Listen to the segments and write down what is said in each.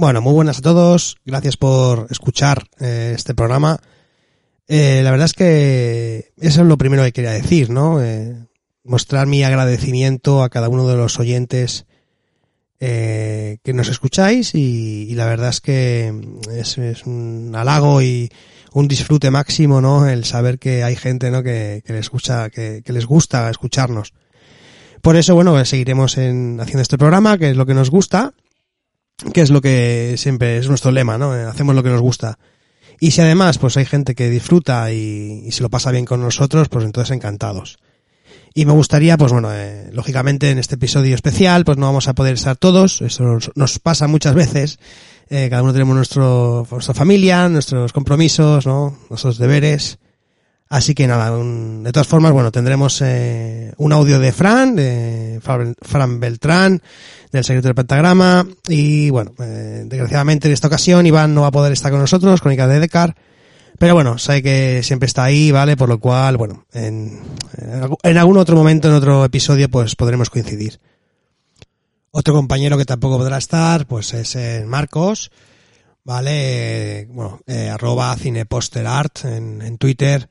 Bueno, muy buenas a todos. Gracias por escuchar eh, este programa. Eh, la verdad es que eso es lo primero que quería decir, ¿no? Eh, mostrar mi agradecimiento a cada uno de los oyentes eh, que nos escucháis y, la verdad es que es, es, un halago y un disfrute máximo, ¿no? El saber que hay gente, ¿no? Que, que les escucha, que les gusta escucharnos. Por eso, bueno, seguiremos en, haciendo este programa, que es lo que nos gusta, que es lo que siempre es nuestro lema, ¿no? Hacemos lo que nos gusta. Y si además, pues hay gente que disfruta y, y se lo pasa bien con nosotros, pues entonces encantados. Y me gustaría, pues bueno, eh, lógicamente en este episodio especial, pues no vamos a poder estar todos, eso nos, nos pasa muchas veces, eh, cada uno tenemos nuestro, nuestra familia, nuestros compromisos, ¿no? nuestros deberes. Así que nada, un, de todas formas, bueno, tendremos eh, un audio de Fran, de Fran Beltrán, del secreto del pentagrama, y bueno, eh, desgraciadamente en esta ocasión Iván no va a poder estar con nosotros, Crónica de Decar, pero bueno, sé que siempre está ahí, ¿vale? Por lo cual, bueno, en, en algún otro momento, en otro episodio, pues podremos coincidir. Otro compañero que tampoco podrá estar, pues es eh, Marcos, ¿vale? Bueno, eh, arroba cineposterart en, en Twitter.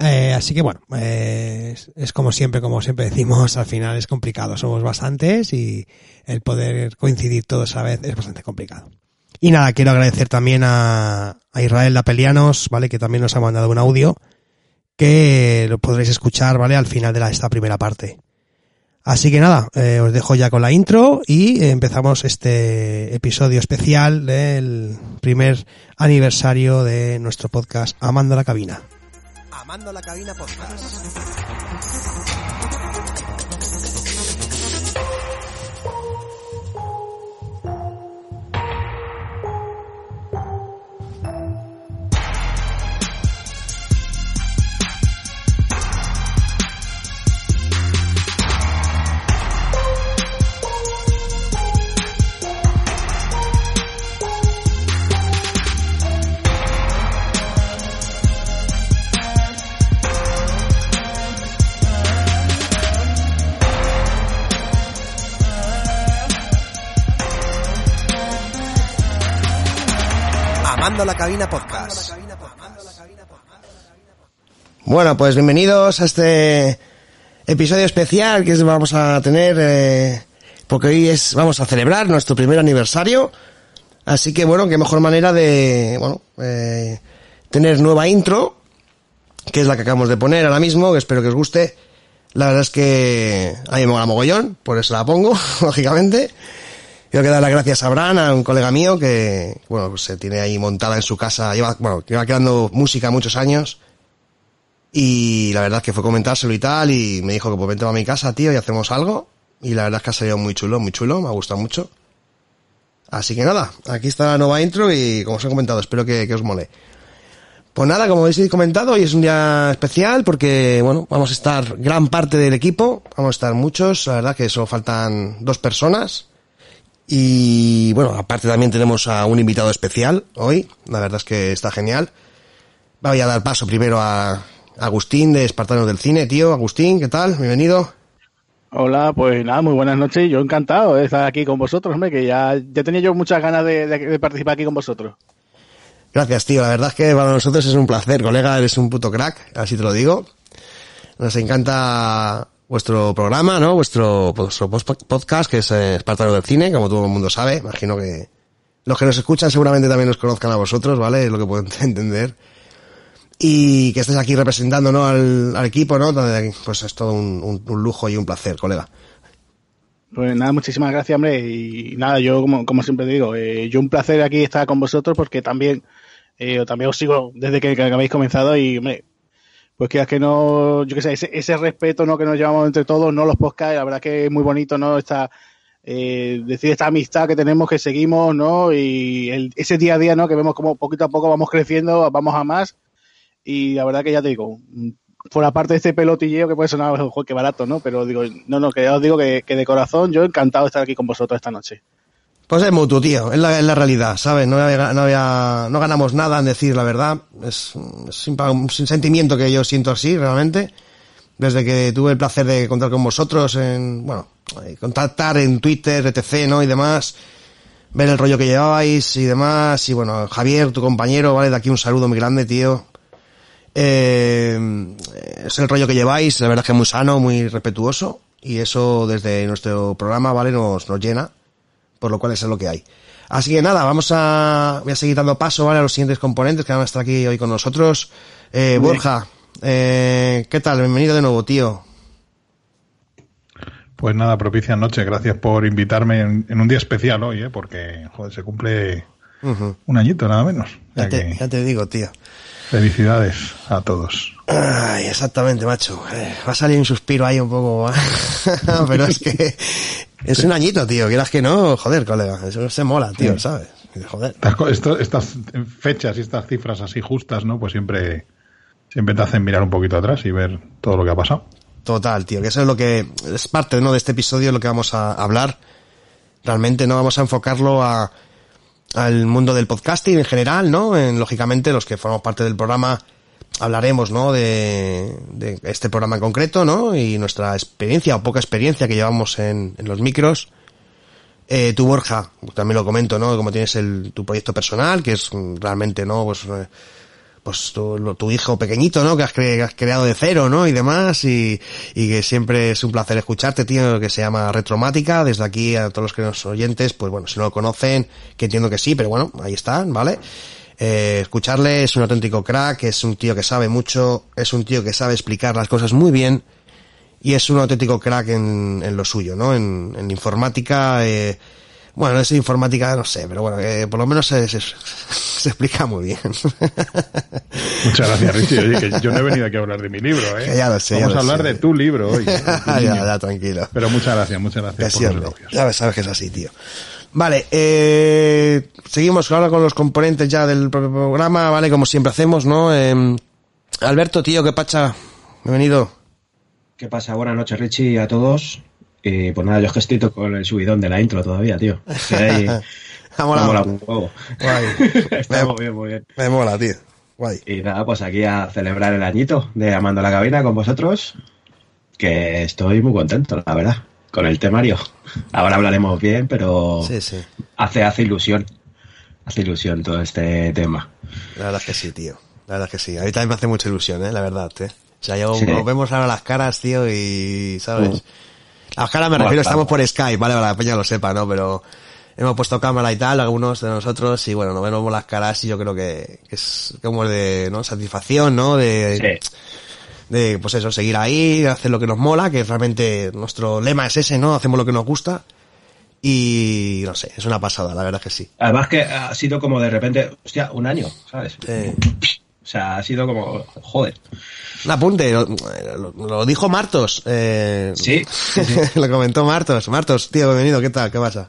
Eh, así que bueno, eh, es, como siempre, como siempre decimos, al final es complicado. Somos bastantes y el poder coincidir todos a la vez es bastante complicado. Y nada, quiero agradecer también a, a Israel Lapelianos, ¿vale? Que también nos ha mandado un audio que lo podréis escuchar, ¿vale? Al final de la, esta primera parte. Así que nada, eh, os dejo ya con la intro y empezamos este episodio especial del primer aniversario de nuestro podcast Amando la Cabina. Amando la Cabina Podcast. La Cabina Podcast. Bueno, pues bienvenidos a este episodio especial que vamos a tener, eh, porque hoy es, vamos a celebrar nuestro primer aniversario. Así que bueno, qué mejor manera de, bueno, eh, tener nueva intro, que es la que acabamos de poner ahora mismo, que espero que os guste. La verdad es que a mí me mola mogollón, por eso la pongo, lógicamente. Quiero que dar las gracias a Abraham, a un colega mío que, bueno, pues se tiene ahí montada en su casa, lleva, bueno, lleva creando música muchos años. Y la verdad es que fue comentárselo y tal, y me dijo que pues vente a mi casa, tío, y hacemos algo. Y la verdad es que ha salido muy chulo, muy chulo, me ha gustado mucho. Así que nada, aquí está la nueva intro y como os he comentado, espero que, que os mole. Pues nada, como habéis comentado, hoy es un día especial porque, bueno, vamos a estar gran parte del equipo, vamos a estar muchos, la verdad que solo faltan dos personas. Y bueno, aparte también tenemos a un invitado especial hoy, la verdad es que está genial. Voy a dar paso primero a Agustín de Espartanos del Cine, tío. Agustín, ¿qué tal? Bienvenido. Hola, pues nada, muy buenas noches. Yo encantado de estar aquí con vosotros, hombre, que ya, ya tenía yo muchas ganas de, de, de participar aquí con vosotros. Gracias, tío. La verdad es que para nosotros es un placer, colega. Eres un puto crack, así te lo digo. Nos encanta vuestro programa, ¿no? Vuestro, vuestro podcast, que es eh, Espartano del Cine, como todo el mundo sabe. Imagino que los que nos escuchan seguramente también nos conozcan a vosotros, ¿vale? Es lo que puedo entender. Y que estés aquí representando, ¿no? Al, equipo, ¿no? Pues es todo un, un, un, lujo y un placer, colega. Pues nada, muchísimas gracias, hombre. Y nada, yo como, como siempre digo, eh, yo un placer aquí estar con vosotros porque también, eh, también os sigo desde que, que habéis comenzado y, hombre, pues que es que no, yo qué sé, ese, ese, respeto ¿no? que nos llevamos entre todos, no los podcasts, la verdad que es muy bonito, ¿no? Esta, eh, decir esta amistad que tenemos, que seguimos, ¿no? Y el, ese día a día, ¿no? Que vemos como poquito a poco vamos creciendo, vamos a más. Y la verdad que ya te digo, por aparte de este pelotilleo que puede sonar, que barato, ¿no? Pero digo, no, no, que ya os digo que, que de corazón yo encantado de estar aquí con vosotros esta noche. Pues es mutuo, tío, es la, es la realidad, ¿sabes? No, había, no, había, no ganamos nada en decir la verdad, es, un sentimiento que yo siento así, realmente. Desde que tuve el placer de contar con vosotros en, bueno, contactar en Twitter, etc., ¿no? Y demás. ver el rollo que llevabais y demás. Y bueno, Javier, tu compañero, vale, de aquí un saludo muy grande, tío. Eh, es el rollo que lleváis, la verdad es que es muy sano, muy respetuoso. Y eso desde nuestro programa, vale, nos, nos llena. Por lo cual eso es lo que hay. Así que nada, vamos a, voy a seguir dando paso, vale, a los siguientes componentes que van a estar aquí hoy con nosotros. Eh, Borja, eh, ¿qué tal? Bienvenido de nuevo, tío. Pues nada, propicia noche. Gracias por invitarme en, en un día especial hoy, ¿eh? porque joder, se cumple un añito nada menos. Ya te, que ya te digo, tío. felicidades a todos. Ay, exactamente, macho. Eh, va a salir un suspiro ahí un poco, pero es que es un añito, tío. Quieras que no, joder, colega. Eso se mola, tío, Sí. ¿sabes? Joder. Estas fechas y estas cifras así justas, ¿no? Pues siempre, siempre te hacen mirar un poquito atrás y ver todo lo que ha pasado. Total, tío, que eso es lo que es parte ¿no? de este episodio lo que vamos a hablar. Realmente no vamos a enfocarlo a al mundo del podcasting en general, ¿no? En, lógicamente los que formamos parte del programa hablaremos, ¿no? De, este programa en concreto, ¿no? Y nuestra experiencia o poca experiencia que llevamos en, en los micros. Eh, tú, Borja, también lo comento, ¿no? Como tienes el, tu proyecto personal, que es realmente, ¿no? Pues, eh, pues tu, hijo pequeñito, ¿no? Que has, cre- has creado de cero, ¿no? Y demás, y, y que siempre es un placer escucharte, tío, que se llama Retromática. Desde aquí a todos los que nos oyentes, pues bueno, si no lo conocen, que entiendo que sí, pero bueno, ahí están, ¿vale? Eh, escucharle es un auténtico crack, es un tío que sabe mucho, es un tío que sabe explicar las cosas muy bien, y es un auténtico crack en, en lo suyo, ¿no? En, en informática, eh, bueno, es informática, no sé, pero bueno, eh, por lo menos se, se- se explica muy bien. Muchas gracias, Richie. Oye, que yo no he venido aquí a hablar de mi libro, ¿eh? Que ya lo sé, Vamos ya a lo hablar sé. de tu libro hoy. de tu ya, ya, tranquilo. Pero muchas gracias, muchas Que gracias sí, por los hombre. elogios. Ya sabes que es así, tío. Vale, eh, seguimos ahora con los componentes ya del propio programa, ¿vale? Como siempre hacemos, ¿no? Eh, Alberto, tío, qué pacha. Bienvenido. ¿Qué pasa? Buenas noches, Richie, a todos. Y pues nada, yo es que estoy con el subidón de la intro todavía, tío. Ahí- me molado un huevo. Guay. Está me, muy bien, muy bien. me mola, tío. Guay. Y nada, pues aquí a celebrar el añito de Amando la Cabina con vosotros. Que estoy muy contento, la verdad, con el temario. Ahora hablaremos bien, pero Sí, sí. hace, hace ilusión. Hace ilusión todo este tema. La verdad es que sí, tío. La verdad es que sí. A mí también me hace mucha ilusión, ¿eh? La verdad, ¿eh? O sea, yo Sí. nos vemos ahora las caras, tío, y, ¿sabes? Mm. Las caras me refiero, estamos por Skype, ¿vale? Para la peña lo sepa, ¿no? Pero hemos puesto cámara y tal, algunos de nosotros, y bueno, nos vemos las caras y yo creo que, que es como de, ¿no? Satisfacción, ¿no? De, Sí. De, pues eso, seguir ahí, hacer lo que nos mola, que realmente nuestro lema es ese, ¿no? Hacemos lo que nos gusta. Y, no sé, es una pasada, la verdad que sí. Además que ha sido como de repente, hostia, un año, ¿sabes? Eh, O sea, ha sido como, joder. Un apunte, lo, lo- lo dijo Martos. Eh, Sí, sí, sí. lo comentó Martos. Martos, tío, bienvenido, ¿qué tal? ¿Qué pasa?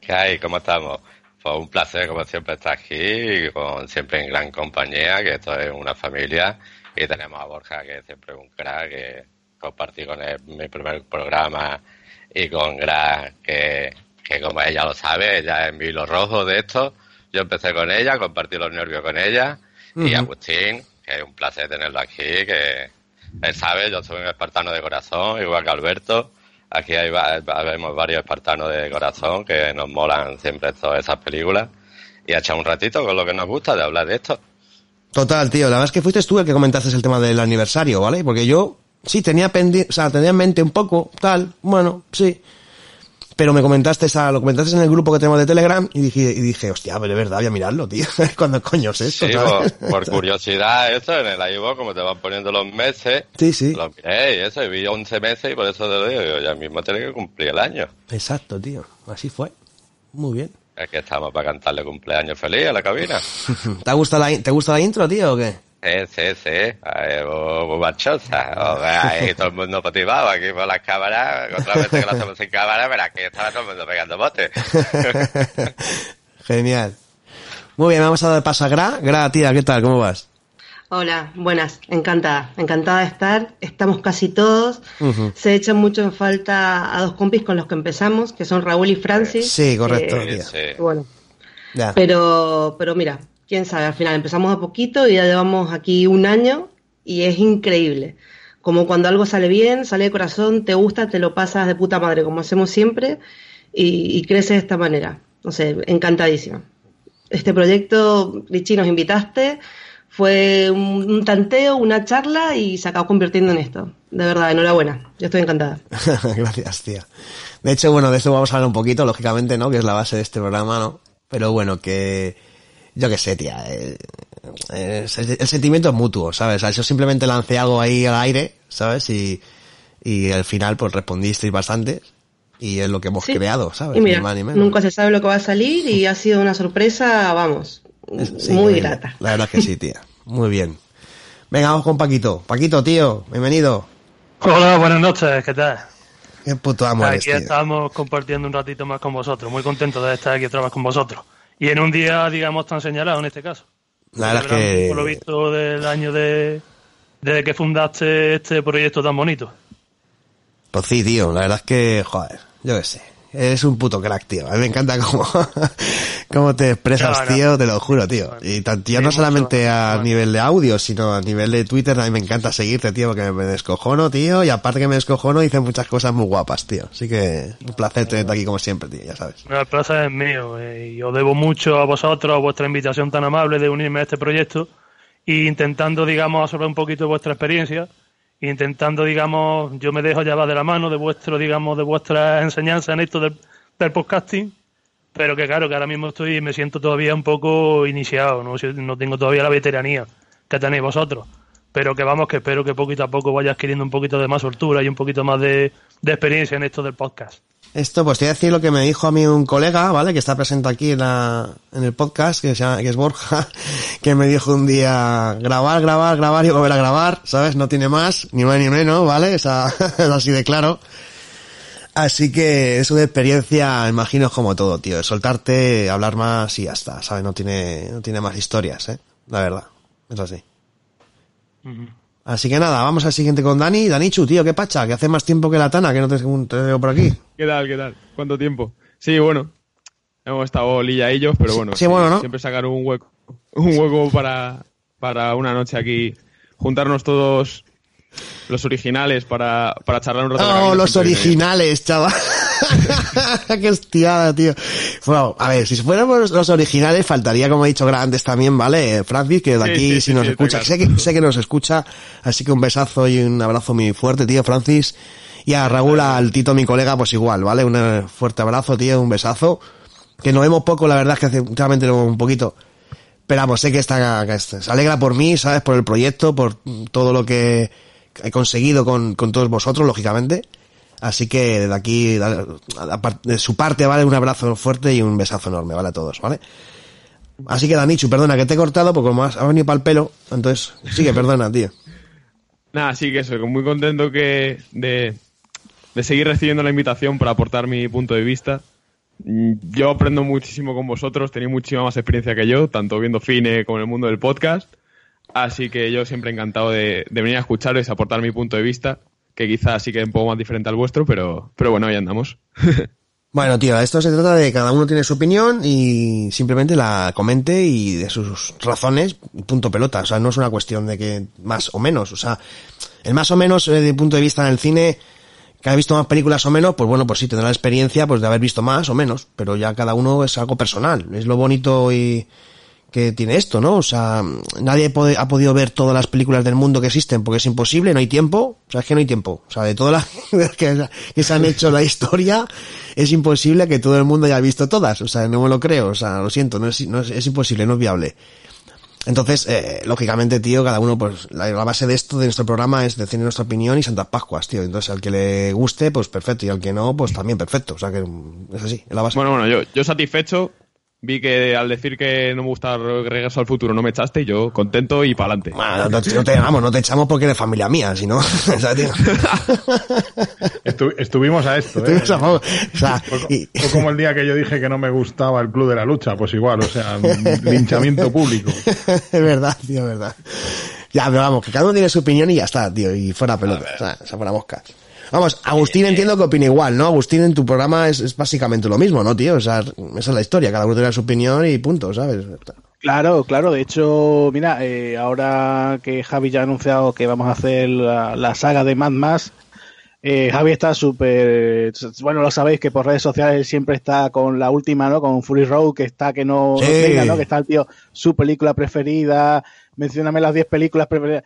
¿Qué hay? ¿Cómo estamos? Pues un placer, como siempre, estar aquí, con siempre en gran compañía, que esto es una familia. Y tenemos a Borja, que siempre es un crack, que compartí con él mi primer programa, y con Gra, que, que como ella lo sabe, ella es mi hilo rojo de esto. Yo empecé con ella, compartí los nervios con ella, y Ujú. Agustín, que es un placer tenerlo aquí, que él sabe, yo soy un espartano de corazón, igual que Alberto. Aquí hay, vemos varios espartanos de corazón que nos molan siempre todas esas películas. Y ha echado un ratito con lo que nos gusta de hablar de esto. Total, tío, la verdad es que fuiste tú el que comentaste el tema del aniversario, ¿vale? Porque yo, sí, tenía pendiente, o sea, tenía en mente un poco, tal, bueno, sí. Pero me comentaste esa, lo comentaste en el grupo que tenemos de Telegram y dije, y dije, hostia, pero de verdad, voy a mirarlo, tío. ¿Cuándo coño es esto? Sí, ¿sabes? por, por curiosidad, eso en el iVoox, como te van poniendo los meses, Sí, sí. lo miré y eso, y vi 11 meses y por eso te lo digo, yo ya mismo tengo que cumplir el año. Exacto, tío. Así fue. Muy bien. Es que estamos para cantarle cumpleaños feliz a la cabina. ¿Te gusta la, ¿te gusta la intro, tío, o qué? Sí, sí, sí, sea, ahí todo el mundo motivado aquí por las cámaras. Otra vez que lo hacemos sin cámara, verás que estaba todo el mundo pegando botes. Genial. Muy bien, vamos a dar paso a Gra. Gra, tía, ¿qué tal? ¿Cómo vas? Hola, buenas, encantada, encantada de estar. Estamos casi todos. Se echan mucho en falta a dos compis con los que empezamos, que son Raúl y Francis. Sí, correcto. Eh, Sí, sí. bueno, Ya. pero, pero mira, quién sabe, al final empezamos a poquito y ya llevamos aquí un año y es increíble. Como cuando algo sale bien, sale de corazón, te gusta, te lo pasas de puta madre, como hacemos siempre, y, y crece de esta manera. no sé, encantadísima. Este proyecto, Richie, nos invitaste, fue un, un tanteo, una charla y se acabó convirtiendo en esto. De verdad, enhorabuena. Yo estoy encantada. Gracias, tía. De hecho, bueno, de esto vamos a hablar un poquito, lógicamente, ¿no? Que es la base de este programa, ¿no? Pero bueno, que yo qué sé, tía. eh, eh, el, el sentimiento es mutuo, ¿sabes? O sea, yo simplemente lancé algo ahí al aire, ¿sabes? Y, y al final, pues respondisteis bastante. Y es lo que hemos Sí. creado, ¿sabes? Y mira, Ni más ni menos. nunca se sabe lo que va a salir y ha sido una sorpresa, vamos, Sí, muy que- grata. La verdad que sí, tía. Muy bien. Venga, vamos con Paquito. Paquito, tío, bienvenido. Hola, buenas noches, ¿qué tal? Qué puto amo eres, Aquí tío. estamos compartiendo un ratito más con vosotros, muy contentos de estar aquí otra vez con vosotros. Y en un día, digamos, tan señalado en este caso. La verdad es que... Por lo visto del año de... Desde que fundaste este proyecto tan bonito. Pues sí, tío, la verdad es que, joder, yo qué sé. Eres un puto crack, tío. A mí me encanta cómo, cómo te expresas, no. tío, te lo juro, tío. Y tanto, ya Sí, no mucho. solamente a nivel de audio, sino a nivel de Twitter, a mí me encanta seguirte, tío, porque me descojono, tío, y aparte que me descojono, dicen muchas cosas muy guapas, tío. Así que, un placer tenerte aquí como siempre, tío, ya sabes. El placer es mío eh, y os debo mucho a vosotros, a vuestra invitación tan amable de unirme a este proyecto e intentando, digamos, absorber un poquito vuestra experiencia, intentando, digamos, yo me dejo llevar de la mano de vuestro, digamos, de vuestra enseñanza en esto del, del podcasting, pero que claro, que ahora mismo estoy, me siento todavía un poco iniciado, no, no tengo todavía la veteranía que tenéis vosotros, pero que vamos, que espero que poquito a poco vaya adquiriendo un poquito de más soltura y un poquito más de, de experiencia en esto del podcast. Esto, pues te voy a decir lo que me dijo a mí un colega, ¿vale? Que está presente aquí en, la, en el podcast, que, se llama, que es Borja, que me dijo un día, grabar, grabar, grabar y volver a grabar, ¿sabes? No tiene más, ni más ni menos, ¿vale? O sea, es así de claro. Así que eso de experiencia, imagino, es como todo, tío. Soltarte, hablar más y ya está, ¿sabes? No tiene, no tiene más historias, ¿eh? La verdad. Es así. Así que nada, vamos al siguiente con Dani. Danichu, tío, qué pacha, que hace más tiempo que la Tana, que no te, te veo por aquí. ¿Qué tal? ¿Qué tal? ¿Cuánto tiempo? Sí, bueno. Hemos estado lilla ellos, pero bueno. sí, bueno, ¿no? Siempre sacar un hueco, un hueco para, para una noche aquí. Juntarnos todos los originales para, para charlar un rato. Oh, los originales, chaval. Qué hostiada, tío. Bueno, a ver, si fuéramos los originales, faltaría, como he dicho antes también, ¿vale? Francis, que de Sí, aquí sí, si sí, nos escucha, sé que, sé que nos escucha, así que un besazo y un abrazo muy fuerte, tío, Francis. Y a Raúl, al Tito, mi colega, pues igual, ¿vale? Un eh, fuerte abrazo, tío, un besazo. Que nos vemos poco, la verdad es que hace, últimamente nos vemos un poquito. Pero vamos, sé que está, que está- se alegra por mí, ¿sabes? Por el proyecto, por todo lo que he conseguido con, con todos vosotros, lógicamente. Así que desde aquí, de su parte, ¿vale? Un abrazo fuerte y un besazo enorme, ¿vale? A todos, ¿vale? Así que Danichu, perdona que te he cortado porque como has, has venido para el pelo, entonces sigue, perdona, tío. Nada, sí que eso, muy contento que de, de seguir recibiendo la invitación para aportar mi punto de vista. Yo aprendo muchísimo con vosotros, tenéis muchísima más experiencia que yo, tanto viendo cine como en el mundo del podcast. Así que yo siempre encantado de, de venir a escucharos y aportar mi punto de vista, que quizás sí que es un poco más diferente al vuestro, pero, pero bueno, ahí andamos. Bueno, tío, esto se trata de cada uno tiene su opinión y simplemente la comente y de sus razones, punto pelota. O sea, no es una cuestión de que más o menos. O sea, el más o menos, eh, desde el punto de vista del cine, que ha visto más películas o menos, pues bueno, pues sí, tendrá la experiencia pues de haber visto más o menos. Pero ya cada uno es algo personal. Es lo bonito y que tiene esto, ¿no? O sea, nadie ha podido ver todas las películas del mundo que existen porque es imposible, no hay tiempo. O sea, es que no hay tiempo. O sea, de todas las que, que se han hecho la historia, es imposible que todo el mundo haya visto todas. O sea, no me lo creo. O sea, lo siento, no es, no es, imposible, no es viable. Entonces, eh, lógicamente, tío, cada uno, pues, la, la base de esto, de nuestro programa, es decir nuestra opinión y Santas Pascuas, tío. Entonces, al que le guste, pues perfecto, y al que no, pues también perfecto. O sea, que es así, es la base. Bueno, bueno, yo, yo satisfecho. Vi que al decir que no me gusta Regreso al Futuro no me echaste, y yo contento y para adelante. Bueno, no, no te, vamos, no te echamos porque eres familia mía, si no, Estu- estuvimos a esto, ¿eh? estuvimos a favor. O sea, y- fue como el día que yo dije que no me gustaba el Club de la Lucha, pues igual, o sea, linchamiento público. es verdad, tío, es verdad. Ya, pero vamos, que cada uno tiene su opinión y ya está, tío, y fuera pelota, o sea, o sea, fuera mosca. Vamos, Agustín entiendo que opina igual, ¿no? Agustín en tu programa es, es básicamente lo mismo, ¿no, tío? O sea, esa es la historia, cada uno tiene su opinión y punto, ¿sabes? Claro, claro. De hecho, mira, eh, ahora que Javi ya ha anunciado que vamos a hacer la, la saga de Mad Max, Eh, Javi está súper. Bueno, lo sabéis que por redes sociales siempre está con la última, ¿no? Con Fury Road, que está que no, no Sí. venga, ¿no? Que está el tío, su película preferida. Mencióname las 10 películas preferidas.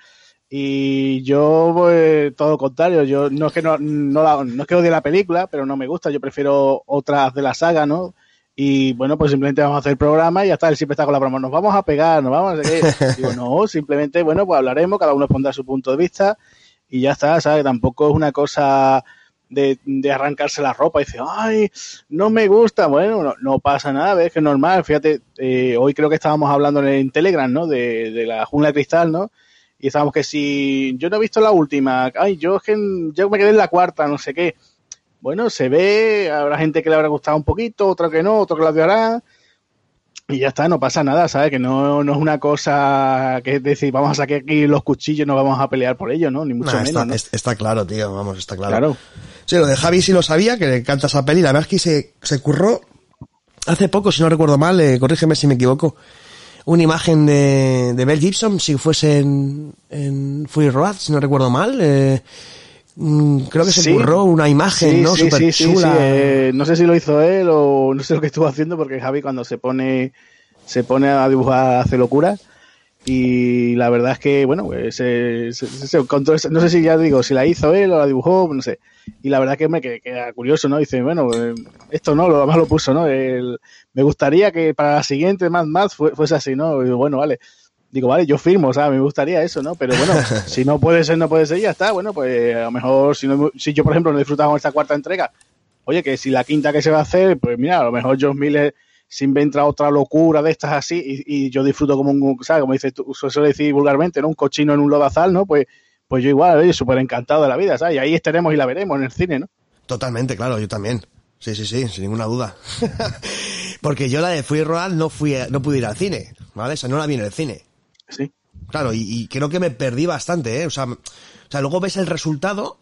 Y yo, pues, todo lo contrario. Yo no es que no, no, la- no es que odie la película, pero no me gusta. Yo prefiero otras de la saga, ¿no? Y bueno, pues simplemente vamos a hacer el programa y ya está. Él siempre está con la broma. Nos vamos a pegar, nos vamos a. qué. Digo, no, simplemente, bueno, pues hablaremos, cada uno pondrá su punto de vista y ya está, ¿sabes? Tampoco es una cosa de, de arrancarse la ropa y dice, ay, no me gusta. Bueno, no, no pasa nada, ves que es normal. Fíjate, eh, hoy creo que estábamos hablando en, en Telegram, ¿no? De, de la jungla de cristal, ¿no? Y estábamos que si yo no he visto la última, ay, yo es que yo me quedé en la cuarta, no sé qué. Bueno, se ve, habrá gente que le habrá gustado un poquito, otro que no, otro que la odiará. Y ya está, no pasa nada, ¿sabes? Que no, no es una cosa que es decir, vamos a sacar aquí los cuchillos no vamos a pelear por ello, ¿no? Ni mucho Nah, menos, está, ¿no? es- está claro, tío, vamos, está claro. Claro. Sí, lo de Javi sí lo sabía, que le encanta esa peli. La verdad es que se, se curró hace poco, si no recuerdo mal, eh, corrígeme si me equivoco, una imagen de, de Mel Gibson, si fuese en, en Fury Road, si no recuerdo mal. eh, mm, creo que se Sí. curró una imagen, Sí, ¿no? sí, sí, chula. eh, no sé si lo hizo él o no sé lo que estuvo haciendo porque Javi cuando se pone se pone a dibujar hace locura y la verdad es que bueno pues, se, se- se esa- no sé si ya digo si la hizo él o la dibujó no sé. Y la verdad que me que- queda curioso no dice bueno eh, esto no lo más lo puso no El- me gustaría que para la siguiente Mad Max fue- fuese así no y bueno vale. Digo, vale, yo firmo, o sea, me gustaría eso, ¿no? Pero bueno, si no puede ser, no puede ser, ya está. Bueno, pues a lo mejor, si, no, si yo, por ejemplo, no he disfrutado con esta cuarta entrega, oye, que si la quinta que se va a hacer, pues mira, a lo mejor John Miller se inventa otra locura de estas así y, y yo disfruto como un, ¿sabes? Como dices tú, suele decir vulgarmente, ¿no? Un cochino en un lodazal, ¿no? Pues, pues yo igual, oye, súper encantado de la vida, ¿sabes? Y ahí estaremos y la veremos en el cine, ¿no? Totalmente, claro, yo también. Sí, sí, sí, sin ninguna duda. Porque yo la de Free Road no fui, a- no pude ir al cine, ¿vale? O sea, no la vi en el cine. Sí. Claro, y, y creo que me perdí bastante, ¿eh? O sea, o sea luego ves el resultado.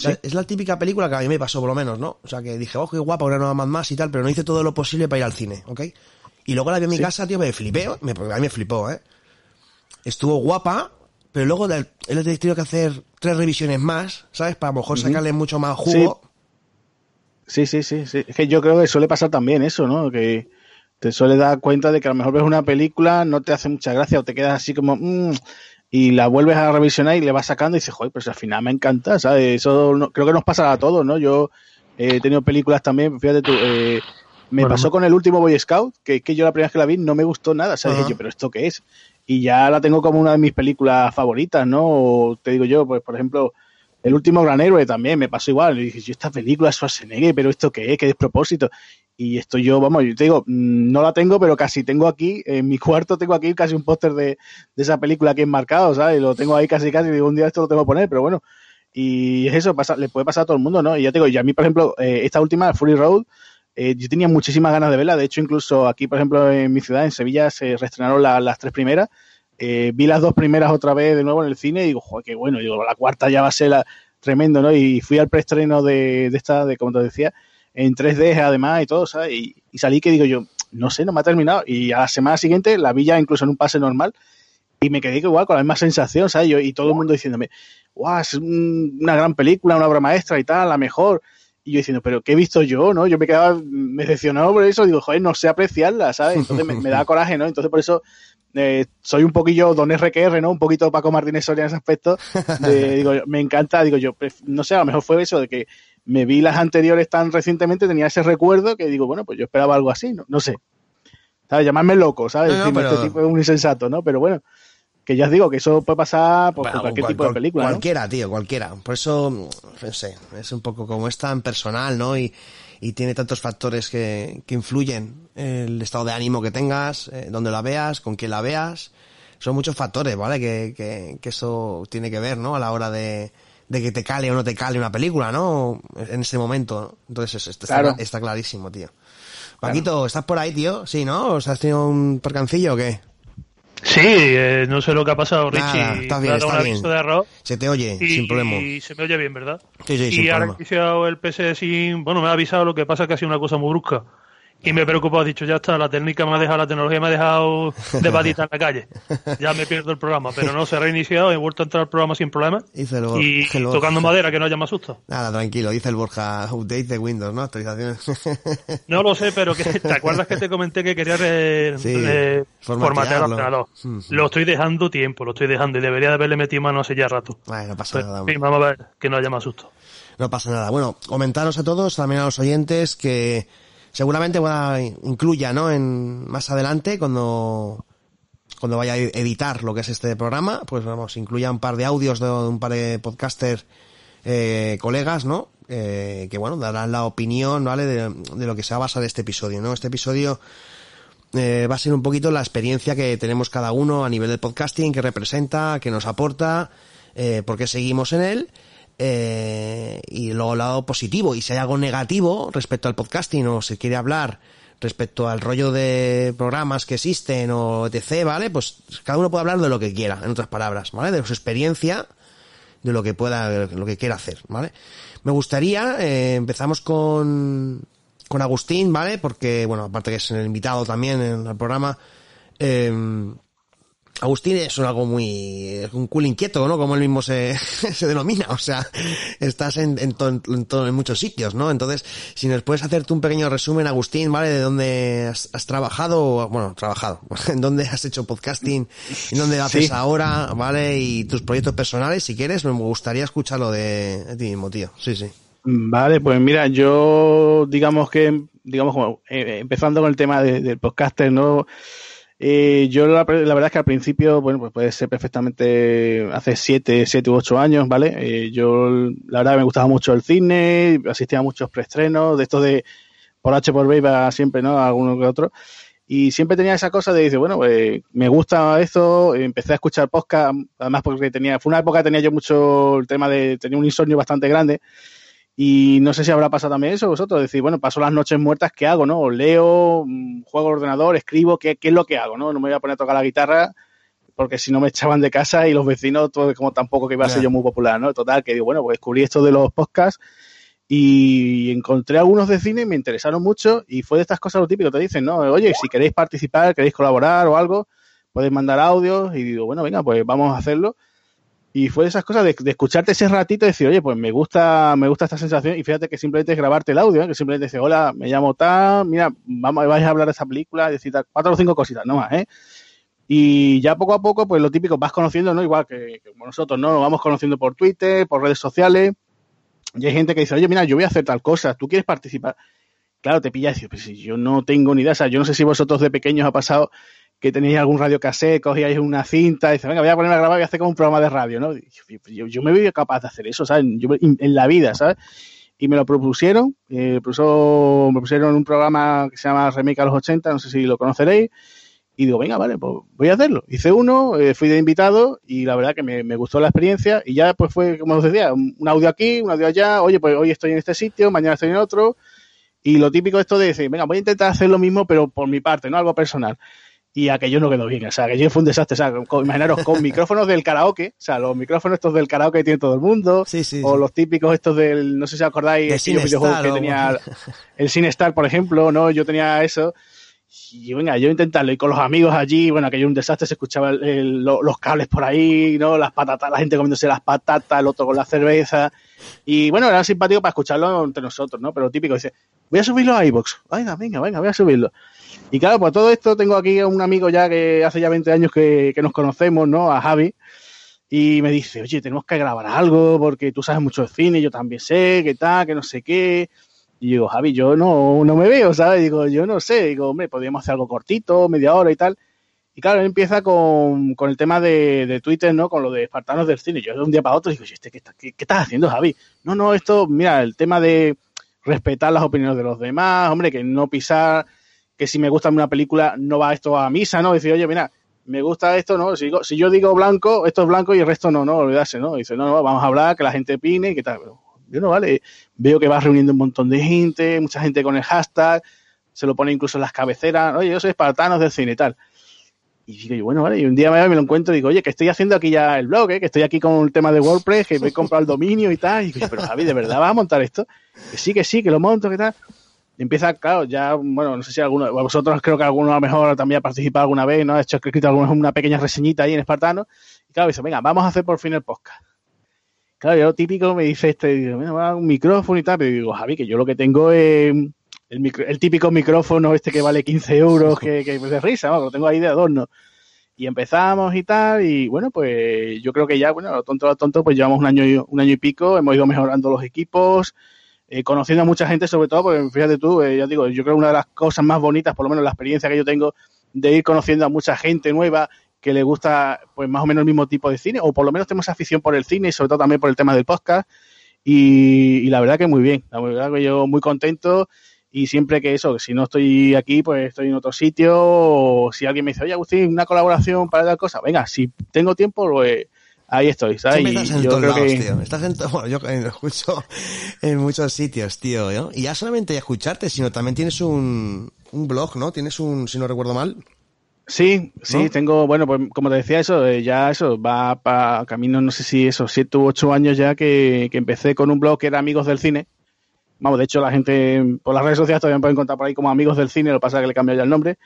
O sea, Sí. es la típica película que a mí me pasó, por lo menos, ¿no? O sea, que dije, oh, qué guapa, una nueva más más y tal, pero no hice todo lo posible para ir al cine, ¿ok? Y luego la vi en mi Sí. casa, tío, me flipé, me, a mí me flipó, ¿eh? Estuvo guapa, pero luego él he tenido que hacer tres revisiones más, ¿sabes? Para a lo mejor sacarle mucho más jugo. Sí, sí, sí, sí. Es que yo creo que suele pasar también eso, ¿no? Que te suele dar cuenta de que a lo mejor ves una película, no te hace mucha gracia o te quedas así como... "Mm", y la vuelves a revisionar y le vas sacando y dices, joder, pues al final me encanta, ¿sabes? Eso no- creo que nos pasa a todos, ¿no? Yo eh, he tenido películas también, fíjate tú, eh, me Bueno, pasó con el último Boy Scout, que, que yo la primera vez que la vi no me gustó nada, ¿sabes? Ajá. Dije yo, pero ¿esto qué es? Y ya la tengo como una de mis películas favoritas, ¿no? O te digo yo, pues por ejemplo, el último Gran Héroe también me pasó igual. Y dije, yo esta película es Schwarzenegger, pero ¿esto qué es? ¿Qué despropósito? Y esto yo, vamos, yo te digo, mm, no la tengo, pero casi tengo aquí, en mi cuarto tengo aquí casi un póster de, de esa película aquí enmarcado, ¿sabes? Lo tengo ahí casi casi, digo, un día esto lo tengo que poner, pero bueno. Y es eso, pasa, le puede pasar a todo el mundo, ¿no? Y ya te digo, y a mí, por ejemplo, eh, esta última, Fury Road, eh, yo tenía muchísimas ganas de verla. De hecho, incluso aquí, por ejemplo, en mi ciudad, en Sevilla, se reestrenaron la- las tres primeras. Eh, vi las dos primeras otra vez de nuevo en el cine y digo, joder, qué bueno. Digo, la cuarta ya va a ser la, tremendo, ¿no? Y fui al preestreno de, de esta, de como te decía, en 3D además y todo, ¿sabes? Y, salí que digo yo, no sé, no me ha terminado. Y a la semana siguiente la vi ya incluso en un pase normal y me quedé igual con la misma sensación, ¿sabes? Yo, y todo el mundo diciéndome, guau, es un- una gran película, una obra maestra y tal, la mejor. Y yo diciendo, pero ¿qué he visto yo, no? Yo me quedaba, me decepcionado por eso, digo, joder, no sé apreciarla, ¿sabes? Entonces me, me da coraje, ¿no? Entonces por eso eh, soy un poquillo Don RQR, ¿no? Un poquito Paco Martínez Soria en ese aspecto. De, digo, me encanta, digo yo, pref- no sé, a lo mejor fue eso de que me vi las anteriores tan recientemente, tenía ese recuerdo que digo, bueno, pues yo esperaba algo así, no, no sé. ¿Sabes? Llamarme loco, ¿sabes? No, no, Decirme, pero- este tipo es un insensato, ¿no? Pero bueno, que ya os digo que eso puede pasar por, cualquier cual- tipo de película. Cualquiera, tío, cualquiera. Por eso, no sé, es un poco como es tan personal, ¿no? Y, y tiene tantos factores que, que influyen. El estado de ánimo que tengas, eh, donde la veas, con quién la veas. Son muchos factores, ¿vale? Que, que, que eso tiene que ver, ¿no? A la hora de, de que te cale o no te cale una película, ¿no? En ese momento, ¿no? Entonces, esto está, Claro. está clarísimo, tío. Paquito, ¿estás por ahí, tío? Sí, ¿no? ¿O sea, has tenido un percancillo o qué? Sí, eh, no sé lo que ha pasado, Richie. Nada, está bien, está bien. de. Se te oye, Y, sin problema. y se me oye bien, ¿verdad? Sí, sí, y sin ahora problema. he iniciado el PS sin. Bueno, me ha avisado, lo que pasa es que ha sido una cosa muy brusca. Y me he preocupado, he dicho, ya está, la técnica me ha dejado, la tecnología me ha dejado de patita en la calle. Ya me pierdo el programa, pero no, se ha reiniciado, he vuelto a entrar al programa sin problema. Dice el Bor- Y el Borja. tocando madera, que no haya más susto. Nada, tranquilo, dice el Borja, update de Windows, ¿no? Actualizaciones. No lo sé, pero que, ¿te acuerdas que te comenté que quería re- Sí, re- formatear el ordenador? Lo estoy dejando tiempo, lo estoy dejando y debería de haberle metido mano hace ya rato. Bueno, no pasa Pues, nada. hombre. vamos a ver que no haya más susto. No pasa nada. Bueno, comentaros a todos, también a los oyentes, que seguramente a incluya, ¿no? En más adelante, cuando cuando vaya a editar lo que es este programa, pues vamos, incluya un par de audios de un par de podcasters eh, colegas, ¿no? Eh, que bueno, darán la opinión, ¿vale? De, de lo que se va a basar este episodio, ¿no? Este episodio eh, va a ser un poquito la experiencia que tenemos cada uno a nivel del podcasting, que representa, que nos aporta, eh, por qué seguimos en él, eh, y luego el lado positivo. Y si hay algo negativo respecto al podcasting o se quiere hablar respecto al rollo de programas que existen o etc., ¿vale? Pues cada uno puede hablar de lo que quiera, en otras palabras, ¿vale? De su experiencia, de lo que pueda, lo que quiera hacer, ¿vale? Me gustaría, eh, empezamos con, con Agustín, ¿vale? Porque, bueno, aparte que es el invitado también en el programa, eh, Agustín es un algo muy, un cool inquieto, ¿no? Como él mismo se, se denomina, o sea, estás en, en, to- en to- en muchos sitios, ¿no? Entonces, si nos puedes hacerte un pequeño resumen, Agustín, ¿vale? De dónde has, has trabajado, bueno, trabajado, en dónde has hecho podcasting, en dónde lo haces Sí. ahora, ¿vale? Y tus proyectos personales, si quieres, me gustaría escucharlo de, de ti mismo, tío. Sí, sí. Vale, pues mira, yo digamos que, digamos como eh, empezando con el tema de- del podcaster, ¿no? Eh, yo la, la verdad es que al principio, bueno, pues puede ser perfectamente hace siete, siete u ocho años, ¿vale? Eh, yo la verdad me gustaba mucho el cine, asistía a muchos preestrenos, de estos de por H por B siempre, ¿no? A alguno que otro. Y siempre tenía esa cosa de decir, bueno, pues me gusta esto, empecé a escuchar podcast, además porque tenía, fue una época que tenía yo mucho el tema de, tenía un insomnio bastante grande. Y no sé si habrá pasado también eso vosotros, decir, bueno, paso las noches muertas, ¿qué hago? ¿No? Leo, mm, juego al ordenador, escribo, ¿qué, ¿qué es lo que hago? ¿no? no me voy a poner a tocar la guitarra porque si no me echaban de casa y los vecinos, todo, como tampoco que iba a ser yo muy popular, ¿no? Total, que digo, bueno, pues descubrí esto de los podcasts y encontré algunos de cine y me interesaron mucho y fue de estas cosas lo típico, te dicen, ¿no? Oye, si queréis participar, queréis colaborar o algo, podéis mandar audios y digo, bueno, venga, pues vamos a hacerlo. Y fue de esas cosas de, escucharte ese ratito y decir, oye, pues me gusta, me gusta esta sensación. Y fíjate que simplemente es grabarte el audio, ¿eh? que simplemente dice, hola, me llamo tal, mira, vamos, vais a hablar de esta película, decir cuatro o cinco cositas, no más, ¿eh? Y ya poco a poco, pues lo típico, vas conociendo, ¿no? Igual que, nosotros, ¿no? Nos vamos conociendo por Twitter, por redes sociales. Y hay gente que dice, oye, mira, yo voy a hacer tal cosa, ¿tú quieres participar? Claro, te pilla y dices, si yo no tengo ni idea, o sea, yo no sé si vosotros de pequeños ha pasado que tenéis algún radio cassette, cogíais una cinta y dices, venga, voy a ponerme a grabar y voy a hacer como un programa de radio, ¿no? Y Yo, yo me veo capaz de hacer eso, ¿sabes? Yo, en la vida, ¿sabes? Y me lo propusieron, eh, me pusieron un programa que se llama Remake a los 80, no sé si lo conoceréis, y digo, venga, vale, pues voy a hacerlo. Hice uno, eh, fui de invitado y la verdad que me, me, gustó la experiencia y ya pues fue, como os decía, un, audio aquí, un audio allá, oye, pues hoy estoy en este sitio, mañana estoy en otro. Y lo típico esto de decir, venga, voy a intentar hacer lo mismo, pero por mi parte, no algo personal. Y aquello no quedó bien, o sea, aquello fue un desastre, o sea, con, imaginaros, con micrófonos del karaoke, o sea, los micrófonos estos del karaoke que tiene todo el mundo, sí, sí, o sí. los típicos estos del, no sé si acordáis, aquellos videojuegos que tenía el Cinestar, por ejemplo, ¿no? Yo tenía eso, y venga, yo intentarlo, y con los amigos allí, bueno, aquello un desastre, se escuchaba el, el, lo, los cables por ahí, ¿no? Las patatas, la gente comiéndose las patatas, el otro con la cerveza, y bueno, era simpático para escucharlo entre nosotros, ¿no? Pero típico, dice, voy a subirlo a iVoox, venga, venga, venga, voy a subirlo. Y claro, pues todo esto tengo aquí a un amigo ya que hace ya 20 años que, nos conocemos, ¿no? A Javi, y me dice, oye, tenemos que grabar algo porque tú sabes mucho de cine, yo también sé, que tal, que no sé qué. Y digo, Javi, yo no, no me veo, ¿sabes? Digo, yo no sé. Digo, hombre, podríamos hacer algo cortito, media hora y tal. Y claro, él empieza con, con el tema de, de, Twitter, ¿no? Con lo de espartanos del cine. Yo de un día para otro digo, ¿este, qué, qué, ¿qué, estás haciendo, Javi? No, no, esto, mira, el tema de respetar las opiniones de los demás, hombre, que no pisar, que si me gusta una película no va esto a misa, ¿no? Decir, oye, mira, me gusta esto, ¿no? Si, si yo digo blanco, esto es blanco y el resto no, no, olvidarse, ¿no? dice, no, no, vamos a hablar, que la gente opine y qué tal. Yo no, vale, veo que vas reuniendo un montón de gente, mucha gente con el hashtag, se lo pone incluso en las cabeceras, oye, yo soy espartanos del cine y tal. Y digo, bueno, vale, y un día me, lo encuentro y digo, oye, que estoy haciendo aquí ya el blog, ¿eh? que estoy aquí con el tema de WordPress, que me he comprado el dominio y tal. Y digo, pero Javi, ¿de verdad vas a montar esto? Que sí, que sí, que lo monto, que tal. empieza, claro, ya, bueno, no sé si alguno, vosotros creo que alguno a lo mejor también ha participado alguna vez, ¿no? Ha hecho escrito alguna, una pequeña reseñita ahí en Espartano. Y claro, dice, venga, vamos a hacer por fin el podcast. Claro, yo típico me dice este, digo, mira, va, un micrófono y tal, pero digo, Javi, que yo lo que tengo es el, micro- el típico micrófono este que vale 15 euros, que, que de risa, vamos, lo tengo ahí de adorno. Y empezamos y tal, y bueno, pues yo creo que ya, bueno, lo tonto, lo tonto, pues llevamos un año y, un año y pico, hemos ido mejorando los equipos, eh, conociendo a mucha gente sobre todo, porque fíjate tú, eh, ya digo, yo creo que una de las cosas más bonitas, por lo menos la experiencia que yo tengo, de ir conociendo a mucha gente nueva que le gusta pues más o menos el mismo tipo de cine, o por lo menos tenemos afición por el cine y sobre todo también por el tema del podcast. Y, y la verdad que muy bien, la verdad que yo muy contento y siempre que eso, si no estoy aquí, pues estoy en otro sitio, o si alguien me dice, oye Agustín, una colaboración para tal cosa, venga, si tengo tiempo, pues ahí estoy, ¿sabes? Siempre Y estás en yo todos creo lados, que- tío. Estás en bueno, yo lo escucho en muchos sitios, tío. ¿no? Y ya solamente escucharte, sino también tienes un, un blog, ¿no? Tienes un, si no recuerdo mal. Sí, sí, ¿No? tengo, bueno, pues como te decía, eso, eh, ya eso, va para camino, no sé si eso, siete u ocho años ya que, que empecé con un blog que era Amigos del Cine. Vamos, de hecho, la gente por las redes sociales todavía me pueden encontrar por ahí como Amigos del Cine, lo que pasa es que le cambió ya el nombre.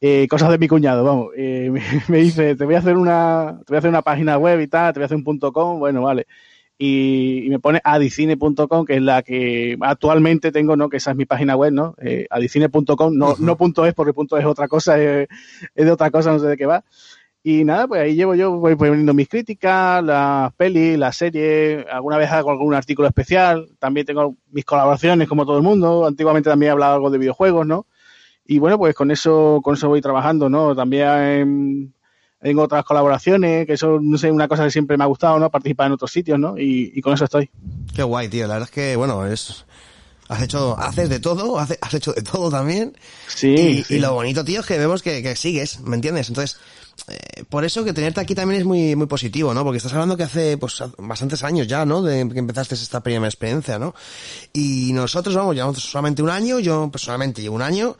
Eh, cosas de mi cuñado, vamos. Eh, me, me dice, te voy a hacer una, te voy a hacer una página web y tal, te voy a hacer un punto com, bueno, vale. Y, y me pone adicine.com, que es la que actualmente tengo, ¿no? Que esa es mi página web, ¿no? Eh, adicine.com, no, no punto es, porque punto es otra cosa, eh, es de otra cosa, no sé de qué va. Y nada, pues ahí llevo yo, voy poniendo mis críticas, las pelis, las series, alguna vez hago algún artículo especial, también tengo mis colaboraciones como todo el mundo, antiguamente también he hablado algo de videojuegos, ¿no? Y bueno, pues con eso, con eso voy trabajando, ¿no? También en, otras colaboraciones, que eso, no sé, una cosa que siempre me ha gustado, ¿no? Participar en otros sitios, ¿no? Y, y con eso estoy. Qué guay, tío. La verdad es que, bueno, es... Has hecho, haces de todo, hace- has hecho de todo también. Sí, Y, sí. y lo bonito, tío, es que vemos que, que sigues, ¿me entiendes? Entonces, eh, por eso que tenerte aquí también es muy, muy positivo, ¿no? Porque estás hablando que hace, pues, bastantes años ya, ¿no? De que empezaste esta primera experiencia, ¿no? Y nosotros, vamos, llevamos solamente un año, yo personalmente llevo un año,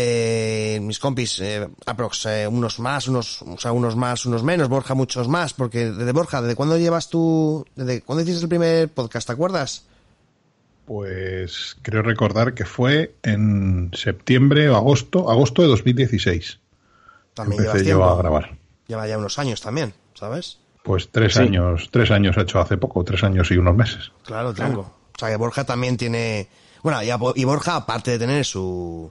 eh, mis compis, eh, aprox, eh, unos más, unos, o sea, unos más, unos menos, Borja muchos más, porque desde Borja, ¿desde cuándo llevas tú, desde cuándo hiciste el primer podcast, te acuerdas? Pues creo recordar que fue en septiembre o agosto, agosto de 2016. También Empecé llevas yo a grabar. Lleva ya unos años también, ¿sabes? Pues tres Sí. años, tres años he hecho hace poco, tres años y unos meses. Claro, tronco. O sea que Borja también tiene. Bueno, y, a- y Borja, aparte de tener su,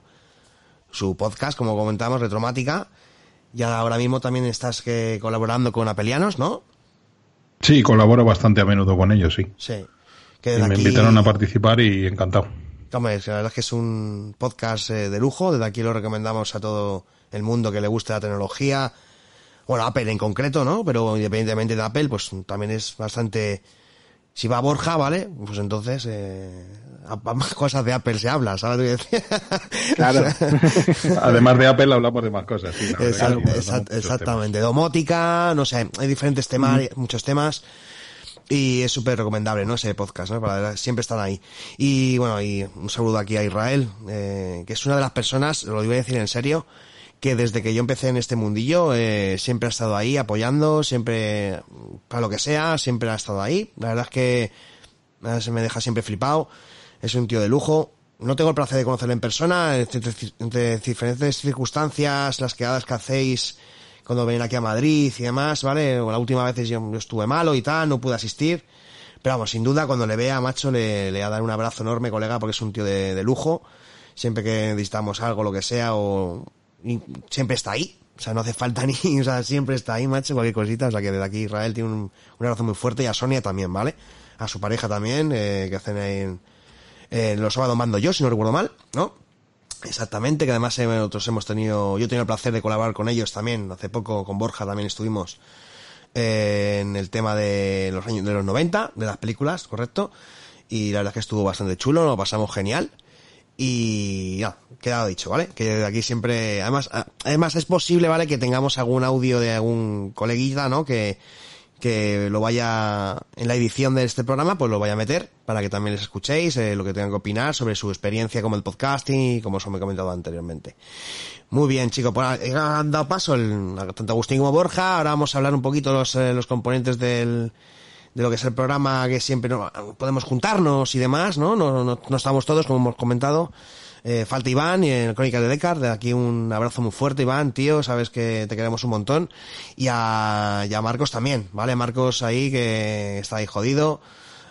su podcast, como comentamos, Retromática, ya ahora mismo también estás que, colaborando con Apelianos, ¿no? Sí, colaboro bastante a menudo con ellos, sí. Sí. Que Y me aquí- invitaron a participar y encantado. Hombre, la verdad es que es un podcast eh, de lujo. Desde aquí lo recomendamos a todo el mundo que le guste la tecnología. Bueno, Apple en concreto, ¿no? Pero independientemente de Apple, pues también es bastante... Si va Borja, ¿vale? Pues entonces... Eh, a- a más cosas de Apple se habla, ¿sabes? Claro. Además de Apple hablamos de más cosas. Sí, verdad Exact- exactamente. Domótica, no sé, hay diferentes temas, muchos temas. Y es súper recomendable, ¿no? Ese podcast, ¿no? Para, siempre están ahí. Y bueno, y un saludo aquí a Israel, eh, que es una de las personas, lo voy a decir en serio, que desde que yo empecé en este mundillo, eh, siempre ha estado ahí apoyando, siempre, para lo que sea, siempre ha estado ahí. La verdad es que eh, se me deja siempre flipado. Es un tío de lujo. No tengo el placer de conocerlo en persona, entre, diferentes circunstancias, las quedadas que hacéis cuando ven aquí a Madrid y demás, ¿vale? O la última vez yo, yo estuve malo y tal, no pude asistir. Pero vamos, sin duda, cuando le vea, macho, le, le voy a dar un abrazo enorme, colega, porque es un tío de, de lujo. Siempre que necesitamos algo, lo que sea, o siempre está ahí. O sea, no hace falta ni, o sea, siempre está ahí, macho, cualquier cosita. O sea, que desde aquí Israel tiene un, un abrazo muy fuerte y a Sonia también, ¿vale? A su pareja también, eh, que hacen ahí en, en los sábados mando yo, si no recuerdo mal, ¿no? Exactamente, que además eh, nosotros hemos tenido, yo he tenido el placer de colaborar con ellos también, hace poco con Borja también estuvimos eh, en el tema de los años de los 90, de las películas, correcto, y la verdad es que estuvo bastante chulo, lo pasamos genial, y ya, quedado dicho, ¿vale? Que aquí siempre, además, además es posible, ¿vale? Que tengamos algún audio de algún coleguita, ¿no? Que, que lo vaya en la edición de este programa, pues lo vaya a meter para que también les escuchéis eh, lo que tengan que opinar sobre su experiencia como el podcasting y como os he comentado anteriormente. Muy bien, chicos, pues eh, han dado paso el, tanto Agustín como Borja. Ahora vamos a hablar un poquito los, eh, los componentes del, de lo que es el programa que siempre no- podemos juntarnos y demás, ¿no? No, no, no estamos todos, como hemos comentado. Eh, falta Iván y en Crónicas de Decar, de aquí un abrazo muy fuerte, Iván, tío, sabes que te queremos un montón. Y a, y a Marcos también, ¿vale? Marcos ahí que está ahí jodido.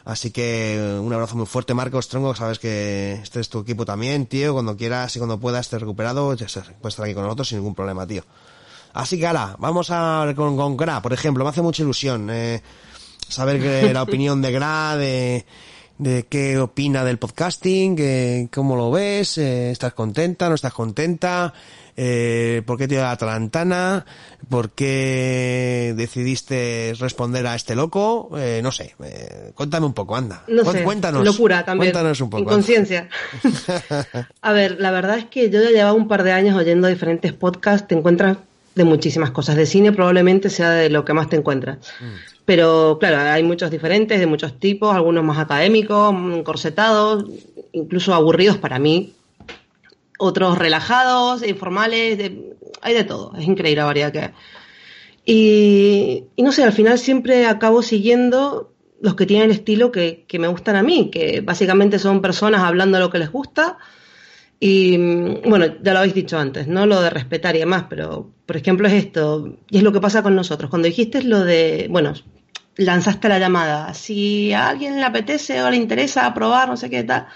Así que un abrazo muy fuerte, Marcos Trongo, sabes que este es tu equipo también, tío. Cuando quieras y cuando puedas estés recuperado, puedes estar aquí con nosotros sin ningún problema, tío. Así que ahora, vamos a con, con Gra, por ejemplo, me hace mucha ilusión eh, saber que la opinión de Gra, de, de qué opina del podcasting, que, cómo lo ves, eh, estás contenta, no estás contenta, eh, por qué te dio la Atlantana, por qué decidiste responder a este loco, eh, no sé, eh, cuéntame un poco, anda. No sé, cuéntanos. locura también. Cuéntanos un poco. Inconsciencia. A ver, la verdad es que yo ya llevaba un par de años oyendo diferentes podcasts, te encuentras de muchísimas cosas. De cine probablemente sea de lo que más te encuentras. Pero claro, hay muchos diferentes, de muchos tipos, algunos más académicos, mm, corsetados, incluso aburridos para mí. Otros relajados, informales, de- hay de todo. Es increíble la variedad que hay. Y, y no sé, al final siempre acabo siguiendo los que tienen el estilo que, que me gustan a mí, que básicamente son personas hablando lo que les gusta. Y mm, bueno, ya lo habéis dicho antes, ¿no? Lo de respetar y demás, pero por ejemplo es esto, y es lo que pasa con nosotros. Cuando dijiste lo de, bueno, lanzaste la llamada, si a alguien le apetece o le interesa probar, no sé qué tal,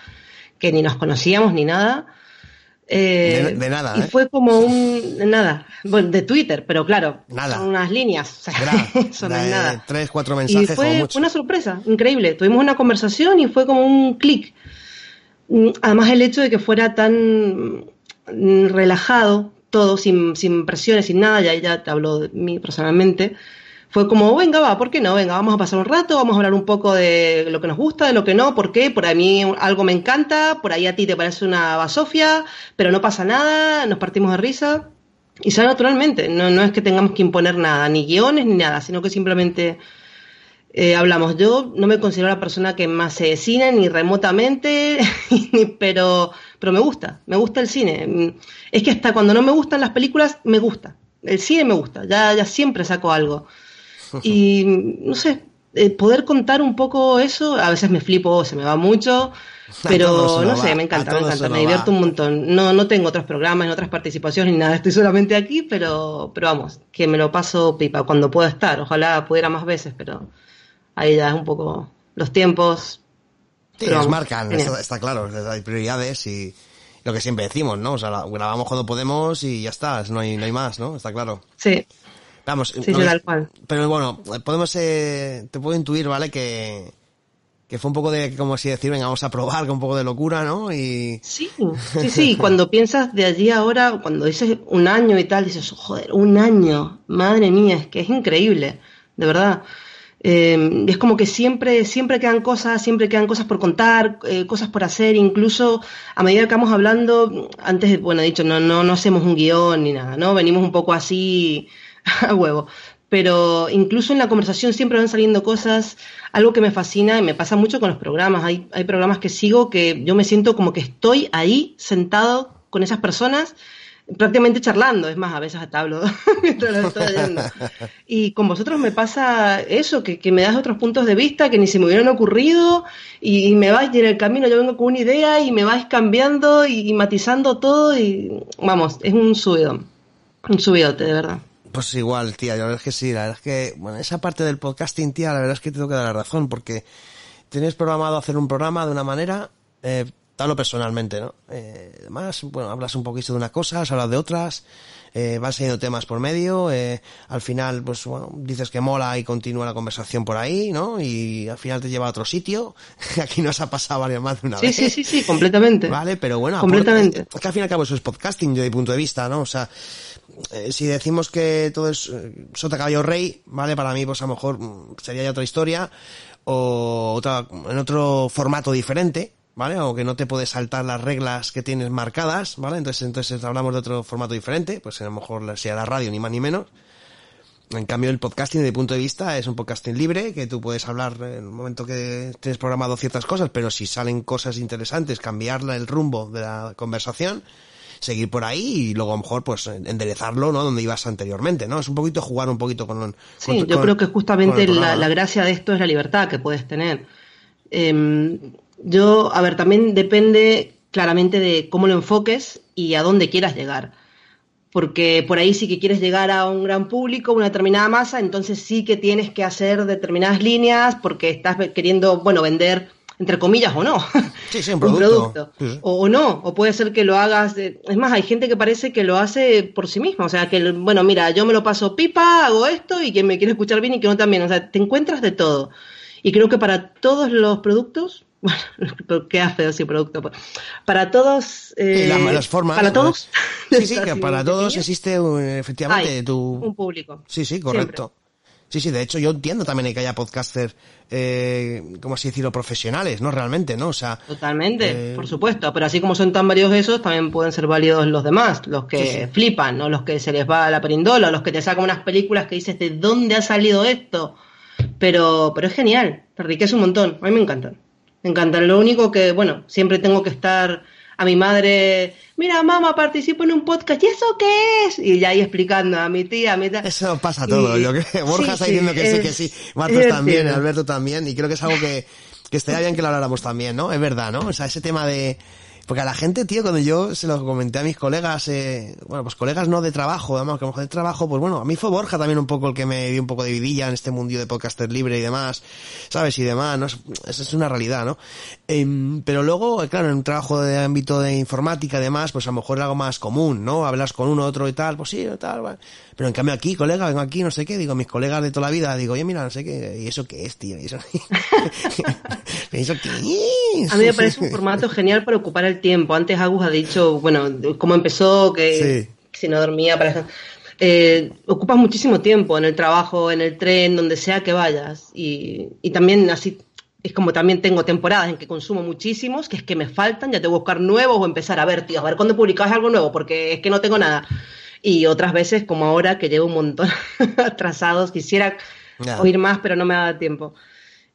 que ni nos conocíamos ni nada. eh, De- de nada, Y ¿eh? fue como un, nada, bueno, de Twitter, pero claro, Nada. son unas líneas, o sea, Gra, es de nada. Tres, cuatro Y mensajes como fue, mucho. una sorpresa, increíble. Tuvimos una conversación y fue como un clic. Mm, Además, el hecho de que fuera tan mm, relajado, todo, sin, sin presiones, sin nada, ya, ya te hablo de mí personalmente, fue como, venga, va, ¿por qué no? Venga, vamos a pasar un rato, vamos a hablar un poco de lo que nos gusta, de lo que no, por qué, por a mí algo me encanta, por ahí a ti te parece una basofia, pero no pasa nada, nos partimos de risa. Y sale naturalmente, no, no es que tengamos que imponer nada, ni guiones ni nada, sino que simplemente eh, hablamos. Yo no me considero la persona que más se cine, ni remotamente, pero, pero me gusta, me gusta el cine. Es que hasta cuando no me gustan las películas, me gusta. El cine me gusta, ya, ya siempre saco algo. Y no sé, eh, poder contar un poco eso, a veces me flipo, se me va mucho, pero no sé, va, me encanta, me encanta, me divierto va. un montón. No, no tengo otros programas, ni otras participaciones, ni nada, estoy solamente aquí, pero, pero vamos, que me lo paso pipa cuando pueda estar. Ojalá pudiera más veces, pero ahí ya es un poco los tiempos. Sí, vamos, marcan, está, está claro, hay prioridades y lo que siempre decimos, ¿no? O sea, grabamos cuando podemos y ya está, no hay, no hay más, ¿no? Está claro. Sí, Vamos, sí, que- tal cual. pero bueno, podemos, eh, te puedo intuir, ¿vale? Que, que fue un poco de, como así decir, venga, vamos a probar, con un poco de locura, ¿no? Y Sí, sí, sí, cuando piensas de allí ahora, cuando dices un año y tal, dices, joder, un año, madre mía, es que es increíble, de verdad. Eh, es como que siempre, siempre quedan cosas, siempre quedan cosas por contar, eh, cosas por hacer, incluso a medida que vamos hablando, antes, bueno, he dicho, no, no, no hacemos un guion ni nada, ¿no? Venimos un poco así a huevo. Pero incluso en la conversación siempre van saliendo cosas, algo que me fascina y me pasa mucho con los programas. Hay, hay programas que sigo que yo me siento como que estoy ahí sentado con esas personas prácticamente charlando, es más, a veces hasta hablo mientras lo estoy. Y con vosotros me pasa eso, que, que me das otros puntos de vista que ni se me hubieran ocurrido y, me vais y en el camino yo vengo con una idea y me vais cambiando y, y matizando todo y vamos, es un subidón, un subidote, de verdad. Pues igual, tía, la verdad es que sí, la verdad es que, bueno, esa parte del podcasting, tía, la verdad es que te tengo que dar la razón, porque tienes programado hacer un programa de una manera, eh, hablo personalmente, ¿no? Eh, además, bueno, hablas un poquito de una cosa, hablas de otras, eh, van saliendo temas por medio, eh, al final, pues bueno, dices que mola y continúa la conversación por ahí, ¿no? Y al final te lleva a otro sitio, aquí nos ha pasado varias más de una Sí, vez. sí, sí, sí, completamente. Vale, pero bueno, Completamente. aporta- es que al fin y al cabo eso es podcasting, desde mi punto de vista, ¿no? O sea, eh, si decimos que todo es eh, sota caballo rey, ¿vale? Para mí, pues a lo mejor mm, sería ya otra historia, o otra, en otro formato diferente, ¿vale? O que no te puedes saltar las reglas que tienes marcadas, ¿vale? Entonces, entonces hablamos de otro formato diferente, pues a lo mejor sea la radio, ni más ni menos. En cambio, el podcasting, desde mi punto de vista, es un podcasting libre, que tú puedes hablar en el momento que tienes programado ciertas cosas, pero si salen cosas interesantes, cambiarla el rumbo de la conversación, seguir por ahí y luego a lo mejor pues enderezarlo, ¿no? Donde ibas anteriormente, ¿no? Es un poquito jugar un poquito con... Sí, con- yo con- creo que justamente la gracia de esto es la libertad que puedes tener. Em, yo, a ver, también depende claramente de cómo lo enfoques y a dónde quieras llegar. Porque por ahí sí que quieres llegar a un gran público, una determinada masa, entonces sí que tienes que hacer determinadas líneas porque estás queriendo, bueno, vender entre comillas o no. Sí, sí, un producto. Sí, sí. O, o no, o puede ser que lo hagas. de- es más, hay gente que parece que lo hace por sí misma. O sea, que, bueno, mira, yo me lo paso pipa, hago esto y quien me quiere escuchar bien y que no también. O sea, te encuentras de todo. Y creo que para todos los productos, bueno, qué feo decir producto, pues, para todos. eh, las formas. Para todos. Sí, sí, que para todos existe eh, efectivamente hay tu. un público. Sí, sí, correcto. Sí, sí, de hecho yo entiendo también que haya podcasters, eh, ¿cómo así decirlo?, profesionales, ¿no? Realmente, ¿no? O sea, Totalmente, Eh, por supuesto. Pero así como son tan varios esos, también pueden ser válidos los demás, los que Sí, sí. flipan, ¿no? Los que se les va la perindola, los que te sacan unas películas que dices, ¿de dónde ha salido esto? Pero, pero es genial, te enriquece un montón. A mí me encantan. Me encantan. Lo único que, bueno, siempre tengo que estar a mi madre, mira, mamá, participo en un podcast, ¿y eso qué es? Y ya ahí explicando a mi tía, a mi tía. Eso pasa todo. Y- Yo creo Borja sí, está sí, diciendo que sí, que sí. es Marcos también. Alberto también. Y creo que es algo que, que estaría bien que lo habláramos también, ¿no? Es verdad, ¿no? O sea, ese tema de... Porque a la gente, tío, cuando yo se lo comenté a mis colegas, eh, bueno, pues colegas no de trabajo, vamos, que a lo mejor de trabajo, pues bueno, a mí fue Borja también un poco el que me dio un poco de vidilla en este mundillo de podcaster libre y demás, ¿sabes? Y demás, ¿no? Es- Eso es una realidad, ¿no? Em, pero luego, claro, en un trabajo de ámbito de informática y demás, pues a lo mejor es algo más común, ¿no? Hablas con uno, otro y tal, pues sí, tal, bueno. Pero en cambio aquí, colega, vengo aquí, no sé qué, digo, mis colegas de toda la vida, digo, oye, mira, no sé qué, ¿y eso qué es, tío? ¿Y eso, ¿Y eso qué es? A mí me parece un formato genial para ocupar el tiempo. Antes Agus ha dicho, bueno, cómo empezó, que Sí. si no dormía para... Eh, ocupas muchísimo tiempo en el trabajo, en el tren, donde sea que vayas. Y, y también así, es como también tengo temporadas en que consumo muchísimos, que es que me faltan, ya tengo que buscar nuevos o empezar a ver, tío, a ver cuándo publicás algo nuevo, porque es que no tengo nada. Y otras veces, como ahora, que llevo un montón atrasados, quisiera oír más, pero no me da tiempo.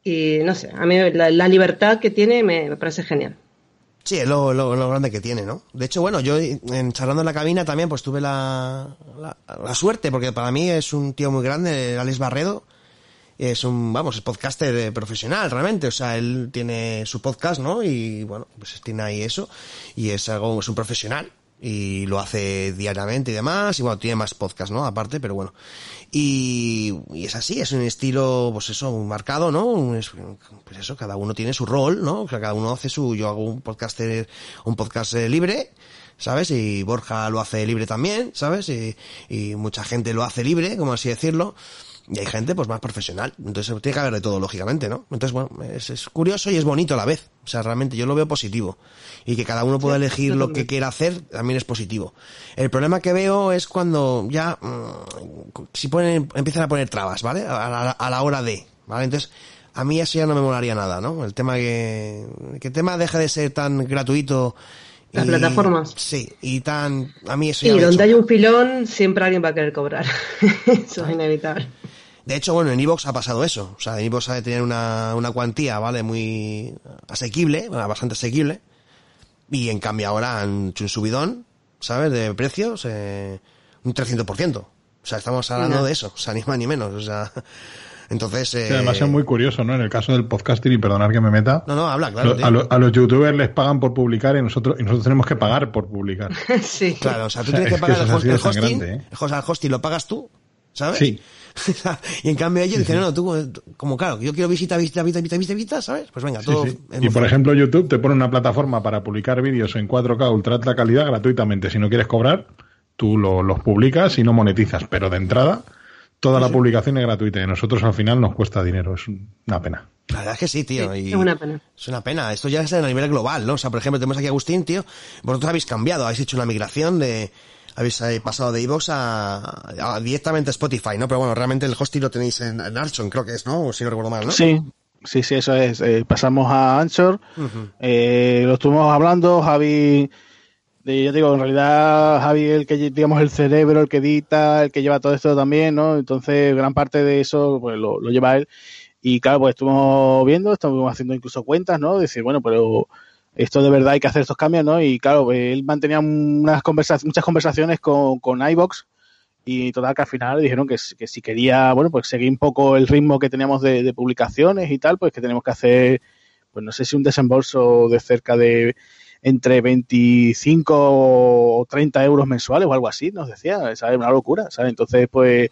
Y no sé, a mí la, la libertad que tiene me, me parece genial. Sí, es lo, lo, lo grande que tiene, ¿no? De hecho, bueno, yo en charlando en la cabina también pues tuve la, la, la suerte, porque para mí es un tío muy grande, Alex Barredo, es un, vamos, es podcaster eh, profesional realmente, o sea, él tiene su podcast, ¿no? Y bueno, pues tiene ahí eso, y es algo, es un profesional, y lo hace diariamente y demás, y bueno, tiene más podcast, ¿no? Aparte, pero bueno. Y, y es así, es un estilo, pues eso, un marcado, ¿no? Es- pues eso, cada uno tiene su rol, ¿no? O sea, cada uno hace su, yo hago un podcast, un podcast eh, libre, ¿sabes? Y Borja lo hace libre también, ¿sabes? Y, y mucha gente lo hace libre, como así decirlo. Y hay gente, pues, más profesional. Entonces, tiene que haber de todo, lógicamente, ¿no? Entonces, bueno, es, es curioso y es bonito a la vez. O sea, realmente yo lo veo positivo. Y que cada uno pueda elegir lo que quiera hacer, también es positivo. El problema que veo es cuando ya, mm, si ponen, empiezan a poner trabas, ¿vale? A la, a la hora de, ¿vale? Entonces, a mí eso ya no me molaría nada, ¿no? El tema que, que el tema deje de ser tan gratuito. Las plataformas. Sí, y tan, a mí eso Y donde hay un filón, siempre alguien va a querer cobrar. Eso es inevitable. De hecho, bueno, en Evox ha pasado eso. O sea, en Evox ha de tener una, una cuantía, ¿vale? Muy asequible, bastante asequible. Y en cambio ahora han hecho un subidón, ¿sabes? De precios, eh, un 300%. O sea, estamos hablando No. de eso. O sea, ni más ni menos. O sea, entonces... Eh, Sí, además es muy curioso, ¿no? En el caso del podcasting, y perdonar que me meta, No, no, habla, claro. a, lo- a los youtubers les pagan por publicar y nosotros, y nosotros tenemos que pagar por publicar. sí. Claro, o sea, tú O sea, tienes que que pagar eso el, hosting, sangrante, ¿eh? el hosting lo pagas tú, ¿sabes? Sí. y en cambio ellos dicen, no, no, tú, como claro, yo quiero visita, visita, visita, visita, visita, visita, ¿sabes? Pues venga, todo. sí. Y por ejemplo, YouTube te pone una plataforma para publicar vídeos en 4K ultra alta calidad gratuitamente. Si no quieres cobrar, tú lo- los publicas y no monetizas. Pero de entrada, toda la publicación es gratuita y a nosotros al final nos cuesta dinero. Es una pena. La verdad es que sí, tío. Sí, y es una pena. Es una pena. Esto ya es a nivel global, ¿no? O sea, por ejemplo, tenemos aquí a Agustín, tío. Vosotros habéis cambiado, habéis hecho una migración de... Habéis eh, pasado de iVoox a, a directamente a Spotify, ¿no? Pero bueno, realmente el hosting lo tenéis en, en Archon, creo que es, ¿no? Si no recuerdo mal, ¿no? Sí, sí, sí, eso es. Eh, pasamos a Anchor, Ujú. eh, lo estuvimos hablando, Javi, yo digo, en realidad Javi el que, digamos, el cerebro, el que edita, el que lleva todo esto también, ¿no? Entonces, gran parte de eso, pues lo, lo lleva él. Y claro, pues estuvimos viendo, estuvimos haciendo incluso cuentas, ¿no? Decir, bueno, pero esto de verdad hay que hacer estos cambios, ¿no? Y claro, él mantenía unas conversa muchas conversaciones con, con iVox y total que al final dijeron que, si- que si quería, bueno, pues seguir un poco el ritmo que teníamos de, de publicaciones y tal, pues que tenemos que hacer, pues no sé si un desembolso de cerca de entre 25 o 30 euros mensuales o algo así, nos decía, ¿sabes? Una locura, ¿sabes? Entonces, pues,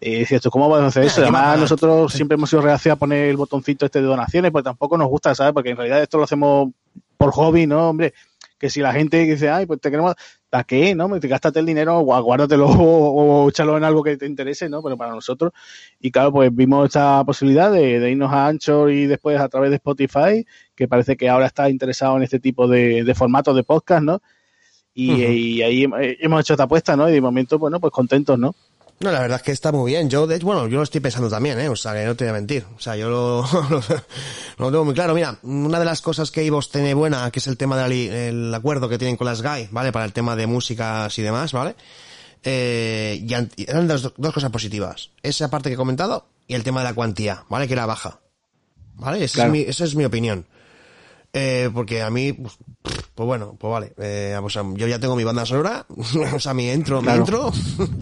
eh, cierto, ¿cómo vamos a hacer eso? Además, nosotros siempre hemos sido reacios a poner el botoncito este de donaciones, pues tampoco nos gusta, ¿sabes? Porque en realidad esto lo hacemos por hobby, ¿no? Hombre, que si la gente dice, ay, pues te queremos, ¿para qué? ¿No? Te gástate el dinero, guárdatelo o, o échalo en algo que te interese, ¿no? Pero para nosotros, y claro, pues vimos esta posibilidad de, de irnos a Anchor y después a través de Spotify, que parece que ahora está interesado en este tipo de, de formatos de podcast, ¿no? Y, y ahí hem- hemos hecho esta apuesta, ¿no? Y de momento, bueno, pues contentos, ¿no? No, la verdad es que está muy bien. Yo, de hecho, bueno, yo lo estoy pensando también, ¿eh? O sea, que no te voy a mentir. O sea, yo lo, lo, lo tengo muy claro. Mira, una de las cosas que Ivos tiene buena, que es el tema del acuerdo que tienen con las GAI, ¿vale? Para el tema de músicas y demás, ¿vale? Eh, y an- y eran dos, dos cosas positivas. Esa parte que he comentado y el tema de la cuantía, ¿vale? Que era baja. ¿Vale? Esa, Claro. es, mi, esa es mi opinión. Eh, porque a mí, pues, pues bueno, pues vale. Eh, sea, yo ya tengo mi banda sonora, o sea, mi intro, mi Claro. intro.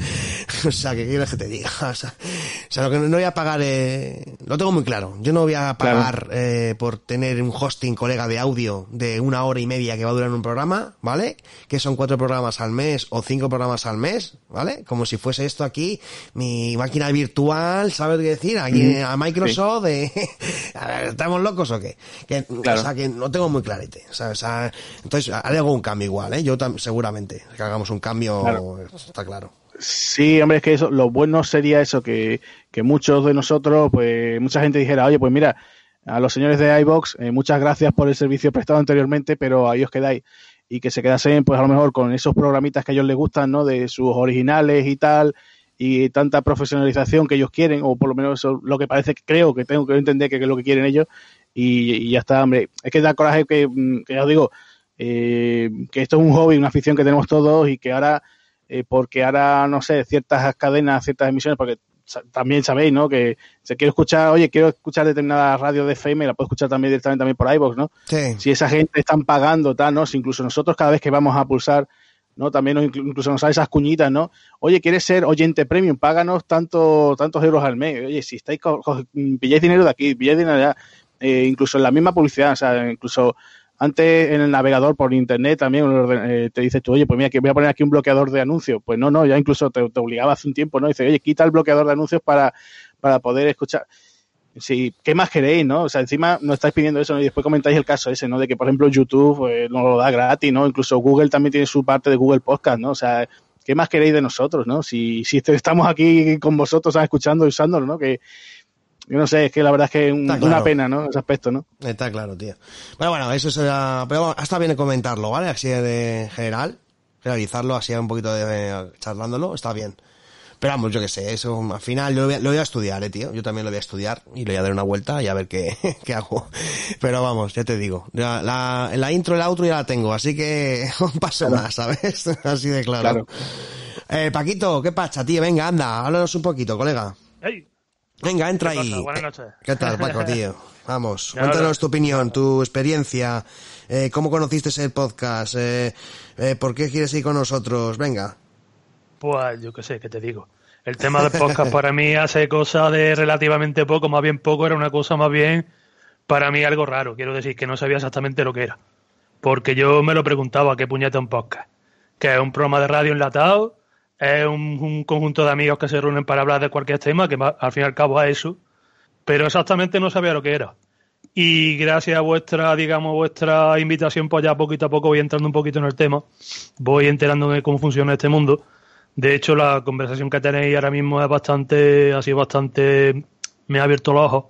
o sea, que quieres que te diga. O sea, o sea, lo que no voy a pagar, eh, lo tengo muy claro. Yo no voy a pagar eh, por tener un hosting colega de audio de una hora y media que va a durar un programa, ¿vale? Que son cuatro programas al mes o cinco programas al mes, ¿vale? Como si fuese esto aquí, mi máquina virtual, ¿sabes qué decir? Aquí a Microsoft, de, a ver, ¿estamos locos o qué? Que, Claro. O sea, que no tengo muy clarete. O sea, o sea, entonces, haré algún cambio igual, ¿eh? Yo tam- seguramente, que hagamos un cambio, Claro. está claro. Sí, hombre, es que eso, lo bueno sería eso, que, que muchos de nosotros, pues mucha gente dijera, oye, pues mira, a los señores de iBox, eh, muchas gracias por el servicio prestado anteriormente, pero ahí os quedáis. Y que se quedasen, pues a lo mejor con esos programitas que a ellos les gustan, ¿no? De sus originales y tal, y tanta profesionalización que ellos quieren, o por lo menos eso es lo que parece que creo que tengo que entender que es lo que quieren ellos, y, y ya está, hombre. Es que da coraje que, mm, que ya os digo, eh, que esto es un hobby, una afición que tenemos todos y que ahora eh, porque ahora, no sé, ciertas cadenas, ciertas emisiones, porque también sabéis, ¿no? Que se quiere escuchar, oye, quiero escuchar determinada radio de FM, la puedo escuchar también directamente también por iVoox, ¿no? Sí. Si esa gente están pagando, tal, ¿no? Si incluso nosotros cada vez que vamos a pulsar, ¿no? También nos inclu- incluso nos salen esas cuñitas, ¿no? Oye, ¿quieres ser oyente premium? Páganos tanto, tantos euros al mes. Oye, si estáis, pilláis dinero de aquí, pilláis dinero de allá. Eh, incluso en la misma publicidad, o sea, incluso antes en el navegador por internet también eh, te dices tú, oye, pues mira, que voy a poner aquí un bloqueador de anuncios. Pues no, no, ya incluso te, te obligaba hace un tiempo, ¿no? Dice, oye, quita el bloqueador de anuncios para, para poder escuchar. Sí, ¿qué más queréis, no? O sea, encima nos estáis pidiendo eso, ¿no? Y después comentáis el caso ese, ¿no? De que, por ejemplo, YouTube eh, nos lo da gratis, ¿no? Incluso Google también tiene su parte de Google Podcast, ¿no? O sea, ¿qué más queréis de nosotros, no? Si, si est- estamos aquí con vosotros, ¿sabes? escuchando y usándolo, ¿no? Que, yo no sé, es que la verdad es que es un- claro. una pena, ¿no? Ese aspecto, ¿no? Está claro, tío. Bueno, bueno, eso será, pero bueno, está bien comentarlo, ¿vale? Así de general, realizarlo, así un poquito de charlándolo, está bien. Pero vamos, yo qué sé, eso al final lo voy, a, lo voy a estudiar, eh, tío. Yo también lo voy a estudiar y le voy a dar una vuelta y a ver qué, qué hago. Pero vamos, ya te digo, la, la, la intro y la outro ya la tengo, así que un paso más, ¿sabes? así de claro. Claro. Eh, Paquito, ¿qué pasa, tío? Venga, anda, háblanos un poquito, colega. Venga, entra ¿Qué ahí. Buenas noches. ¿Qué tal, Paco, tío? Vamos, Ya cuéntanos tu opinión, tu experiencia, eh, cómo conociste el podcast, eh, eh, por qué quieres ir con nosotros, venga. Pues yo qué sé, ¿qué te digo? El tema del podcast para mí hace cosa de relativamente poco, más bien poco, era una cosa más bien para mí algo raro. Quiero decir que no sabía exactamente lo que era. Porque yo me lo preguntaba, ¿qué puñeta es un podcast? Que es un programa de radio enlatado, es un, un conjunto de amigos que se reúnen para hablar de cualquier tema, que al fin y al cabo es eso. Pero exactamente no sabía lo que era. Y gracias a vuestra, digamos, vuestra invitación, pues ya poquito a poco voy entrando un poquito en el tema. Voy enterándome de cómo funciona este mundo. De hecho, la conversación que tenéis ahora mismo es bastante, ha sido bastante, me ha abierto los ojos.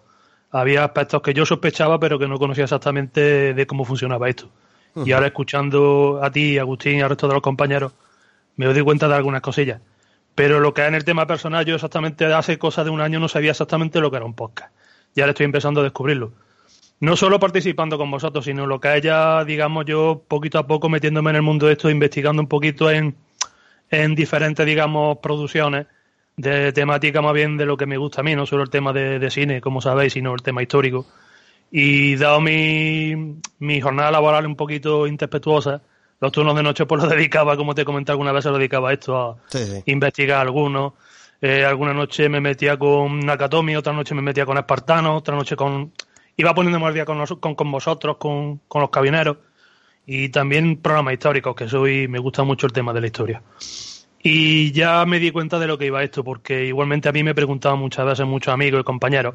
Había aspectos que yo sospechaba, pero que no conocía exactamente de cómo funcionaba esto. Y ahora escuchando a ti, Agustín y al resto de los compañeros, me doy cuenta de algunas cosillas. Pero lo que es en el tema personal, yo exactamente hace cosa de un año no sabía exactamente lo que era un podcast. Y ahora estoy empezando a descubrirlo. No solo participando con vosotros, sino lo que es ya, digamos, yo poquito a poco metiéndome en el mundo de esto, investigando un poquito en, en diferentes, digamos, producciones de temática más bien de lo que me gusta a mí, no solo el tema de, de cine, como sabéis, sino el tema histórico. Y dado mi, mi jornada laboral un poquito interpetuosa, los turnos de noche pues los dedicaba, como te comenté alguna vez, se los dedicaba a esto, a Sí, sí. investigar algunos. Eh, alguna noche me metía con Nakatomi, otra noche me metía con Espartano, otra noche con... Iba poniéndome al día con, nos- con, con vosotros, con, con los cabineros. y también programas históricos, que soy, me gusta mucho el tema de la historia. Y ya me di cuenta de lo que iba esto, porque igualmente a mí me preguntaban muchas veces muchos amigos y compañeros.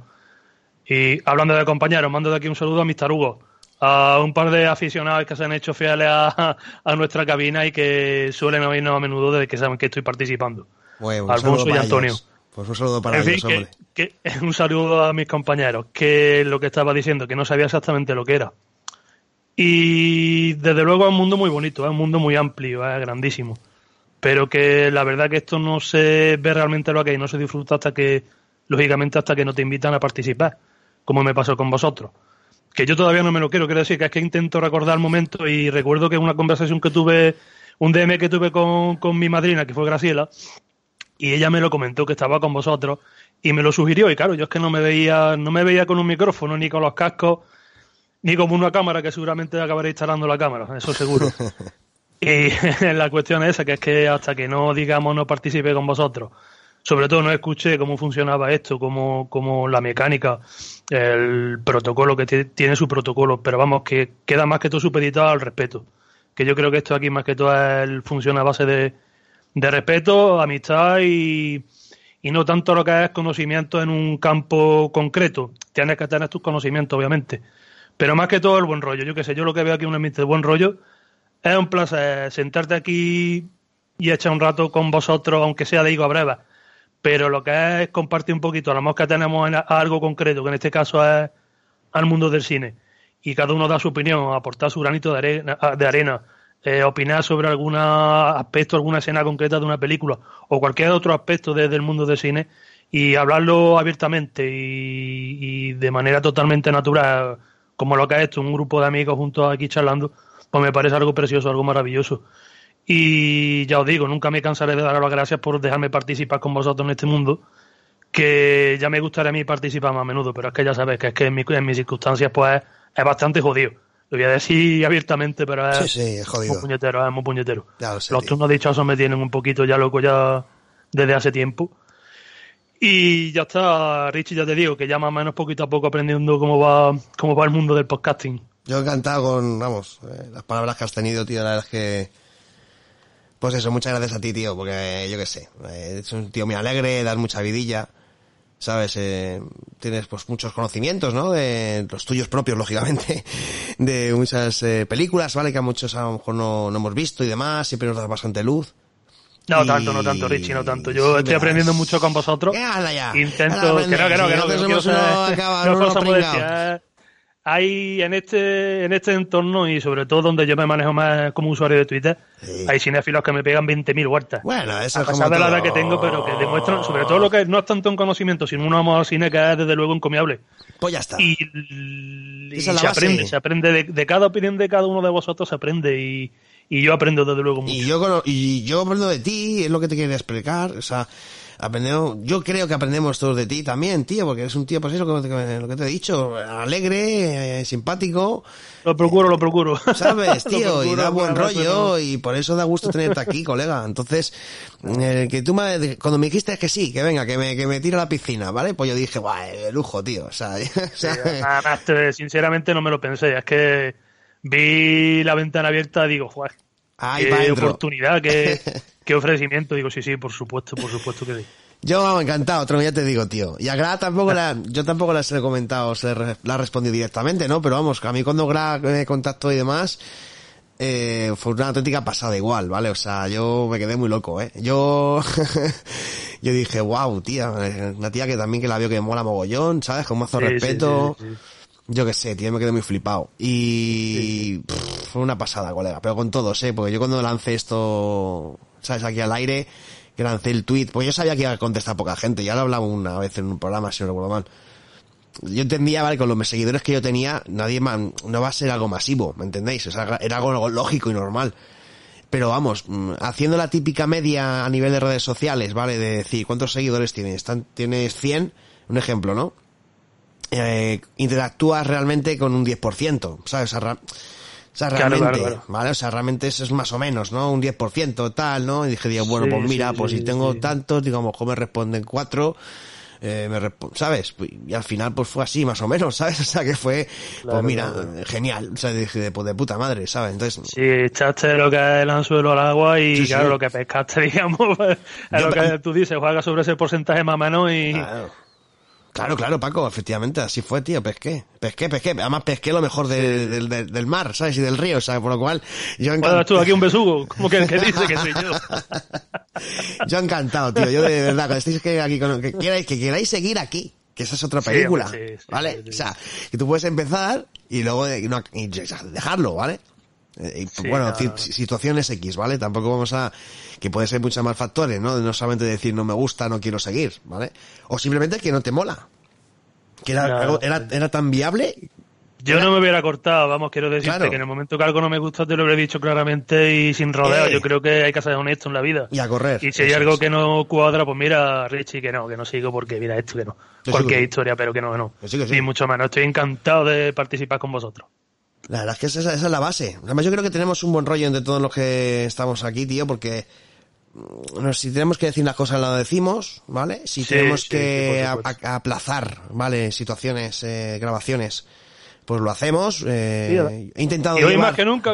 Y hablando de compañeros, mando de aquí un saludo a Mr. Hugo, a un par de aficionados que se han hecho fieles a, a nuestra cabina y que suelen oírnos a menudo desde que saben que estoy participando. Bueno, Alfonso y Antonio. ellos. Pues un saludo para En fin, que- que- un saludo a mis compañeros, que lo que estaba diciendo, que no sabía exactamente lo que era. Y desde luego es un mundo muy bonito, es un mundo muy amplio, es grandísimo. Pero que la verdad que esto no se ve realmente lo que hay, no se disfruta hasta que, lógicamente, hasta que no te invitan a participar, como me pasó con vosotros. Que yo todavía no me lo quiero, quiero decir que es que intento recordar momentos y recuerdo que una conversación que tuve, un DM que tuve con, con mi madrina, que fue Graciela, y ella me lo comentó que estaba con vosotros y me lo sugirió. Y claro yo es que no me veía no me veía con un micrófono ni con los cascos ni como una cámara que seguramente acabaré instalando la cámara eso seguro. Y la cuestión es esa que es que hasta que no digamos no participe con vosotros sobre todo no escuché cómo funcionaba esto cómo, cómo la mecánica el protocolo que ti- tiene su protocolo pero vamos que queda más que todo supeditado al respeto que yo creo que esto aquí más que todo el- funciona a base de de respeto, amistad y, y no tanto lo que es conocimiento en un campo concreto. Tienes que tener tus conocimientos, obviamente. Pero más que todo el buen rollo. Yo qué sé, yo lo que veo aquí en un ambiente de buen rollo es un placer sentarte aquí y echar un rato con vosotros, aunque sea de higo a breva. Pero lo que es compartir un poquito, a lo mejor que tenemos algo concreto, que en este caso es al mundo del cine. Y cada uno da su opinión, aportar su granito de arena, de arena eh, opinar sobre algún aspecto, alguna escena concreta de una película o cualquier otro aspecto de- del mundo del cine y hablarlo abiertamente y, y de manera totalmente natural, como lo que ha hecho un grupo de amigos juntos aquí charlando, pues me parece algo precioso, algo maravilloso. Y ya os digo, nunca me cansaré de daros las gracias por dejarme participar con vosotros en este mundo, que ya me gustaría a mí participar más a menudo, pero es que ya sabes que es que en, mi- en mis circunstancias pues es bastante jodido. Lo voy a decir abiertamente, pero es, Sí, sí, es jodido. muy puñetero, es muy puñetero. Lo sé, Los turnos dichosos me tienen un poquito ya loco ya desde hace tiempo. Y ya está, Richie, ya te digo que ya más o menos poquito a poco aprendiendo cómo va, cómo va el mundo del podcasting. Yo encantado con, vamos, eh, las palabras que has tenido, tío, la verdad es que... Pues eso, muchas gracias a ti, tío, porque yo qué sé, eres un tío muy alegre, das mucha vidilla, ¿sabes? Eh, tienes pues muchos conocimientos, ¿no? De los tuyos propios, lógicamente, de muchas eh, películas, ¿vale? Que a muchos a lo mejor no, no hemos visto y demás, siempre nos das bastante luz. No Y- tanto, no tanto, Richie, no tanto. Yo sí, estoy aprendiendo mucho con vosotros. Hala ya. Intento, que no, que no, que no, que no, unos acaba- no Hay en este, en este entorno y sobre todo donde yo me manejo más como usuario de Twitter, hay cinéfilos que me pegan 20.000 huertas. Bueno, eso a es pesar como de la edad que tengo, pero que demuestran, sobre todo lo que no es tanto un conocimiento, sino un amor al cine que es desde luego encomiable. Pues ya está. Y, es se base. aprende, se aprende de, de cada opinión de cada uno de vosotros, se aprende y, y yo aprendo desde luego mucho. Y yo, y yo aprendo de ti, es lo que te quería explicar. O sea, aprendemos, yo creo que aprendemos todos de ti también, tío, porque eres un tío, pues eso, lo que, lo que te he dicho, alegre, eh, simpático. Lo procuro, lo procuro. ¿Sabes, tío? y da buen rollo, y por eso da gusto tenerte aquí, colega. Entonces, eh, que tú me, cuando me dijiste que sí, que venga, que me, que me tire a la piscina, ¿vale? Pues yo dije, guau, de lujo, tío. O sea, Además, te- sinceramente no me lo pensé. Es que vi la ventana abierta y digo, joder, Ahí qué oportunidad, qué, qué ofrecimiento. Digo, sí, sí, por supuesto, por supuesto que sí. Yo vamos, encantado, otro ya te digo, tío. Y a Gra tampoco la, yo tampoco les he comentado, se la he respondido directamente, ¿no? Pero vamos, a mí cuando Gra me contactó y demás, eh, fue una auténtica pasada igual, ¿vale? O sea, yo me quedé muy loco, ¿eh? Yo, yo dije, wow, tía, eh, una tía que también que la veo que me mola mogollón, ¿sabes? Con mazo Sí, sí, respeto. sí, sí. Yo qué sé, tío, me quedé muy flipado. Y pff, fue una pasada, colega. Pero con todos, ¿eh? Porque yo cuando lancé esto, ¿sabes? Aquí al aire, que lancé el tweet, pues yo sabía que iba a contestar poca gente. Ya lo hablaba una vez en un programa, si no recuerdo mal. Yo entendía, ¿vale? Con los seguidores que yo tenía, nadie más, no va a ser algo masivo, ¿me entendéis? O sea, era algo lógico y normal. Pero vamos, mm, haciendo la típica media a nivel de redes sociales, ¿vale? De decir, ¿cuántos seguidores tienes? Tienes 100, un ejemplo, ¿no? Eh, interactúas realmente con un 10%, ¿sabes? O sea, o realmente, claro, claro. ¿vale? O sea, realmente eso es más o menos, ¿no? Un 10% tal, ¿no? Y dije, digo, bueno, Sí, pues mira, sí, pues sí, si tengo tantos, mejor me responden cuatro, eh, me ¿sabes? Y al final pues fue así, más o menos, ¿sabes? O sea, que fue, pues mira, genial, o sea, dije, de, pues, de puta madre, ¿sabes? Entonces, Sí, echaste lo que es el anzuelo al agua y claro, lo que pescaste, digamos, pues, es Yo lo que tú dices, juega sobre ese porcentaje más o menos y... Claro. Claro, Paco, efectivamente, así fue, tío, pesqué, pesqué, pesqué, además pesqué lo mejor de- del, del- del mar, ¿sabes? Y del río, ¿sabes? Por lo cual, yo Bueno, encantado. tú aquí un besugo, como que el que dice que soy yo. Yo encantado, tío, yo de verdad, que estéis que aquí, con- que queráis, que queráis seguir aquí, que esa es otra Sí, película, hombre, sí, sí, ¿vale? O sea, que tú puedes empezar y luego de- y no- y dejarlo, ¿vale? Eh, y, Sí, bueno, no, ci- no. situaciones X, ¿vale? Tampoco vamos a, que puede ser muchos más factores, ¿no? No solamente decir no me gusta, no quiero seguir, ¿vale? O simplemente que no te mola. Que era, era, era tan viable Yo no me hubiera cortado, vamos, quiero decirte Claro. que en el momento que algo no me gusta te lo habré dicho claramente y sin rodeo. Eh. Yo creo que hay que ser honesto en la vida. y a correr. Y si hay algo es. que no cuadra, pues mira, Richie, que no, que no sigo porque mira esto, que no. Sí, Cualquier historia, pero que no, que no. Sí. Ni mucho menos. Estoy encantado de participar con vosotros. La verdad es que esa, esa es la base. Además, yo creo que tenemos un buen rollo entre todos los que estamos aquí, tío, porque mm, no, si tenemos que decir las cosas, las decimos, ¿vale? Si Sí, tenemos sí, que sí, aplazar, ¿vale? Situaciones, eh, grabaciones, pues lo hacemos. Eh, Sí, he intentado Y hoy llevar- más que nunca,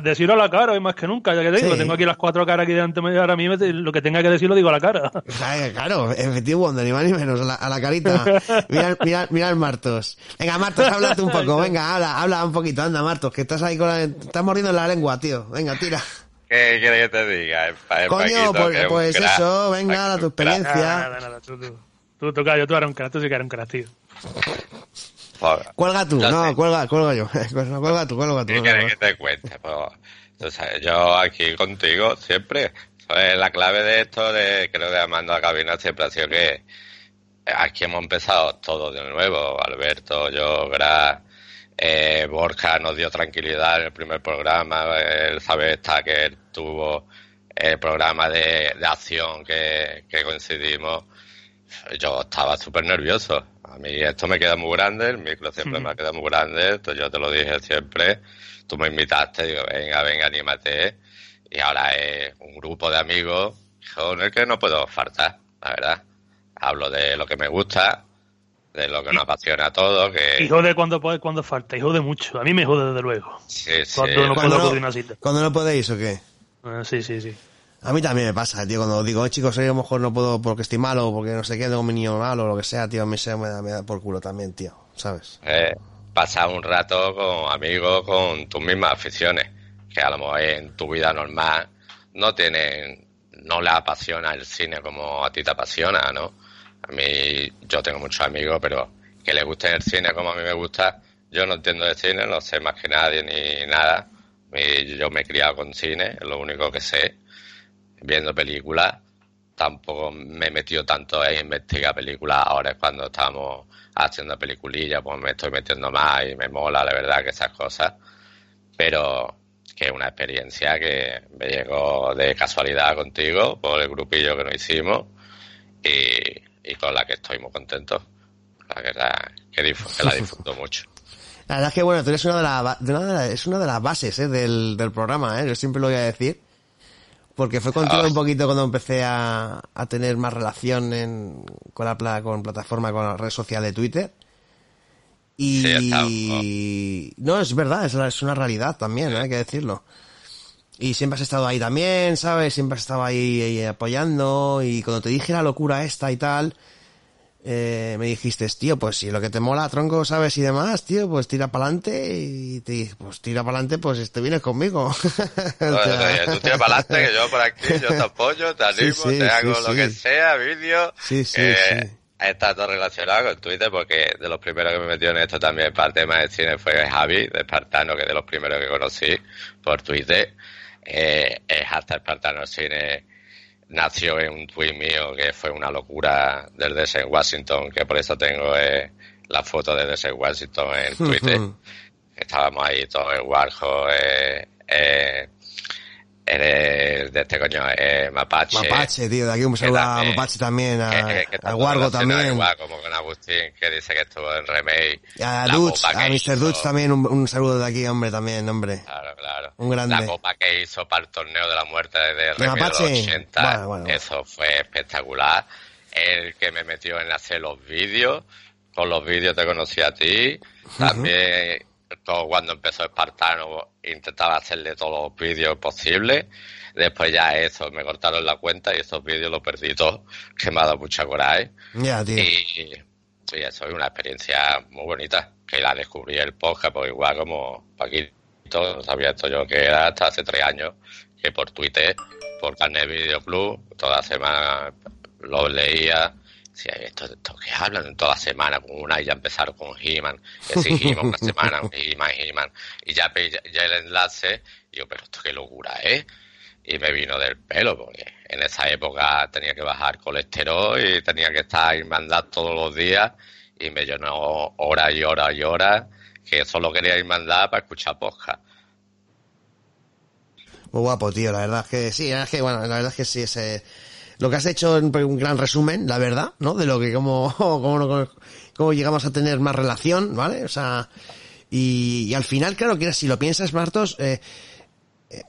decirlo a la cara, hoy más que nunca, ya que te digo, Sí. tengo aquí las cuatro caras aquí delante mío, ahora mismo lo que tenga que decir lo digo a la cara. Claro, Claro, efectivo ni más ni menos, a la, a la carita. Mira, mira, mira el Martos. Venga, Martos, háblate un poco, venga, habla, habla un poquito, anda, Martos, que estás ahí con la, estás mordiendo la lengua, tío. Venga, tira. ¿Qué quieres que te diga? El pa- el Coño, Paquito, pues- pues crack. eso, venga, da tu experiencia. Nada, nada, nada, tú, tú, tú, tocayo, tú eres un crack, tú sí que eres un crack, tío. Cuelga tú, no, cuelga, cuelga yo. cuelga tú, cuelga tú. ¿Qué quieres que te cuente? Pues, yo aquí contigo siempre. ¿sabes? La clave de esto, de creo de Amando a Cabina, siempre ha sido que aquí hemos empezado todo de nuevo. Alberto, yo, Gra, eh, Borja nos dio tranquilidad en el primer programa. El Saber Tucker tuvo el programa de, de acción que, que coincidimos. Yo estaba súper nervioso. A mí esto me queda muy grande, el micro siempre me ha quedado muy grande, esto yo te lo dije siempre. Tú me invitaste, digo, venga, venga, anímate. Y ahora es un grupo de amigos con el que no puedo faltar, la verdad. Hablo de lo que me gusta, de lo que nos apasiona a todos, que... Y jode cuando, puede- cuando falta, y jode mucho. A mí me jode desde luego. Sí, sí. Cuando no Cuando puedo no- acudir a una cita. Cuando no podéis o qué? Ah, sí, sí, sí. A mí también me pasa, tío, cuando digo, "Oh, chicos, hoy a lo mejor no puedo porque estoy malo, porque no sé qué, tengo mi niño malo, lo que sea, tío, a mí se me da, me da por culo también, tío, ¿sabes? eh, pasar un rato con amigos con tus mismas aficiones, que a lo mejor en tu vida normal no tienen, no les apasiona el cine como a ti te apasiona, ¿no? A mí, yo tengo muchos amigos, pero que les guste el cine como a mí me gusta, yo no entiendo de cine, no sé más que nadie ni nada. Yo me he criado con cine, es lo único que sé, viendo películas. Tampoco me he metido tanto en investigar películas. Ahora es cuando estamos haciendo peliculillas, pues me estoy metiendo más y me mola, la verdad, que esas cosas. Pero que es una experiencia que me llegó de casualidad contigo, por el grupillo que nos hicimos y, y con la que estoy muy contento. La verdad, que, que la disfruto mucho. La verdad es que, bueno, tú eres una de, la, ba- de una de la- es una de las bases ¿eh? del, del programa, ¿eh? yo siempre lo voy a decir. Porque fue contigo Ah. un poquito cuando empecé a, a tener más relación en, con la pla- con plataforma, con la red social de Twitter. Y Sí, no, es verdad, es, una realidad también, ¿eh? hay que decirlo. Y siempre has estado ahí también, ¿sabes? Siempre has estado ahí, ahí apoyando. Y cuando te dije la locura esta y tal, eh, me dijiste, tío, pues si lo que te mola, tronco, ¿sabes? Y demás, tío, pues tira para adelante. Y te dije, pues tira para adelante, pues te vienes conmigo. Oye, tú tienes para adelante, que yo por aquí, yo te apoyo, te animo, sí, te hago sí, lo que sea, vídeo. Sí, sí. Está todo relacionado con Twitter porque de los primeros que me metió en esto también para el tema de cine fue Javi, de Espartano, que de los primeros que conocí por Twitter. Eh, el hashtag Espartano Cine nació en un tweet mío que fue una locura del DS en Washington, que por eso tengo eh, la foto de DS en Washington en Twitter. Estábamos ahí todos en Warhol, eh, eh, de este coño, eh, Mapache. Mapache, tío, de aquí un saludo a Mapache también, a, que- que está a Wargo también. Igual, como con Agustín, que dice que estuvo en Remake. Y a Dutch, a Mr. Dutch también, un, un saludo de aquí, hombre, también, hombre. Claro, claro. Un grande. La copa que hizo para el torneo de la muerte de Remake de los 80, Bueno, bueno. eso fue espectacular. el que me metió en hacer los vídeos. Con los vídeos te conocí a ti. También todo cuando empezó Espartano intentaba hacerle todos los vídeos posibles. Después ya eso, me cortaron la cuenta y esos vídeos los perdí todos, que me ha dado mucha coraje. Tío. Y, y eso es una experiencia muy bonita, que la descubrí el podcast, pues igual como Paquito, no sabía esto yo que era hasta hace tres años, que por Twitter, por Carnet Video Club, toda semana lo leía, decía, esto, esto que hablan toda semana, con una y ya empezaron con He-Man, sí, He-Man una semana, He-Man, He-Man, y ya, ya el enlace, y yo, pero esto qué locura, ¿eh? Y me vino del pelo, porque en esa época tenía que bajar colesterol y tenía que estar en mandar todos los días, y me llenó horas y horas y horas, que solo quería ir mandar para escuchar podcast. Muy guapo, tío, la verdad es que sí, la es que, bueno, la verdad es que sí, ese, lo que has hecho en un gran resumen, la verdad, ¿no? De lo que, cómo, cómo, cómo llegamos a tener más relación, ¿vale? O sea, y, al final, claro, que si lo piensas, Martos, eh, eh,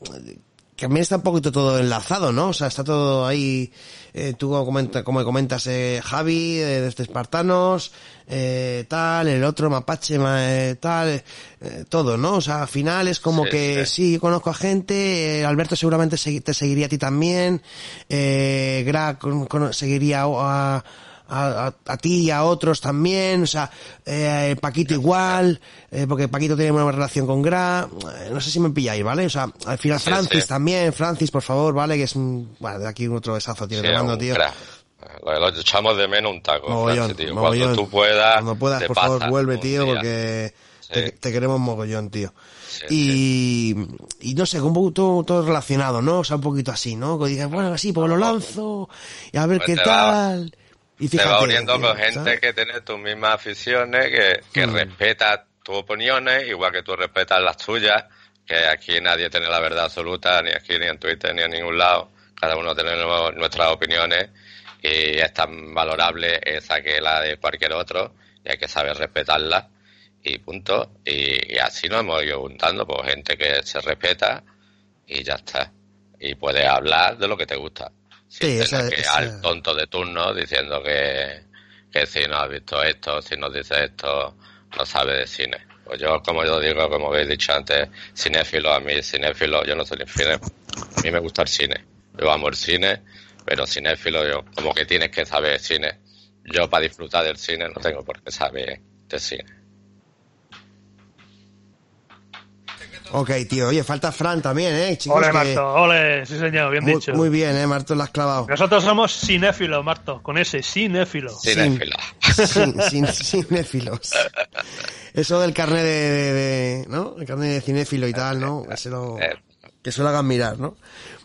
también está un poquito todo enlazado, ¿no? O sea, está todo ahí, eh, tú como, comenta- como comentas, eh, Javi, eh, desde Espartanos, eh, tal, el otro Mapache, ma- eh, tal, eh, todo, ¿no? O sea, al final es como Sí, que sí. sí, yo conozco a gente, eh, Alberto seguramente te seguiría a ti también, eh, Gra con- con- seguiría a, a, a- a ti y a otros también, o sea, eh, Paquito igual, eh, porque Paquito tiene una relación con Gra, eh, no sé si me pilláis, ¿vale? O sea, al final Francis sí. también, Francis, por favor, ¿vale? Que es un, bueno, de aquí otro besazo, tío, Sí, te mando, un tío. Lo, lo echamos de menos un taco, Mogollón, Francis, tío. mogollón. Cuando tú puedas, Cuando puedas, por favor, vuelve, un tío, día. porque Sí. te, te queremos mogollón, tío. Sí, Y, y no sé, un poco todo, todo relacionado, ¿no? O sea, un poquito así, ¿no? Que digas, bueno, así, pues lo lanzo, y a ver Pues qué tal. Y te vas uniendo con gente ¿sabes? que tiene tus mismas aficiones, que, que Mm. respeta tus opiniones, igual que tú respetas las tuyas, que aquí nadie tiene la verdad absoluta, ni aquí, ni en Twitter, ni en ningún lado. Cada uno tenemos nuestras opiniones y es tan valorable esa que la de cualquier otro y hay que saber respetarla y punto. Y, y así nos hemos ido juntando, pues gente que se respeta y ya está. Y puedes hablar de lo que te gusta. Sí, tener esa- que esa- al tonto de turno diciendo que, que si no has visto esto, si no dice esto, no sabe de cine. Pues yo, como yo digo, como habéis dicho antes, cinéfilo, a mí cinéfilo, yo no soy cine. A mí me gusta el cine. Yo amo el cine, pero cinéfilo, yo, como que tienes que saber de cine. Yo, para disfrutar del cine, no tengo por qué saber de cine. Ok, tío. Oye, falta Fran también, ¿eh? Chicos, Ole, que- Marto, ole, sí señor, bien muy, dicho. muy bien, ¿eh? Marto, lo has clavado. Nosotros somos cinéfilos, Marto, con ese, cinéfilo. Cinéfilo. Sin, sin, cinéfilos. Eso del carnet de, de- de- ¿no? El carnet de cinéfilo y tal, ¿no? Que se lo, Eh, que se lo hagan mirar, ¿no?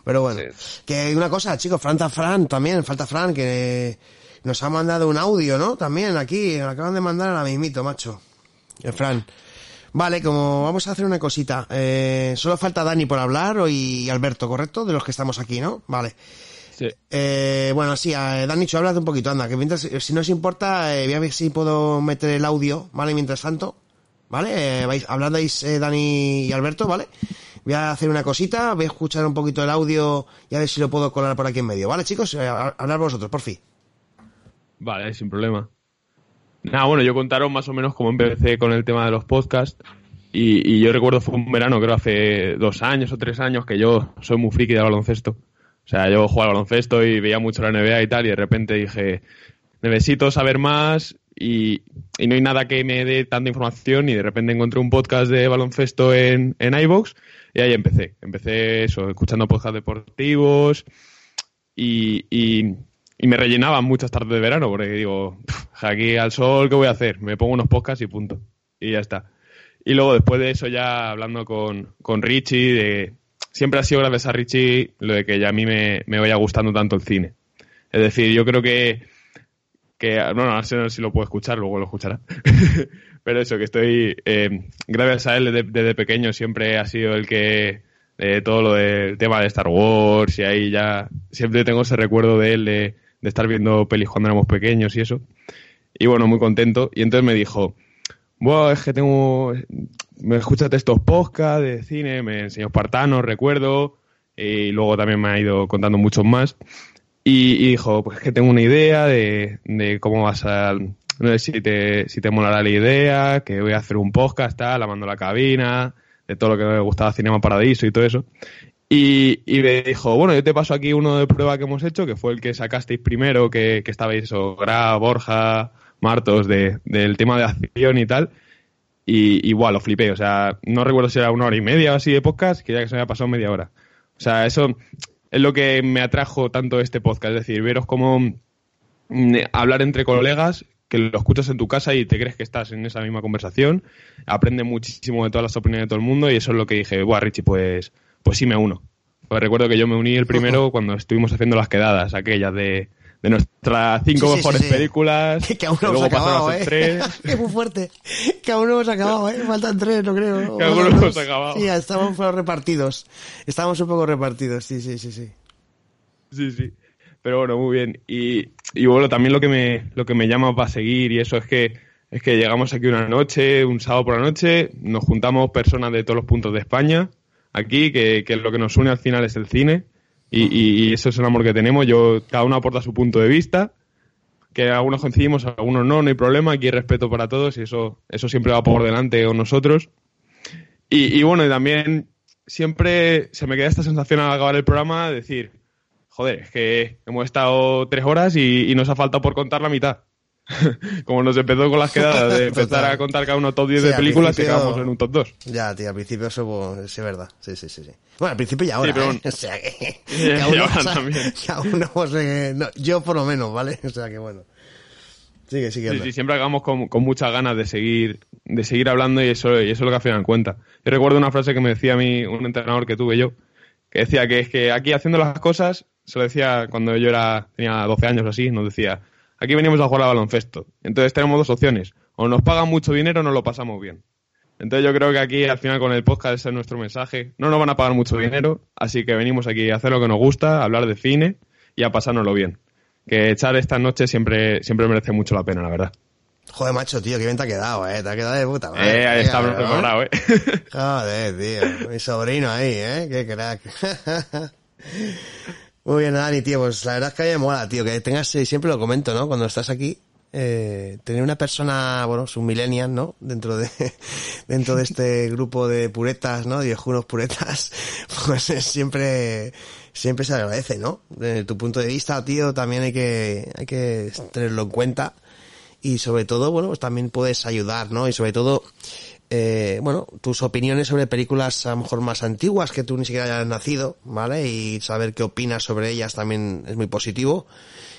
Pero bueno. Sí. Que una cosa, chicos, falta Fran también, falta Fran, que nos ha mandado un audio, ¿no? También aquí, nos acaban de mandar a la mismito, macho. El Fran. Vale, como vamos a hacer una cosita. Eh, solo falta Dani por hablar y Alberto, ¿correcto? De los que estamos aquí, ¿no? Vale. Sí. Eh, bueno, sí, Dani, hablas un poquito, anda, que mientras, si no os importa, eh, voy a ver si puedo meter el audio, ¿vale? Mientras tanto, ¿vale? Eh, vais, habláis eh, Dani y Alberto, ¿vale? Voy a hacer una cosita, voy a escuchar un poquito el audio y a ver si lo puedo colar por aquí en medio, ¿vale, chicos? Eh, hablar vosotros, por fin. Vale, sin problema. Nada, bueno, yo contaron más o menos cómo empecé con el tema de los podcasts. Y, yo recuerdo fue un verano, creo hace dos años o tres años, que yo soy muy friki de baloncesto. O sea, yo jugaba al baloncesto y veía mucho la NBA y tal, y de repente dije, necesito saber más y, no hay nada que me dé tanta información y de repente encontré un podcast de baloncesto en, en iVoox y ahí empecé. Empecé eso, escuchando podcasts deportivos y, y me rellenaban muchas tardes de verano porque digo, "Pff, aquí al sol, ¿qué voy a hacer? Me pongo unos podcasts y punto. Y ya está. Y luego después de eso ya hablando con, con Richie, de, siempre ha sido gracias a Richie lo de que ya a mí me, me vaya gustando tanto el cine. Es decir, yo creo que, que no, no, sé si lo puedo escuchar, luego lo escuchará. Pero eso, que estoy, eh, gracias a él desde, pequeño siempre ha sido el que, de todo lo del tema de Star Wars y ahí ya, siempre tengo ese recuerdo de él de, de estar viendo pelis cuando éramos pequeños y eso. Y bueno, muy contento. Y entonces me dijo, bueno, es que tengo, me escuchas estos podcasts de cine, me enseñó Espartano, recuerdo, y luego también me ha ido contando muchos más. Y, y dijo, pues es que tengo una idea de, de cómo vas a... No sé si te, si te molará la idea, que voy a hacer un podcast, tal, lavando la cabina, de todo lo que me gustaba Cinema Paradiso y todo eso. Y, y me dijo, bueno, yo te paso aquí uno de prueba que hemos hecho, que fue el que sacasteis primero, que, que estabais eso, Gra, Borja, Martos, de, del tema de acción y tal. Y igual, lo flipé. O sea, no recuerdo si era una hora y media o así de podcast, que ya que se me había pasado media hora. O sea, eso es lo que me atrajo tanto este podcast. Es decir, veros cómo mm, hablar entre colegas, que lo escuchas en tu casa y te crees que estás en esa misma conversación. Aprende muchísimo de todas las opiniones de todo el mundo y eso es lo que dije, buah, Richie, pues, pues sí me uno. Pues recuerdo que yo me uní el primero cuando estuvimos haciendo las quedadas, aquellas de, de nuestras cinco Sí, mejores sí, sí. películas. Que aún que no hemos acabado, ¿eh? tres. que muy fuerte. Que aún no hemos acabado, ¿eh? Faltan tres, no creo. Que aún no hemos acabado. Sí, poco repartidos. Estamos un poco repartidos, sí, sí, sí, sí. Sí, sí. Pero bueno, muy bien. Y, y bueno, también lo que me, lo que me llama para seguir y eso es que es que llegamos aquí una noche, un sábado por la noche, nos juntamos personas de todos los puntos de España, aquí, que, que lo que nos une al final es el cine, y, y- eso es el amor que tenemos. Yo, cada uno aporta su punto de vista, que algunos coincidimos, algunos no, no hay problema, aquí hay respeto para todos, y eso, eso siempre va por delante con nosotros. Y, y bueno, y también siempre se me queda esta sensación al acabar el programa de decir, joder, es que hemos estado tres horas y nos ha faltado por contar la mitad. Como nos empezó con las quedadas de empezar a contar cada uno top 10 Sí, de películas y acabamos en un top 2. Ya, tío, al principio eso pues, sí, es verdad. Sí, sí, sí, sí. Bueno, al principio y ahora, Sí, pero ¿eh? bueno. O sea que... Aún no, ahora o sea, también. que aún no hemos, eh, no, yo por lo menos, ¿vale? O sea que bueno. Sigue, sigue. Sí, sí, siempre acabamos con, con muchas ganas de seguir, de seguir hablando y eso, y eso es lo que al final cuenta. Yo recuerdo una frase que me decía a mí un entrenador que tuve yo, que decía que es que aquí haciendo las cosas, se lo decía cuando yo era, tenía 12 años o así, nos decía, aquí venimos a jugar a baloncesto. Entonces tenemos dos opciones, o nos pagan mucho dinero o nos lo pasamos bien. Entonces yo creo que aquí al final con el podcast ese es nuestro mensaje. No nos van a pagar mucho dinero, así que venimos aquí a hacer lo que nos gusta, a hablar de cine y a pasárnoslo bien. Que echar estas noches siempre, siempre merece mucho la pena, la verdad. Joder, macho, tío, qué bien te ha quedado, ¿eh? Te ha quedado de puta madre. Eh, ahí está ¿no? preparado, eh. Joder, tío. Mi sobrino ahí, ¿eh? Qué crack. Muy bien, Dani, tío. Pues la verdad es que a mí me mola, tío. Que tengas, eh, siempre lo comento, ¿no? Cuando estás aquí, eh, tener una persona, bueno, un millennial, ¿no? Dentro de, dentro de este grupo de puretas, ¿no? Viejunos puretas, pues eh, siempre, siempre se agradece, ¿no? Desde tu punto de vista, tío, también hay que, hay que tenerlo en cuenta y sobre todo, bueno, pues también puedes ayudar, ¿no? Y sobre todo, eh, bueno, tus opiniones sobre películas a lo mejor más antiguas que tú ni siquiera hayas nacido, ¿vale? Y saber qué opinas sobre ellas también es muy positivo.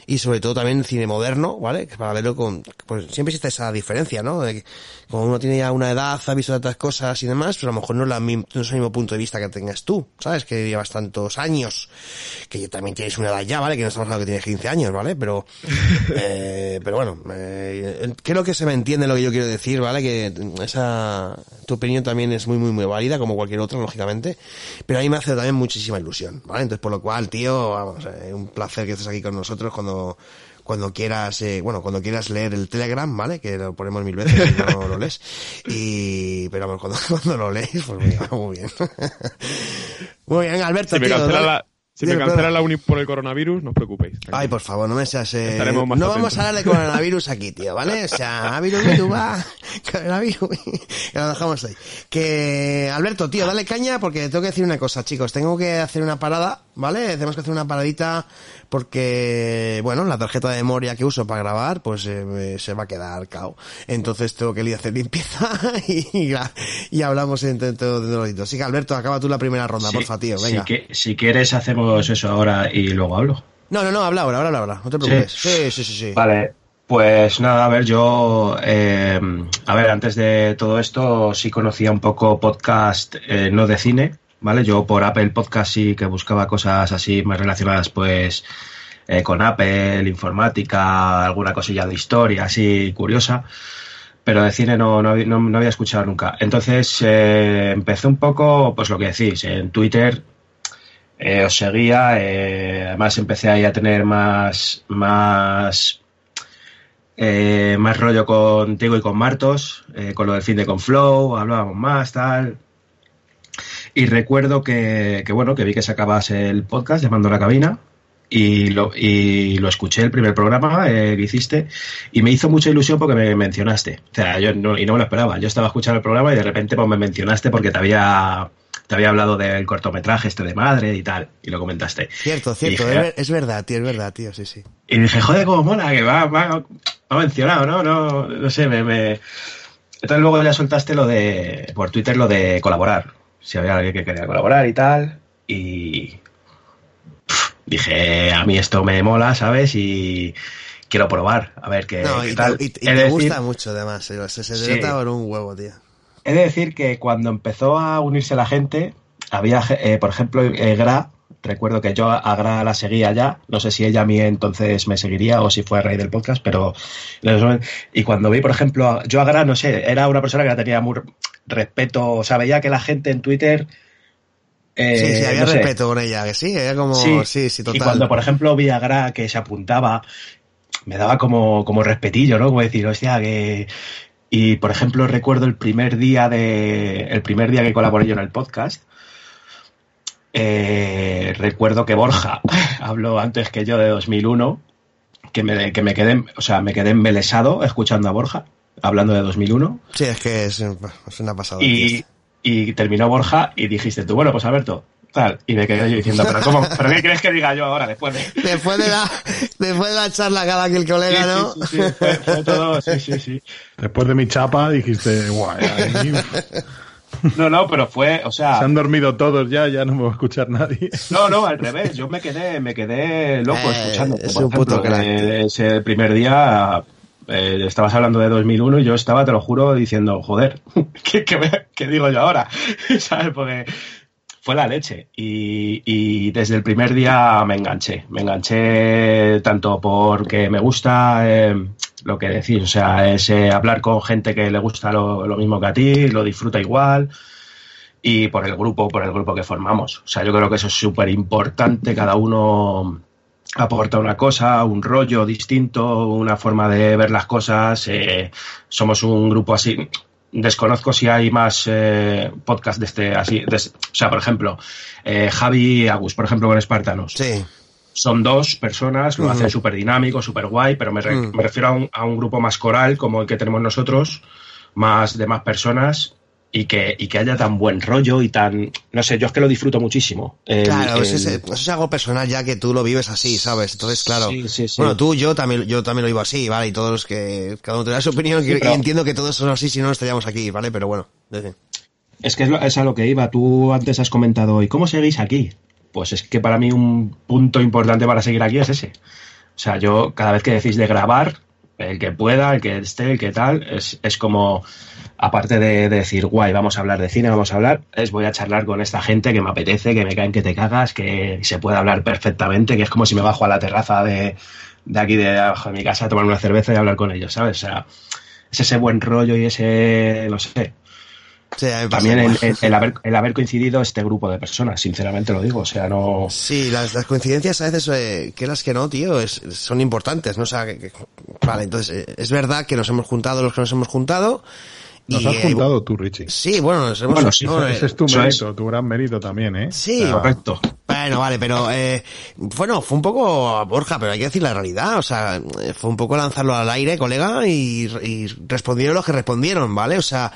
Y sobre todo también cine moderno, ¿vale? Que para verlo con, pues siempre existe esa diferencia, ¿no? De que como uno tiene ya una edad, ha visto tantas cosas y demás, pero a lo mejor no es, la, no es el mismo punto de vista que tengas tú, ¿sabes? Que llevas tantos años, que también tienes una edad ya, ¿vale? Que no estamos hablando que tienes 15 años, ¿vale? Pero, eh, pero bueno, eh, creo que se me entiende lo que yo quiero decir, ¿vale? Que esa, tu opinión también es muy, muy, muy válida, como cualquier otra, lógicamente. Pero a mí me hace también muchísima ilusión, ¿vale? Entonces, por lo cual, tío, vamos, eh, un placer que estés aquí con nosotros cuando, cuando quieras, eh, bueno, cuando quieras leer el Telegram, ¿vale? Que lo ponemos mil veces y no lo lees. Y, pero vamos, cuando, cuando lo lees, pues muy, muy bien. muy bien, Alberto, Si me cancela la, si me cancela perdona. la uni por el coronavirus, no os preocupéis. Ay, por favor, no me seas... eh, no vamos a hablar de coronavirus aquí, tío, ¿vale? O sea, virus, va, coronavirus, que lo dejamos ahí. Que, Alberto, tío, dale caña porque tengo que decir una cosa, chicos. Tengo que hacer una parada, ¿vale? Tenemos que hacer una paradita porque, bueno, la tarjeta de memoria que uso para grabar, pues eh, se va a quedar cao. Entonces tengo que ir a hacer limpieza y, y hablamos entre todos Así que, Alberto, acaba tú la primera ronda, Sí, porfa, tío, si venga. que- si quieres, hacemos eso ahora y luego hablo. No, no, no, habla ahora, habla ahora, no te preocupes. Sí, sí, sí, sí. Vale, pues nada, a ver, yo, eh, a ver, antes de todo esto sí conocía un poco podcast eh, no de cine, ¿vale? Yo por Apple Podcast sí que buscaba cosas así más relacionadas, pues, eh, con Apple, informática, alguna cosilla de historia, así curiosa. Pero de cine no, no, no- había escuchado nunca. Entonces eh, empecé un poco, pues lo que decís, en Twitter eh, os seguía, además empecé ahí a tener más, más, eh, más rollo contigo y con Martos, con lo del fin de Conflow, hablábamos más, tal. Y recuerdo que, que, bueno, que vi que sacabas el podcast llamando a la cabina y lo, y lo escuché el primer programa eh, que hiciste y me hizo mucha ilusión porque me mencionaste. O sea, yo no, y no me lo esperaba. Yo estaba escuchando el programa y de repente pues, me mencionaste porque te había te había hablado del cortometraje este de madre y tal, y lo comentaste. Cierto, cierto, dije, es, verdad, tío, es verdad, tío, sí, sí. y dije, joder, cómo mola, que va, va, ha mencionado, ¿no? No, no sé, me, me... Entonces luego ya soltaste lo de, por Twitter, lo de colaborar. Si había alguien que quería colaborar y tal. Y dije, a mí esto me mola, ¿sabes? Y quiero probar, a ver qué, No, qué y, tal. te, y- y He te de decir- gusta mucho, además, se, se, se Sí. por un huevo, tío. He de decir que cuando empezó a unirse la gente, había, eh, por ejemplo, eh, Gra, recuerdo que yo a Gra la seguía ya, no sé si ella a mí entonces me seguiría o si fue a raíz del podcast, pero... Y cuando vi, por ejemplo, yo a Gra, no sé, era una persona que la tenía muy respeto, o sea, veía que la gente en Twitter... eh, sí, sí, había no sé, respeto con ella, que sí, era como, Sí, sí, sí, total. Y cuando, por ejemplo, vi a Gra que se apuntaba, me daba como, como respetillo, ¿no? Como decir, hostia, que... Y, por ejemplo, recuerdo el primer día de... El primer día que colaboré yo en el podcast, eh, recuerdo que Borja habló antes que yo de 2001, que me, que me quedé, o sea, me quedé embelesado escuchando a Borja, hablando de 2001. Sí, es que es, es una pasada. Y, y terminó Borja y dijiste tú, bueno, pues Alberto, tal. Y me quedé yo diciendo, pero ¿cómo? ¿Pero qué crees que diga yo ahora después de...? Después de la, después de la charla que da aquí el colega, Sí, ¿no? sí, sí, sí, fue- fue todo, sí, sí, sí. Después de mi chapa dijiste, guay, ahí No, no, pero fue, o sea... se han dormido todos ya, ya no me va a escuchar nadie. No, no, al revés. Yo me quedé, me quedé loco Eh, escuchando. es Por un puto ejemplo, crack, eh, ese primer día eh, estabas hablando de 2001 y yo estaba, te lo juro, diciendo, joder, ¿qué, digo yo ahora? ¿Sabes? Porque fue la leche. Y, desde el primer día me enganché. Me enganché tanto porque me gusta eh, lo que decís, o sea, es hablar con gente que le gusta lo, lo mismo que a ti, lo disfruta igual y por el grupo, por el grupo que formamos. O sea, yo creo que eso es súper importante. Cada uno aporta una cosa, un rollo distinto, una forma de ver las cosas. eh, somos un grupo así. Desconozco si hay más eh, podcast de este así. de- o sea, por ejemplo, eh, Javi y Agus, por ejemplo, con Espartanos. Sí. Son dos personas, lo hacen súper dinámico, súper guay, pero me, re- Mm. me refiero a un, a un grupo más coral como el que tenemos nosotros, más de más personas y que, y que haya tan buen rollo y tan... No sé, yo es que lo disfruto muchísimo. El- Claro, eso es, el- eso es algo personal ya que tú lo vives así, ¿sabes? Entonces, claro. Sí, sí, sí. Bueno, tú, yo también, yo también lo vivo así, ¿vale? Y todos los que, cada uno tiene su opinión y- pero- entiendo que todos son así si no estaríamos aquí, ¿vale? Pero bueno, en fin. Es que es, lo- es a lo que iba. Tú antes has comentado, ¿y cómo seguís aquí? Pues es que para mí un punto importante para seguir aquí es ese. O sea, yo cada vez que decís de grabar, el que pueda, el que esté, el que tal, es, es como, aparte de, de decir, guay, vamos a hablar de cine, vamos a hablar, es voy a charlar con esta gente que me apetece, que me caen que te cagas, que se puede hablar perfectamente, que es como si me bajo a la terraza de, de aquí de abajo de mi casa a tomar una cerveza y hablar con ellos, ¿sabes? O sea, es ese buen rollo y ese, no sé, Sí, también el, igual. el- el haber, el haber coincidido este grupo de personas, sinceramente lo digo. O sea, no. Sí, las, las coincidencias a veces, eh, que las que no, tío, es, son importantes, ¿no? O sea, que- que- vale, entonces, eh, es verdad que nos hemos juntado los que nos hemos juntado. Nos y, has eh, juntado tú, Richie. Sí, bueno, nos hemos Bueno, sí, no, eh, Ese es tu mérito, tu gran mérito también, ¿eh? Sí, Correcto. Bueno, vale, pero eh, bueno, fue un poco Borja, pero hay que decir la realidad, o sea, eh, fue un poco lanzarlo al aire, colega, y, y respondieron los que respondieron, ¿vale? O sea,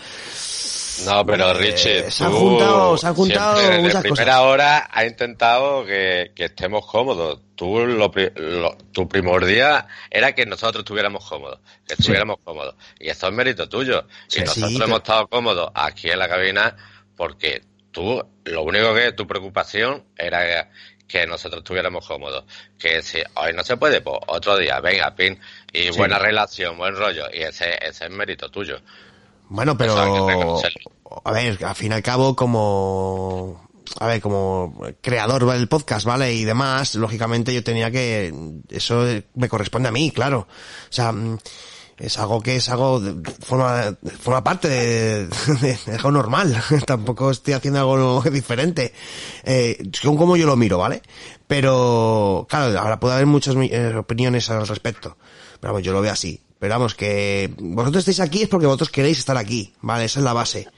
No, pero Eh, Richie, se han juntado- se han juntado siempre desde muchas primera cosas. hora has intentado que, que estemos cómodos. Tú, lo, lo- tu primordial era que nosotros estuviéramos cómodos, que estuviéramos cómodos. Y eso es mérito tuyo. Sí, y nosotros sí, hemos pero- estado cómodos aquí en la cabina porque tú, lo único que tu preocupación era que, que nosotros estuviéramos cómodos. Que si hoy no se puede, pues otro día, venga, pin. Y buena relación, buen rollo. Y ese, ese es mérito tuyo. Bueno, pero, a ver, al fin y al cabo, como, a ver, como creador del podcast, ¿vale? Y demás, lógicamente yo tenía que, eso me corresponde a mí, claro. O sea, mm, es algo que es algo, de- forma, forma parte de, de- de algo normal. Tampoco estoy haciendo algo diferente. Eh, según como yo lo miro, ¿vale? Pero, claro, ahora puede haber muchas eh, opiniones al respecto. Pero vamos, yo lo veo así. Pero vamos, que vosotros estáis aquí es porque vosotros queréis estar aquí, ¿vale? Esa es la base.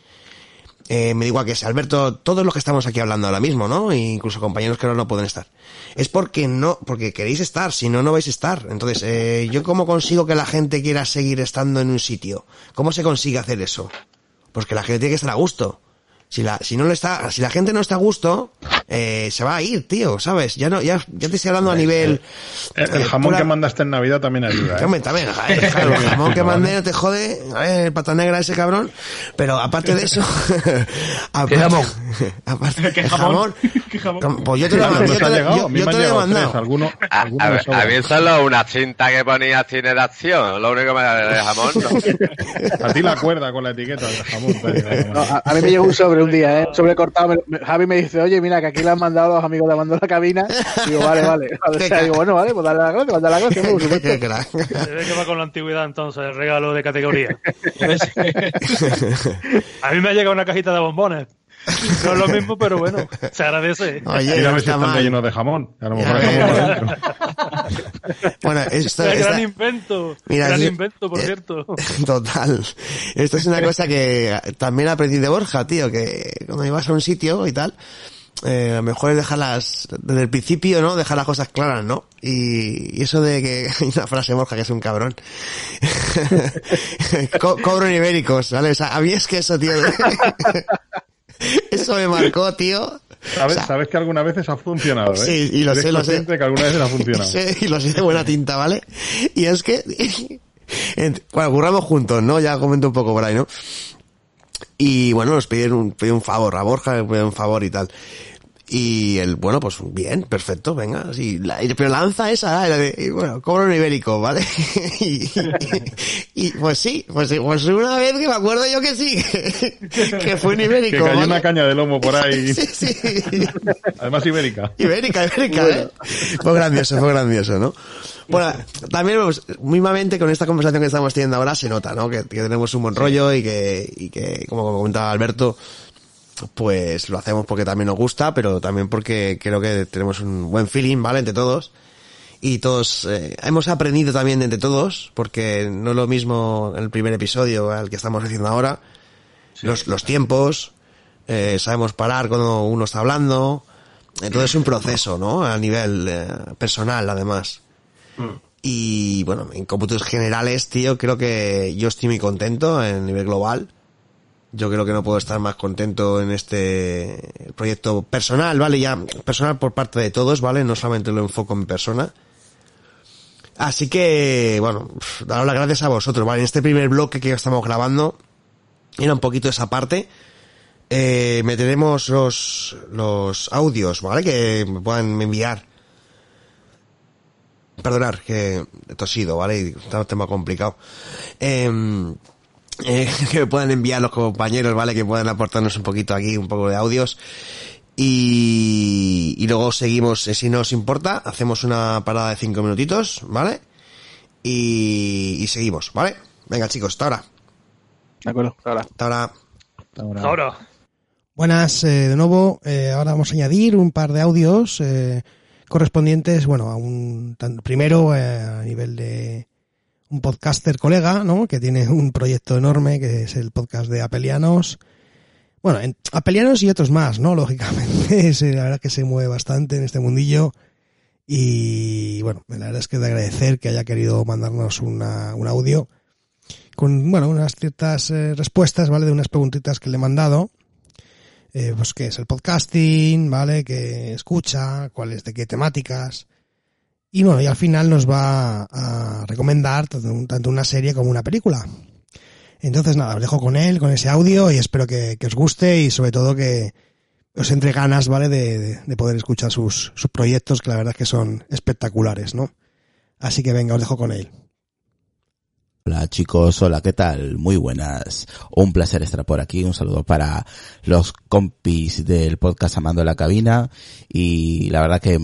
eh, me da igual que sea Alberto, todos los que estamos aquí hablando ahora mismo, ¿no? E incluso compañeros que ahora no pueden estar. Es porque no, porque queréis estar, si no, no vais a estar. Entonces, eh, ¿yo cómo consigo que la gente quiera seguir estando en un sitio? ¿Cómo se consigue hacer eso? Pues que la gente tiene que estar a gusto. Si la, si no lo está, si la gente no está a gusto, eh, se va a ir, tío, ¿sabes? Ya no, ya, ya te estoy hablando a nivel. El, el eh, jamón pura- que mandaste en Navidad también ayuda. ¿eh? Hombre, también, joder, claro, el jamón que mandé no te jode, a ver, el pata negra ese cabrón, pero aparte de eso, aparte, jamón? aparte, ¿Qué el jamón? jamón, pues yo te lo he Nos mandado, yo te yo- te lo he mandado. alguno, A, alguno a- me a sobra. mí solo una cinta que ponía cine de acción, lo único que me da de jamón. ¿no? A ti la cuerda con la etiqueta del jamón. No, a, a mí me llegó un sobre un día, ¿eh? Un sobre cortado. me- me- Javi me dice, oye, mira, que aquí le han mandado los amigos de Amando la Cabina. Digo, vale, vale. O sea, digo, bueno, vale, pues dale la gracia, pues dale la gracia, por supuesto. Que va con la antigüedad entonces, el regalo de categoría. A mí me ha llegado una cajita de bombones. No es lo mismo, pero bueno, se agradece. Oye, Mira a no ver si está están de jamón. A lo mejor hay jamón ya. por dentro. Bueno, esto, El gran invento. Mira, gran invento, por eh, cierto. Total. Esto es una cosa que también aprendí de Borja, tío, que cuando ibas a un sitio y tal, eh, lo mejor es dejarlas, desde el principio, ¿no? Dejar las cosas claras, ¿no? Y, y eso de que hay una frase de Borja que es un cabrón. Co- cobro en ibéricos, ¿vale? O sea, a mí es que eso, tío, eso me marcó, tío. ¿Sabes, O sea, sabes que algunas veces ha funcionado, ¿eh? Sí, y lo Eres sé, lo sé. que algunas veces ha funcionado. Sí, y lo sé de buena tinta, ¿vale? Y es que, en- bueno, curramos juntos, ¿no? Ya comento un poco por ahí, ¿no? Y bueno, nos pidieron un, pidieron un favor, a Borja le un favor y tal. Y el, bueno, pues bien, perfecto, venga, sí, la- pero lanza esa, la de, y bueno, cobro en ibérico, ¿vale? y, y, pues sí, pues sí, pues una vez que me acuerdo yo que sí, que, que fue Que ibérico, cayó ¿vale? una caña de lomo por ahí. Sí, sí. Además ibérica. Ibérica, ibérica, ¿eh? Fue grandioso, fue grandioso, ¿no? Bueno, también, pues, mismamente con esta conversación que estamos teniendo ahora se nota, ¿no? Que, que tenemos un buen rollo y que, y que, como comentaba Alberto, pues lo hacemos porque también nos gusta, pero también porque creo que tenemos un buen feeling, ¿vale? Entre todos. Y todos, eh, hemos aprendido también de entre todos, porque no es lo mismo el primer episodio al que estamos haciendo ahora. Los, los tiempos, eh, sabemos parar cuando uno está hablando. Entonces es un proceso, ¿no? A nivel eh, personal, además. Y bueno, en cómputos generales, tío, creo que yo estoy muy contento a nivel global. Yo creo que no puedo estar más contento en este proyecto personal, ¿vale? Ya personal por parte de todos, ¿vale? No solamente lo enfoco en persona. Así que, bueno, daros las gracias a vosotros, ¿vale? En este primer bloque que estamos grabando, era un poquito esa parte. Eh, meteremos los, los audios, ¿vale? Que me puedan enviar. Perdonar, que he tosido, ¿vale? Y Está un tema complicado. Em, eh, que me puedan enviar los compañeros, ¿vale? Que puedan aportarnos un poquito aquí, un poco de audios. Y, y luego seguimos, eh, si no os importa, hacemos una parada de cinco minutitos, ¿vale? Y, y seguimos, ¿vale? Venga chicos, hasta ahora. De acuerdo, ahora. Hasta ahora. Ahora. Buenas, eh, de nuevo. eh, ahora vamos a añadir un par de audios eh, correspondientes, bueno, a un tan- primero eh, a nivel de un podcaster colega, ¿no? Que tiene un proyecto enorme que es el podcast de Apelianos. Bueno, en, Apelianos y otros más, ¿no? Lógicamente, es, eh, la verdad que se mueve bastante en este mundillo. Y bueno, la verdad es que de agradecer que haya querido mandarnos una, un audio con, bueno, unas ciertas eh, respuestas, ¿vale? De unas preguntitas que le he mandado. Eh, pues qué es el podcasting, ¿vale? ¿Qué escucha? ¿Cuáles de qué temáticas? Y bueno, y al final nos va a recomendar tanto, un- tanto una serie como una película. Entonces nada, os dejo con él, con ese audio y espero que, que os guste y sobre todo que os entre ganas, ¿vale? De, de- de poder escuchar sus, sus proyectos que la verdad es que son espectaculares, ¿no? Así que venga, os dejo con él. Hola chicos, hola, ¿qué tal? Muy buenas. Un placer estar por aquí. Un saludo para los compis del podcast Amando la Cabina. Y la verdad que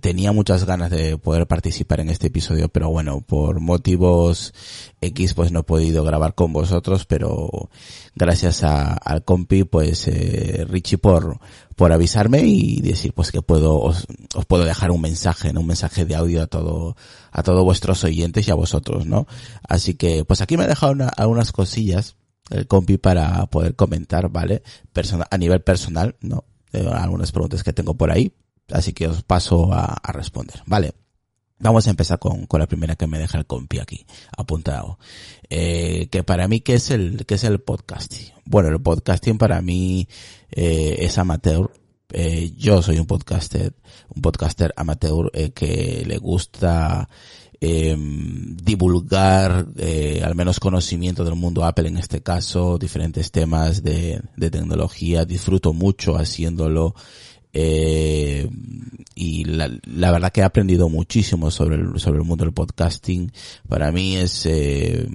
tenía muchas ganas de poder participar en este episodio, pero bueno, por motivos X pues no he podido grabar con vosotros, pero gracias a, al compi pues eh, Richie por, por avisarme y decir pues que puedo, os, puedo dejar un mensaje, ¿no? un mensaje de audio a todo, a todos vuestros oyentes y a vosotros, ¿no? Así que pues aquí me he dejado una- algunas cosillas el compi para poder comentar, ¿vale? Persona, a nivel personal, ¿no? Eh, algunas preguntas que tengo por ahí, así que os paso a, a responder, ¿vale? Vamos a empezar con, con la primera que me deja el compi aquí, apuntado. Eh, que para mí, ¿qué es el, qué es el podcasting? Bueno, el podcasting para mí eh, es amateur. Eh, yo soy un podcaster, un podcaster amateur eh, que le gusta eh, divulgar eh, al menos conocimiento del mundo Apple en este caso, diferentes temas de, de tecnología. Disfruto mucho haciéndolo. Eh, y la, la, verdad que he aprendido muchísimo sobre el, sobre el mundo del podcasting. Para mí es, eh,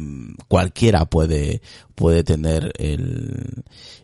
cualquiera puede, puede tener el,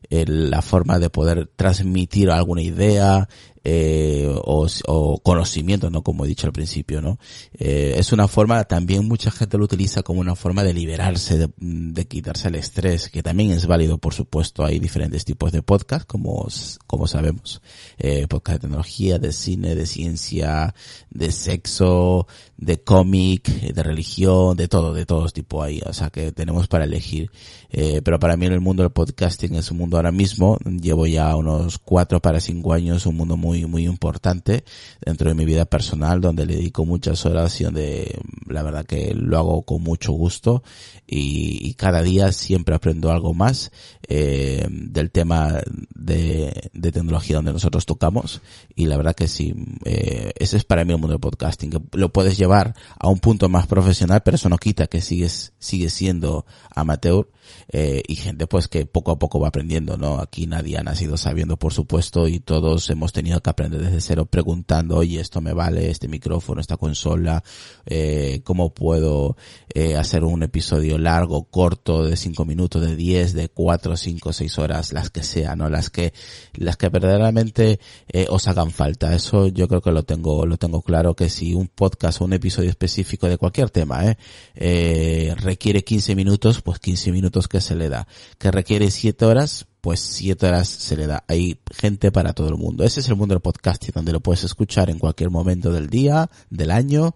la forma de poder transmitir alguna idea, eh, o, o, conocimiento, ¿no? Como he dicho al principio, ¿no? Eh, es una forma, también mucha gente lo utiliza como una forma de liberarse, de, quitarse el estrés, que también es válido, por supuesto. Hay diferentes tipos de podcast, como, como sabemos. Eh, podcast de tecnología, de cine, de ciencia, de sexo, de cómic, de religión, de todo, de todos tipo ahí. O sea que tenemos para elegir. Eh, pero para mí el mundo del podcasting es un mundo ahora mismo, llevo ya unos cuatro para cinco años, un mundo muy, muy importante dentro de mi vida personal, donde le dedico muchas horas y donde la verdad que lo hago con mucho gusto. Y, y cada día siempre aprendo algo más eh, del tema de, de, tecnología donde nosotros tocamos. Y la verdad que sí, eh, ese es para mí el mundo del podcasting, que lo puedes llevar a un punto más profesional, pero eso no quita que sigues, sigue siendo amateur eh, y gente pues que poco a poco va aprendiendo, ¿no? Aquí nadie ha nacido sabiendo, por supuesto, y todos hemos tenido que aprender desde cero preguntando, oye, esto me vale, este micrófono, esta consola, eh, cómo puedo eh, hacer un episodio largo, corto, de cinco minutos, de 10, de cuatro, cinco, seis horas, las que sean, ¿no? Las que, las que verdaderamente eh, os hagan falta. Eso yo creo que lo tengo, lo tengo claro que si un podcast o un episodio específico de cualquier tema, eh, eh requiere 15 minutos, pues 15 minutos que se le da. Que requiere 7 horas, pues 7 horas se le da. Hay gente para todo el mundo. Ese es el mundo del podcasting, donde lo puedes escuchar en cualquier momento del día, del año.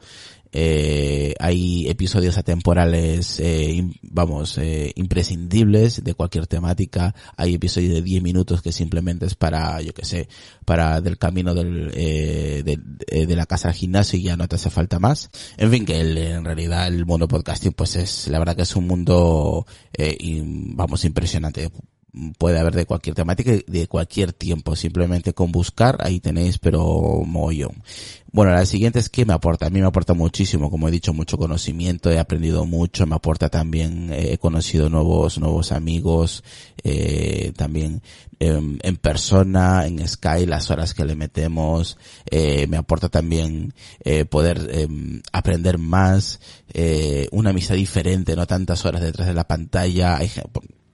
Eh, hay episodios atemporales, eh, vamos, eh, imprescindibles de cualquier temática. Hay episodios de 10 minutos que simplemente es para, yo que sé, para del camino del, eh, de, de, la casa al gimnasio y ya no te hace falta más. En fin, que el, en realidad el mundo podcasting pues es, la verdad que es un mundo, y, vamos, impresionante puede haber de cualquier temática de cualquier tiempo. Simplemente con buscar, ahí tenéis, pero mogollón. Bueno, la siguiente es que me aporta. A mí me aporta muchísimo, como he dicho, mucho conocimiento, he aprendido mucho, me aporta también, eh, he conocido nuevos, nuevos amigos, eh, también eh, en persona, en Sky, las horas que le metemos, eh, me aporta también eh, poder em, aprender más, eh, una amistad diferente, no tantas horas detrás de la pantalla. Hay,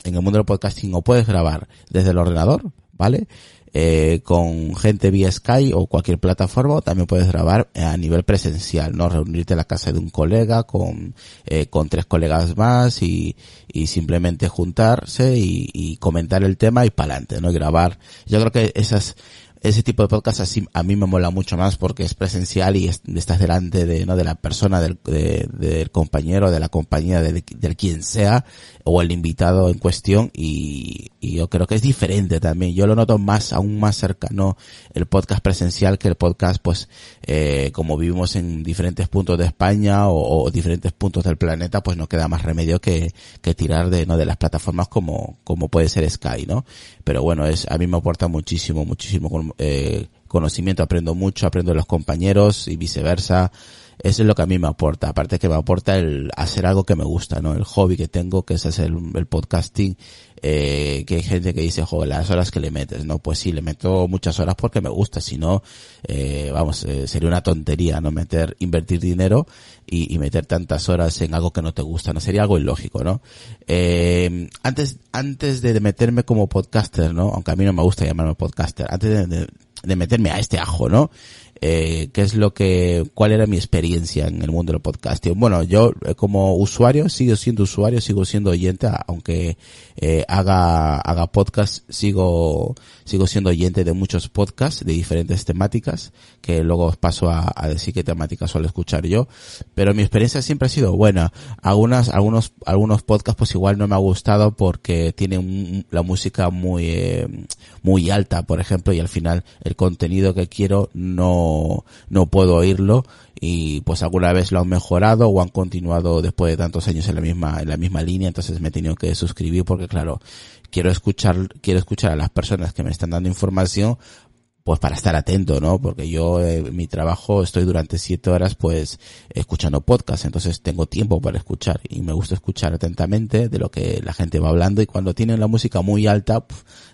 en el mundo del podcasting o puedes grabar desde el ordenador, ¿vale? Eh, con gente vía Sky o cualquier plataforma, o también puedes grabar a nivel presencial, ¿no? Reunirte en la casa de un colega con, eh, con tres colegas más y, y simplemente juntarse y, y comentar el tema y para adelante, ¿no? Y grabar. Yo creo que esas, ese tipo de podcast así a mí me mola mucho más porque es presencial y es, estás delante de no de la persona del, de, del compañero de la compañía de, de, del quien sea o el invitado en cuestión y, y, yo creo que es diferente también. Yo lo noto más aún más cercano el podcast presencial que el podcast pues eh, como vivimos en diferentes puntos de España o, o, diferentes puntos del planeta pues no queda más remedio que, que tirar de no de las plataformas como como puede ser Sky no pero bueno es a mí me aporta muchísimo muchísimo eh, conocimiento, aprendo mucho, aprendo de los compañeros y viceversa. Eso es lo que a mí me aporta. Aparte que me aporta el hacer algo que me gusta, ¿no? El hobby que tengo, que es hacer el podcasting, eh, que hay gente que dice, joder, las horas que le metes, ¿no? Pues sí, le meto muchas horas porque me gusta, si no, eh, vamos, eh, sería una tontería, ¿no? Meter, invertir dinero y, y, meter tantas horas en algo que no te gusta, ¿no? Sería algo ilógico, ¿no? Eh, antes, antes de meterme como podcaster, ¿no? Aunque a mí no me gusta llamarme podcaster, antes de, de, de meterme a este ajo, ¿no? Eh, qué es lo que, cuál era mi experiencia en el mundo del podcasting. Bueno, yo eh, como usuario sigo siendo usuario, sigo siendo oyente, aunque eh, haga haga podcast, sigo sigo siendo oyente de muchos podcasts de diferentes temáticas que luego os paso a, decir qué temáticas suelo escuchar yo. Pero mi experiencia siempre ha sido buena. Algunas algunos algunos podcasts pues igual no me ha gustado porque tienen la música muy eh, muy alta, por ejemplo, y al final el contenido que quiero no no, puedo oírlo y pues alguna vez lo han mejorado o han continuado después de tantos años en la misma, en la misma línea, entonces me he tenido que suscribir porque claro, quiero escuchar, quiero escuchar a las personas que me están dando información pues para estar atento, ¿no? Porque yo eh, mi trabajo estoy durante siete horas pues escuchando podcast, entonces tengo tiempo para escuchar y me gusta escuchar atentamente de lo que la gente va hablando y cuando tienen la música muy alta,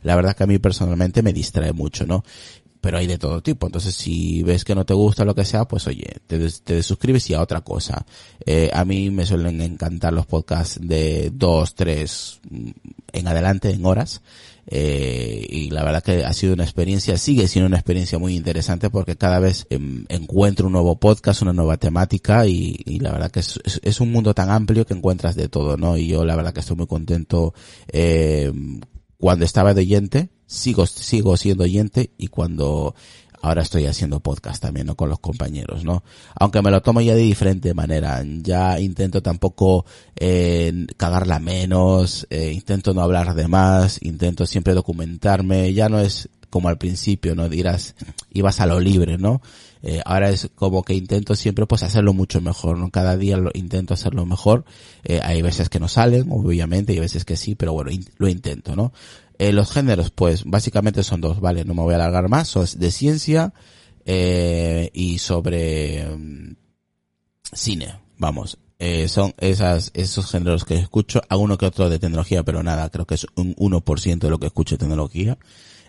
la verdad que a mí personalmente me distrae mucho, ¿no? pero hay de todo tipo. Entonces, si ves que no te gusta lo que sea, pues oye, te, te suscribes y a otra cosa. Eh, a mí me suelen encantar los podcasts de dos, tres en adelante, en horas. Eh, y la verdad que ha sido una experiencia, sigue siendo una experiencia muy interesante porque cada vez em, encuentro un nuevo podcast, una nueva temática y, la verdad que es, es, un mundo tan amplio que encuentras de todo, ¿no? Y yo la verdad que estoy muy contento eh, cuando estaba de oyente, sigo, sigo siendo oyente y cuando ahora estoy haciendo podcast también, ¿no? Con los compañeros, ¿no? Aunque me lo tomo ya de diferente manera. Ya intento tampoco eh, cagarla menos, eh, intento no hablar de más, intento siempre documentarme. Ya no es como al principio, ¿no? Dirás, ibas a lo libre, ¿no? Eh, ahora es como que intento siempre pues hacerlo mucho mejor, ¿no? Cada día lo intento hacerlo mejor. Eh, hay veces que no salen, obviamente, y hay veces que sí, pero bueno, lo intento, ¿no? Eh, los géneros, pues básicamente son dos, ¿vale? No me voy a alargar más, son de ciencia eh, y sobre mm, cine, vamos. Eh, son esas, esos géneros que escucho, a uno que otro de tecnología, pero nada, creo que es un 1% de lo que escucho de tecnología.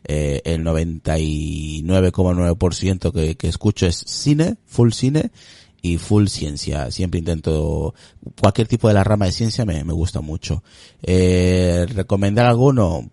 Eh, el 99,9% que, que escucho es cine, full cine y full ciencia. Siempre intento, cualquier tipo de la rama de ciencia me, me gusta mucho. Eh, recomendar alguno,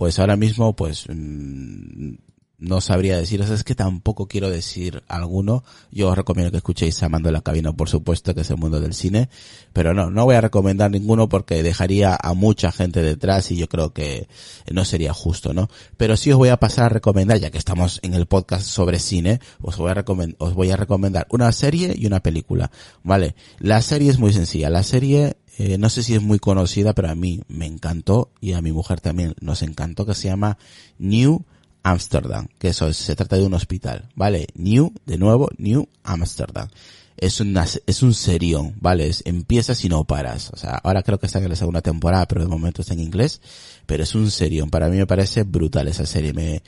pues ahora mismo, pues, mm, no sabría decir, es que tampoco quiero decir alguno. Yo os recomiendo que escuchéis Amando la Cabina, por supuesto, que es el mundo del cine. Pero no, no voy a recomendar ninguno porque dejaría a mucha gente detrás y yo creo que no sería justo, ¿no? Pero sí os voy a pasar a recomendar, ya que estamos en el podcast sobre cine, os voy a recomendar, os voy a recomendar una serie y una película, ¿vale? La serie es muy sencilla. La serie eh, no sé si es muy conocida, pero a mí me encantó y a mi mujer también nos encantó, que se llama New Amsterdam, que eso se trata de un hospital, ¿vale? New, de nuevo, New Amsterdam. Es una, es un serión, ¿vale? Es, empiezas y no paras. O sea, ahora creo que está en la segunda temporada, pero de momento está en inglés. Pero es un serión. Para mí me parece brutal esa serie. Me,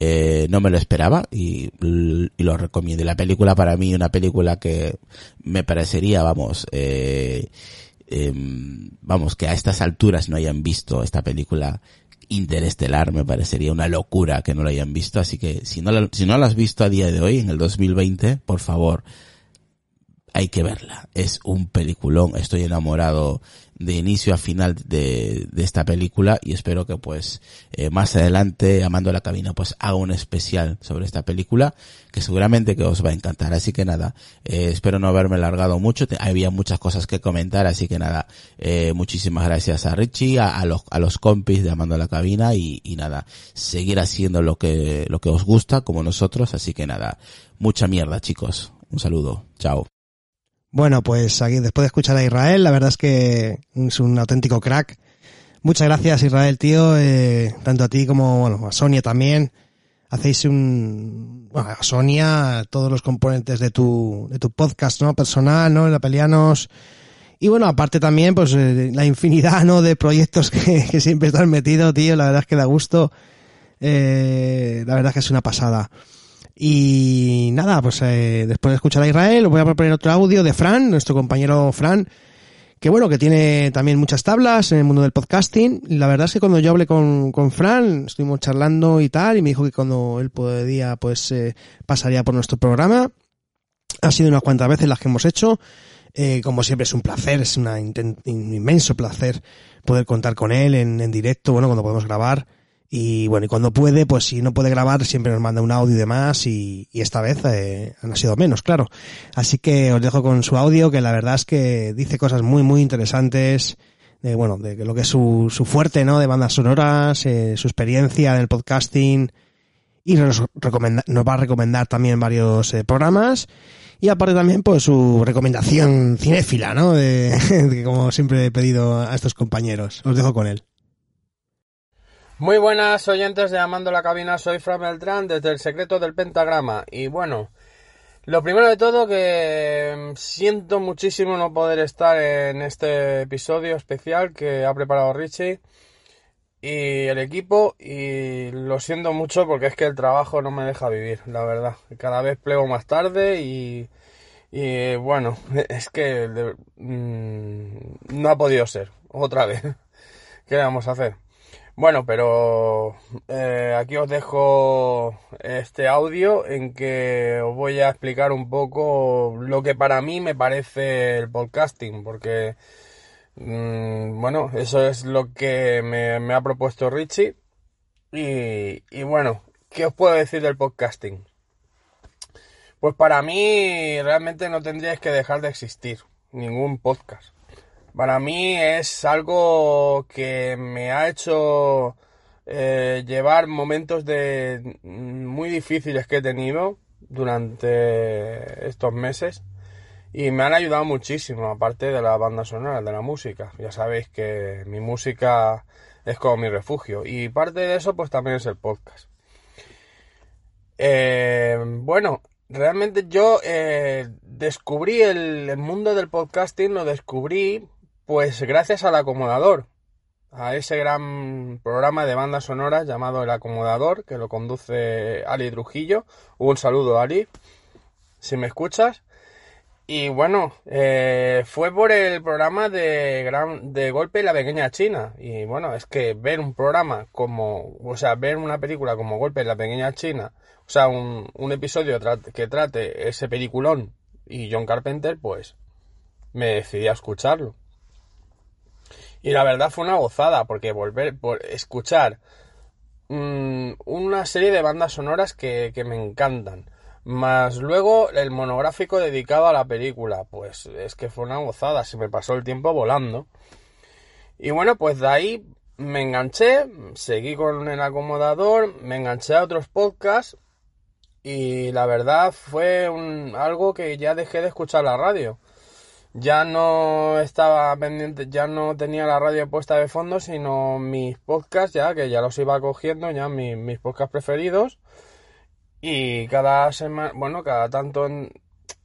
eh, no me lo esperaba y, lo recomiendo. La película para mí, una película que me parecería, vamos, eh, eh, vamos, que a estas alturas no hayan visto esta película interestelar me parecería una locura que no lo hayan visto, así que si no, la, si no la has visto a día de hoy, en el 2020, por favor, hay que verla. Es un peliculón, estoy enamorado de inicio a final de, de esta película y espero que pues eh, más adelante Amando la Cabina pues haga un especial sobre esta película que seguramente que os va a encantar. Así que nada eh, espero no haberme largado mucho. Había muchas cosas que comentar así que nada eh, muchísimas gracias a Richie a, a, los a los compis de Amando la Cabina y, y nada seguir haciendo lo que lo que os gusta como nosotros. Así que nada mucha mierda chicos. Un saludo. Chao bueno, pues aquí después de escuchar a Israel, la verdad es que es un auténtico crack. Muchas gracias Israel, tío, eh, tanto a ti como bueno, a Sonia también. Hacéis un, bueno, a Sonia, todos los componentes de tu, de tu podcast, ¿no? Personal, ¿no? La Pelianos. Y bueno, aparte también, pues eh, la infinidad, ¿no? De proyectos que, siempre estás metido, tío. La verdad es que da gusto. Eh, la verdad es que es una pasada. Y nada, pues eh, después de escuchar a Israel, os voy a proponer otro audio de Fran, nuestro compañero Fran, que bueno, que tiene también muchas tablas en el mundo del podcasting. La verdad es que cuando yo hablé con, con Fran, estuvimos charlando y tal, y me dijo que cuando él podía, pues eh, pasaría por nuestro programa. Ha sido unas cuantas veces las que hemos hecho. Eh, como siempre es un placer, es una un inmenso placer poder contar con él en, en directo, bueno, cuando podemos grabar Y bueno, y cuando puede, pues si no puede grabar, siempre nos manda un audio y demás, y, esta vez eh, han sido menos, claro. Así que os dejo con su audio, que la verdad es que dice cosas muy, muy interesantes, de, bueno, de lo que es su, su fuerte, ¿no? De bandas sonoras, eh, su experiencia en el podcasting, y nos va a recomendar también varios eh, programas, y aparte también, pues su recomendación cinéfila, ¿no? De, de, como siempre he pedido a estos compañeros. Os dejo con él. Muy buenas oyentes de Amando la Cabina, soy Fran Beltrán desde El Secreto del Pentagrama. Y bueno, lo primero de todo que siento muchísimo no poder estar en este episodio especial que ha preparado Richie y el equipo y lo siento mucho porque es que el trabajo no me deja vivir, la verdad. Cada vez plego más tarde y, y bueno, es que mmm, no ha podido ser, otra vez. ¿Qué vamos a hacer? Bueno, pero eh, aquí os dejo este audio en que os voy a explicar un poco lo que para mí me parece el podcasting, porque, mmm, bueno, eso es lo que me, me ha propuesto Richie. Y, y, bueno, ¿qué os puedo decir del podcasting? Pues para mí realmente no tendríais que dejar de existir ningún podcast. Para mí es algo que me ha hecho eh, llevar momentos de muy difíciles que he tenido durante estos meses y me han ayudado muchísimo, aparte de la banda sonora, de la música. Ya sabéis que mi música es como mi refugio y parte de eso pues también es el podcast. Eh, bueno, realmente yo eh, descubrí el mundo del podcasting, lo descubrí pues gracias al acomodador, a ese gran programa de bandas sonoras llamado El Acomodador, que lo conduce Ali Trujillo. Un saludo, Ali, si me escuchas. Y bueno, eh, fue por el programa de, gran, de Golpe la Pequeña China. Y bueno, es que ver un programa como, o sea, ver una película como Golpe y la Pequeña China, o sea, un, un episodio que trate ese peliculón y John Carpenter, pues me decidí a escucharlo. Y la verdad fue una gozada, porque volver, por escuchar mmm, una serie de bandas sonoras que, que, me encantan. Más luego el monográfico dedicado a la película. Pues es que fue una gozada, se me pasó el tiempo volando. Y bueno, pues de ahí me enganché, seguí con el acomodador, me enganché a otros podcasts. Y la verdad fue un, algo que ya dejé de escuchar la radio ya no estaba pendiente, ya no tenía la radio puesta de fondo, sino mis podcasts ya, que ya los iba cogiendo, ya mis, mis podcasts preferidos. Y cada semana, bueno, cada tanto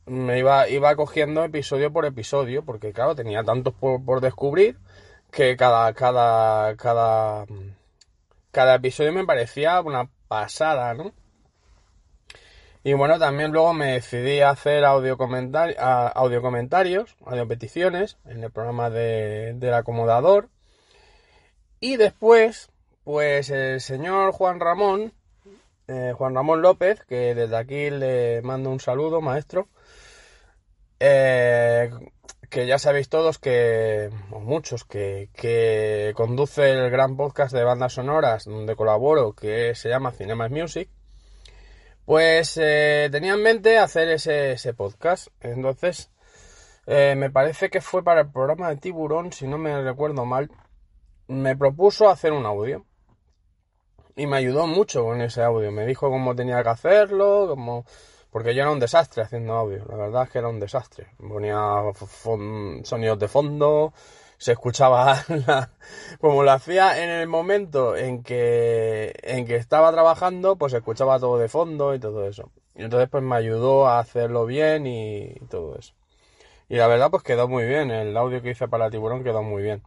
me iba, iba cogiendo episodio por episodio, porque claro, tenía tantos por, por descubrir que cada, cada, cada, cada episodio me parecía una pasada, ¿no? Y bueno, también luego me decidí a hacer audio, comentari audio comentarios, audio peticiones en el programa de, del acomodador. Y después, pues el señor Juan Ramón, eh, Juan Ramón López, que desde aquí le mando un saludo, maestro, eh, que ya sabéis todos que, o muchos, que, que conduce el gran podcast de bandas sonoras donde colaboro, que se llama Cinemas Music pues eh, tenía en mente hacer ese, podcast. Entonces, eh, me parece que fue para el programa de Tiburón, si no me recuerdo mal. Me propuso hacer un audio. Y me ayudó mucho con ese audio. Me dijo cómo tenía que hacerlo, cómo... Porque yo era un desastre haciendo audio. La verdad es que era un desastre. Ponía sonidos de fondo, se escuchaba la, como lo hacía en el momento en que en que estaba trabajando pues se escuchaba todo de fondo y todo eso. Y entonces pues me ayudó a hacerlo bien y, todo eso. Y la verdad pues quedó muy bien. El audio que hice para tiburón quedó muy bien.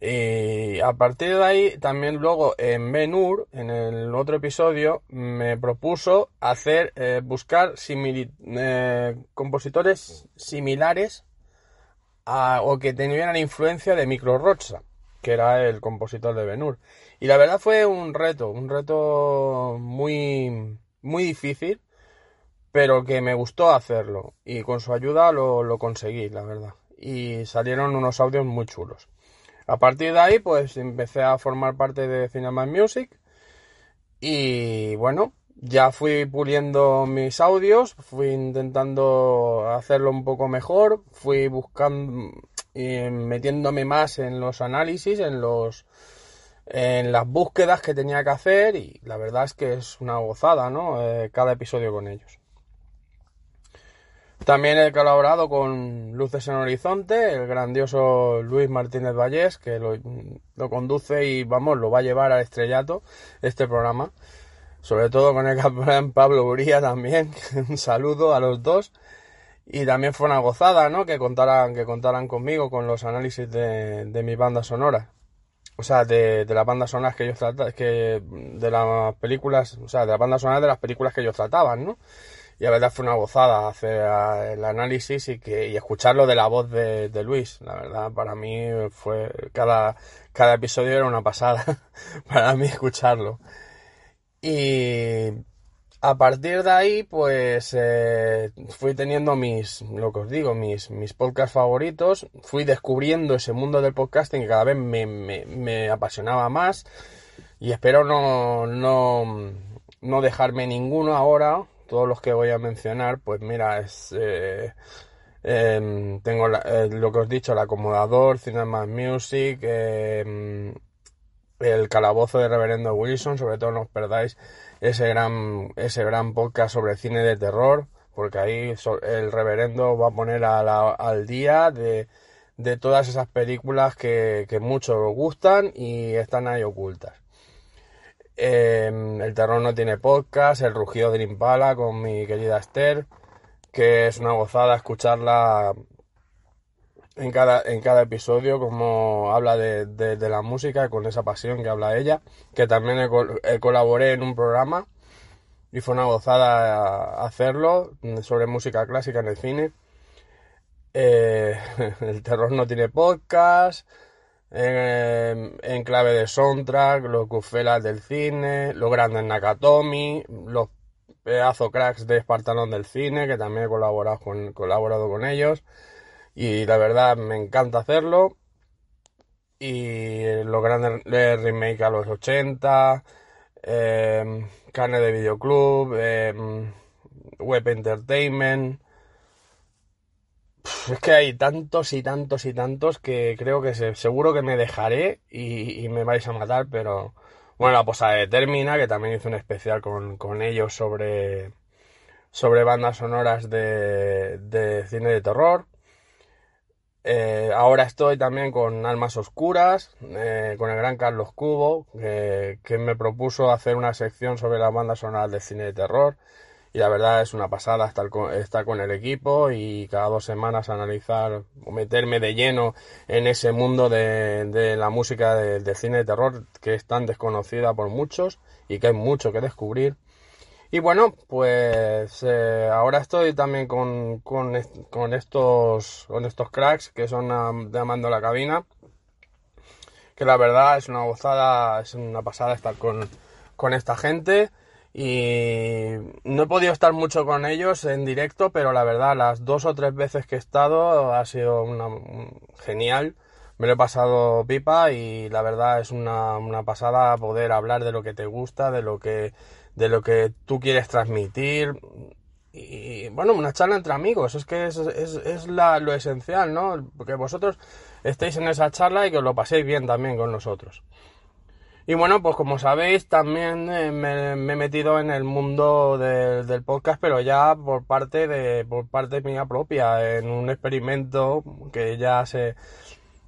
Y a partir de ahí también luego en Benur en el otro episodio me propuso hacer eh, buscar eh, compositores similares o que tenían la influencia de Micro Rocha, que era el compositor de Benur. Y la verdad fue un reto, un reto muy, muy difícil, pero que me gustó hacerlo. Y con su ayuda lo, lo conseguí, la verdad. Y salieron unos audios muy chulos. A partir de ahí, pues empecé a formar parte de Cinema Music y bueno, ya fui puliendo mis audios, fui intentando hacerlo un poco mejor, fui buscando y metiéndome más en los análisis, en los en las búsquedas que tenía que hacer y la verdad es que es una gozada, ¿no? Eh, cada episodio con ellos. También he colaborado con Luces en Horizonte, el grandioso Luis Martínez Vallés, que lo, lo, conduce y vamos, lo va a llevar al estrellato este programa. Sobre todo con el capitán Pablo Uría también. Un saludo a los dos. Y también fue una gozada, ¿no? Que contaran, que contaran conmigo con los análisis de, de mi banda sonora. O sea, de, de las bandas sonoras que ellos trataban, que de las películas, o sea, de las bandas sonoras de las películas que ellos trataban, ¿no? Y la verdad fue una gozada hacer el análisis y que y escucharlo de la voz de, de, Luis. La verdad, para mí fue cada, cada episodio era una pasada para mí escucharlo. Y a partir de ahí, pues eh, fui teniendo mis, lo que os digo, mis, mis podcasts favoritos. Fui descubriendo ese mundo del podcasting que cada vez me, me, me apasionaba más. Y espero no, no, no dejarme ninguno ahora todos los que voy a mencionar, pues mira, es eh, eh, tengo eh, lo que os he dicho, el acomodador, Cinema Music, el calabozo de Reverendo Wilson, sobre todo no os perdáis ese gran, ese gran podcast sobre cine de terror, porque ahí el reverendo va a poner a la, al día de, de todas esas películas que, que muchos gustan y están ahí ocultas. Eh, el terror no tiene podcast, el rugido de Impala con mi querida Esther, que es una gozada escucharla en cada, en cada episodio, como habla de, de, la música, con esa pasión que habla ella, que también he, he colaboré en un programa y fue una gozada hacerlo sobre música clásica en el cine. Eh, el terror no tiene podcast en, en clave de soundtrack, los gufelas del cine, los grandes Nakatomi, los pedazos cracks de Espartalón del cine, que también he colaborado con, colaborado con ellos. Y la verdad me encanta hacerlo. Y los grandes remake a los 80, eh, carne de videoclub, eh, web entertainment, es que hay tantos y tantos y tantos que creo que se, seguro que me dejaré y, y, me vais a matar, pero bueno, la posada de Termina, que también hice un especial con, con ellos sobre, sobre bandas sonoras de, de cine de terror. Eh, ahora estoy también con Almas Oscuras, eh, con el gran Carlos Cubo, que, me propuso hacer una sección sobre las bandas sonoras de cine de terror y la verdad es una pasada estar con, estar con el equipo y cada dos semanas analizar o meterme de lleno en ese mundo de, de la música del de cine de terror que es tan desconocida por muchos y que hay mucho que descubrir. Y bueno, pues eh, ahora estoy también con, con, con, estos, con estos cracks que son de Amando la Cabina, que la verdad es una gozada, es una pasada estar con, con esta gente y no he podido estar mucho con ellos en directo, pero la verdad, las dos o tres veces que he estado ha sido una, genial. Me lo he pasado pipa y la verdad es una, una, pasada poder hablar de lo que te gusta, de lo que, de lo que tú quieres transmitir. Y bueno, una charla entre amigos, es que es, es, es la, lo esencial, ¿no? Porque vosotros estéis en esa charla y que os lo paséis bien también con nosotros. Y bueno, pues como sabéis, también eh, me, he metido en el mundo de, del podcast, pero ya por parte de por parte mía propia, en un experimento que ya se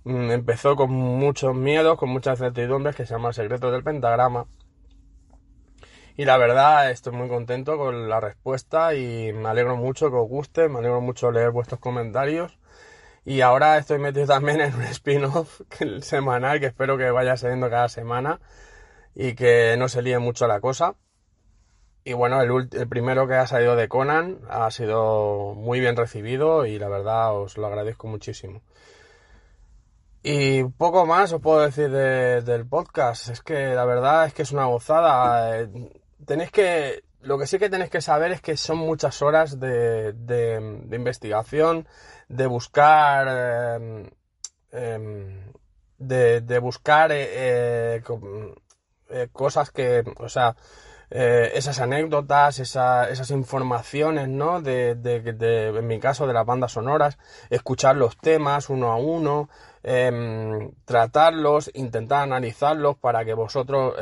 mm, empezó con muchos miedos, con muchas incertidumbres, que se llama Secretos del Pentagrama. Y la verdad, estoy muy contento con la respuesta y me alegro mucho que os guste, me alegro mucho leer vuestros comentarios. Y ahora estoy metido también en un spin-off semanal que espero que vaya saliendo cada semana y que no se líe mucho la cosa. Y bueno, el, el, primero que ha salido de Conan ha sido muy bien recibido y la verdad os lo agradezco muchísimo. Y poco más os puedo decir de, del podcast. Es que la verdad es que es una gozada. Tenéis que. Lo que sí que tenéis que saber es que son muchas horas de, de, investigación, de buscar eh, de, buscar eh, eh, eh, cosas que, o sea, esas anécdotas, esa- esas informaciones, ¿no? De, de, en mi caso, de las bandas sonoras, escuchar los temas uno a uno, em, tratarlos, intentar analizarlos para que vosotros,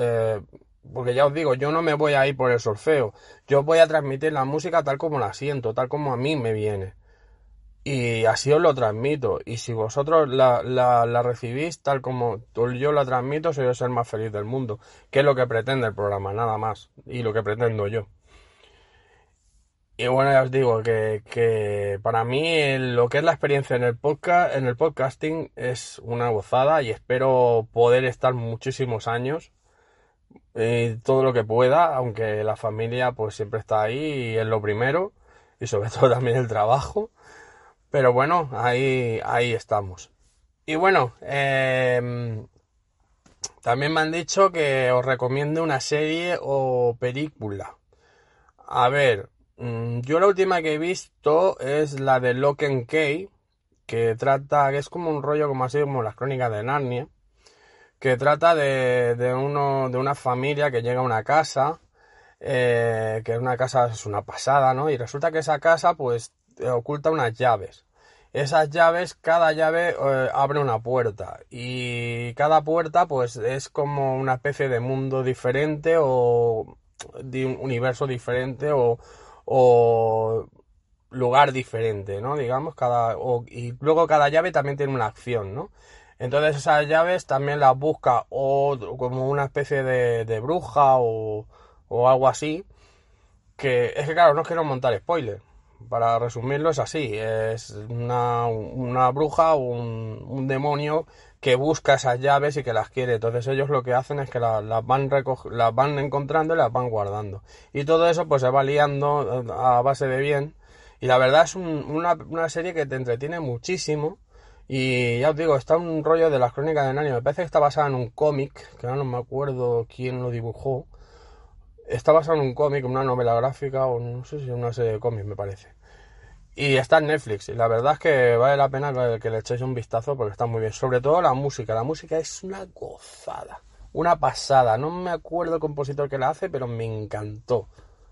porque ya os digo, yo no me voy a ir por el solfeo, yo voy a transmitir la música tal como la siento, tal como a mí me viene. Y así os lo transmito. Y si vosotros la, la, la recibís tal como yo la transmito, soy el más feliz del mundo. Que es lo que pretende el programa, nada más. Y lo que pretendo yo. Y bueno, ya os digo que, que para mí lo que es la experiencia en el podcast, en el podcasting es una gozada y espero poder estar muchísimos años. Y todo lo que pueda, aunque la familia pues siempre está ahí y es lo primero. Y sobre todo también el trabajo. Pero bueno, ahí, ahí estamos. Y bueno, em, también me han dicho que os recomiende una serie o película. A ver, mm, yo la última que he visto es la de Lock and Key, que trata, que es como un rollo como así como las crónicas de Narnia, que trata de, de uno, de una familia que llega a una casa, eh, que una casa es una pasada, ¿no? Y resulta que esa casa pues oculta unas llaves. Esas llaves, cada llave eh, abre una puerta y cada puerta pues es como una especie de mundo diferente o de un universo diferente o, o lugar diferente, ¿no? Digamos, cada, o- y luego cada llave también tiene una acción, ¿no? Entonces esas llaves también las busca o como una especie de, bruja o, o algo así, que es que claro, no quiero montar spoiler. Para resumirlo es así, es una, una bruja o un, un demonio que busca esas llaves y que las quiere. Entonces ellos lo que hacen es que la- las van las van encontrando y las van guardando. Y todo eso pues se va liando a base de bien. Y la verdad es un- una, una serie que te entretiene muchísimo. Y ya os digo, está un rollo de las crónicas de Narnia. Me parece que está basada en un cómic, que ahora no me acuerdo quién lo dibujó. Está basado en un cómic, una novela gráfica o no sé si una serie de cómics, me parece. Y está en Netflix. Y la verdad es que vale la pena que le echéis un vistazo porque está muy bien. Sobre todo la música. La música es una gozada. Una pasada. No me acuerdo el compositor que la hace, pero me encantó.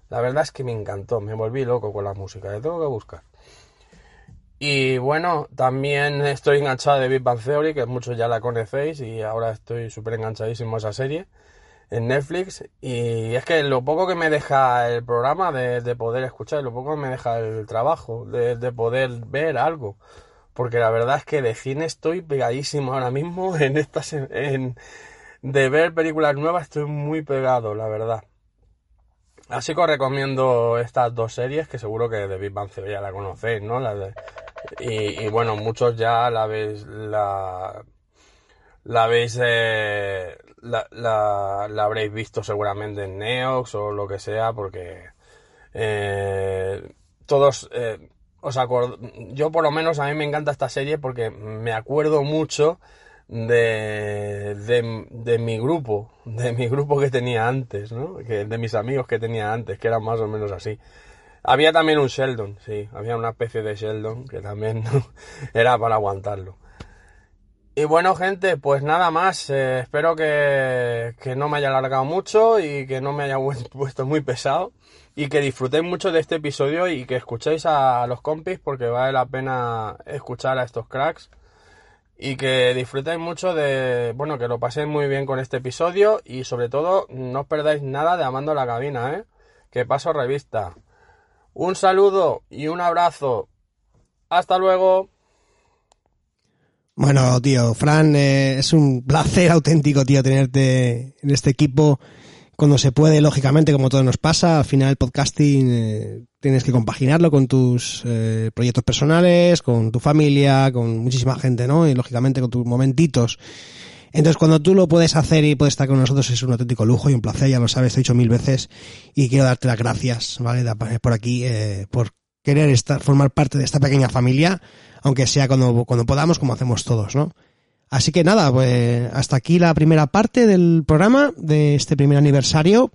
La verdad es que me encantó. Me volví loco con la música. Le tengo que buscar. Y bueno, también estoy enganchado de Big Bang Theory, que muchos ya la conocéis y ahora estoy súper enganchadísimo a esa serie en Netflix. Y es que lo poco que me deja el programa de, de poder escuchar, lo poco que me deja el trabajo de, de poder ver algo. Porque la verdad es que de cine estoy pegadísimo ahora mismo en estas en, de ver películas nuevas estoy muy pegado, la verdad. Así que os recomiendo estas dos series que seguro que de Big Bang Theory ya la conocéis, ¿no? La de- y, y bueno, muchos ya la habéis la la habéis eh, la, habréis visto seguramente en Neox o lo que sea porque eh, todos eh, os acord- yo por lo menos a mí me encanta esta serie porque me acuerdo mucho de, de, de mi grupo, de mi grupo que tenía antes, ¿no? Que, de mis amigos que tenía antes, que eran más o menos así. Había también un Sheldon, sí, había una especie de Sheldon que también era para aguantarlo. Y bueno, gente, pues nada más. eh, espero que, que no me haya alargado mucho y que no me haya puesto muy pesado. Y que disfrutéis mucho de este episodio y que escuchéis a los compis porque vale la pena escuchar a estos cracks. Y que disfrutéis mucho de, bueno, que lo paséis muy bien con este episodio y sobre todo no os perdáis nada de Amando la Cabina, ¿eh? Que paso revista. Un saludo y un abrazo. Hasta luego. Bueno, tío, Fran, eh, es un placer auténtico, tío, tenerte en este equipo cuando se puede, lógicamente, como todo nos pasa. Al final, el podcasting eh, tienes que compaginarlo con tus eh, proyectos personales, con tu familia, con muchísima gente, ¿no? Y lógicamente con tus momentitos. Entonces, cuando tú lo puedes hacer y puedes estar con nosotros, es un auténtico lujo y un placer, ya lo sabes, te he dicho mil veces. Y quiero darte las gracias, ¿vale? Por aquí, eh, por querer estar, formar parte de esta pequeña familia, aunque sea cuando, cuando podamos, como hacemos todos, ¿no? Así que nada, pues hasta aquí la primera parte del programa de este primer aniversario.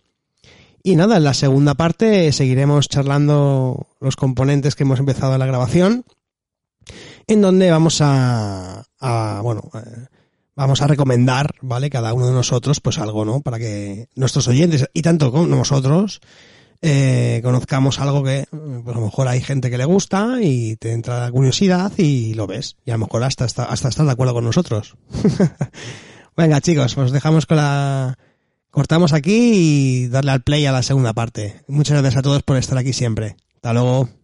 Y nada, en la segunda parte seguiremos charlando los componentes que hemos empezado en la grabación, en donde vamos a, a bueno, eh, vamos a recomendar, ¿vale? Cada uno de nosotros, pues algo, ¿no? Para que nuestros oyentes, y tanto como nosotros, eh, conozcamos algo que pues a lo mejor hay gente que le gusta y te entra la curiosidad y lo ves. Y a lo mejor hasta, hasta, hasta estás de acuerdo con nosotros. Venga, chicos, pues dejamos con la... Cortamos aquí y darle al play a la segunda parte. Muchas gracias a todos por estar aquí siempre. Hasta luego.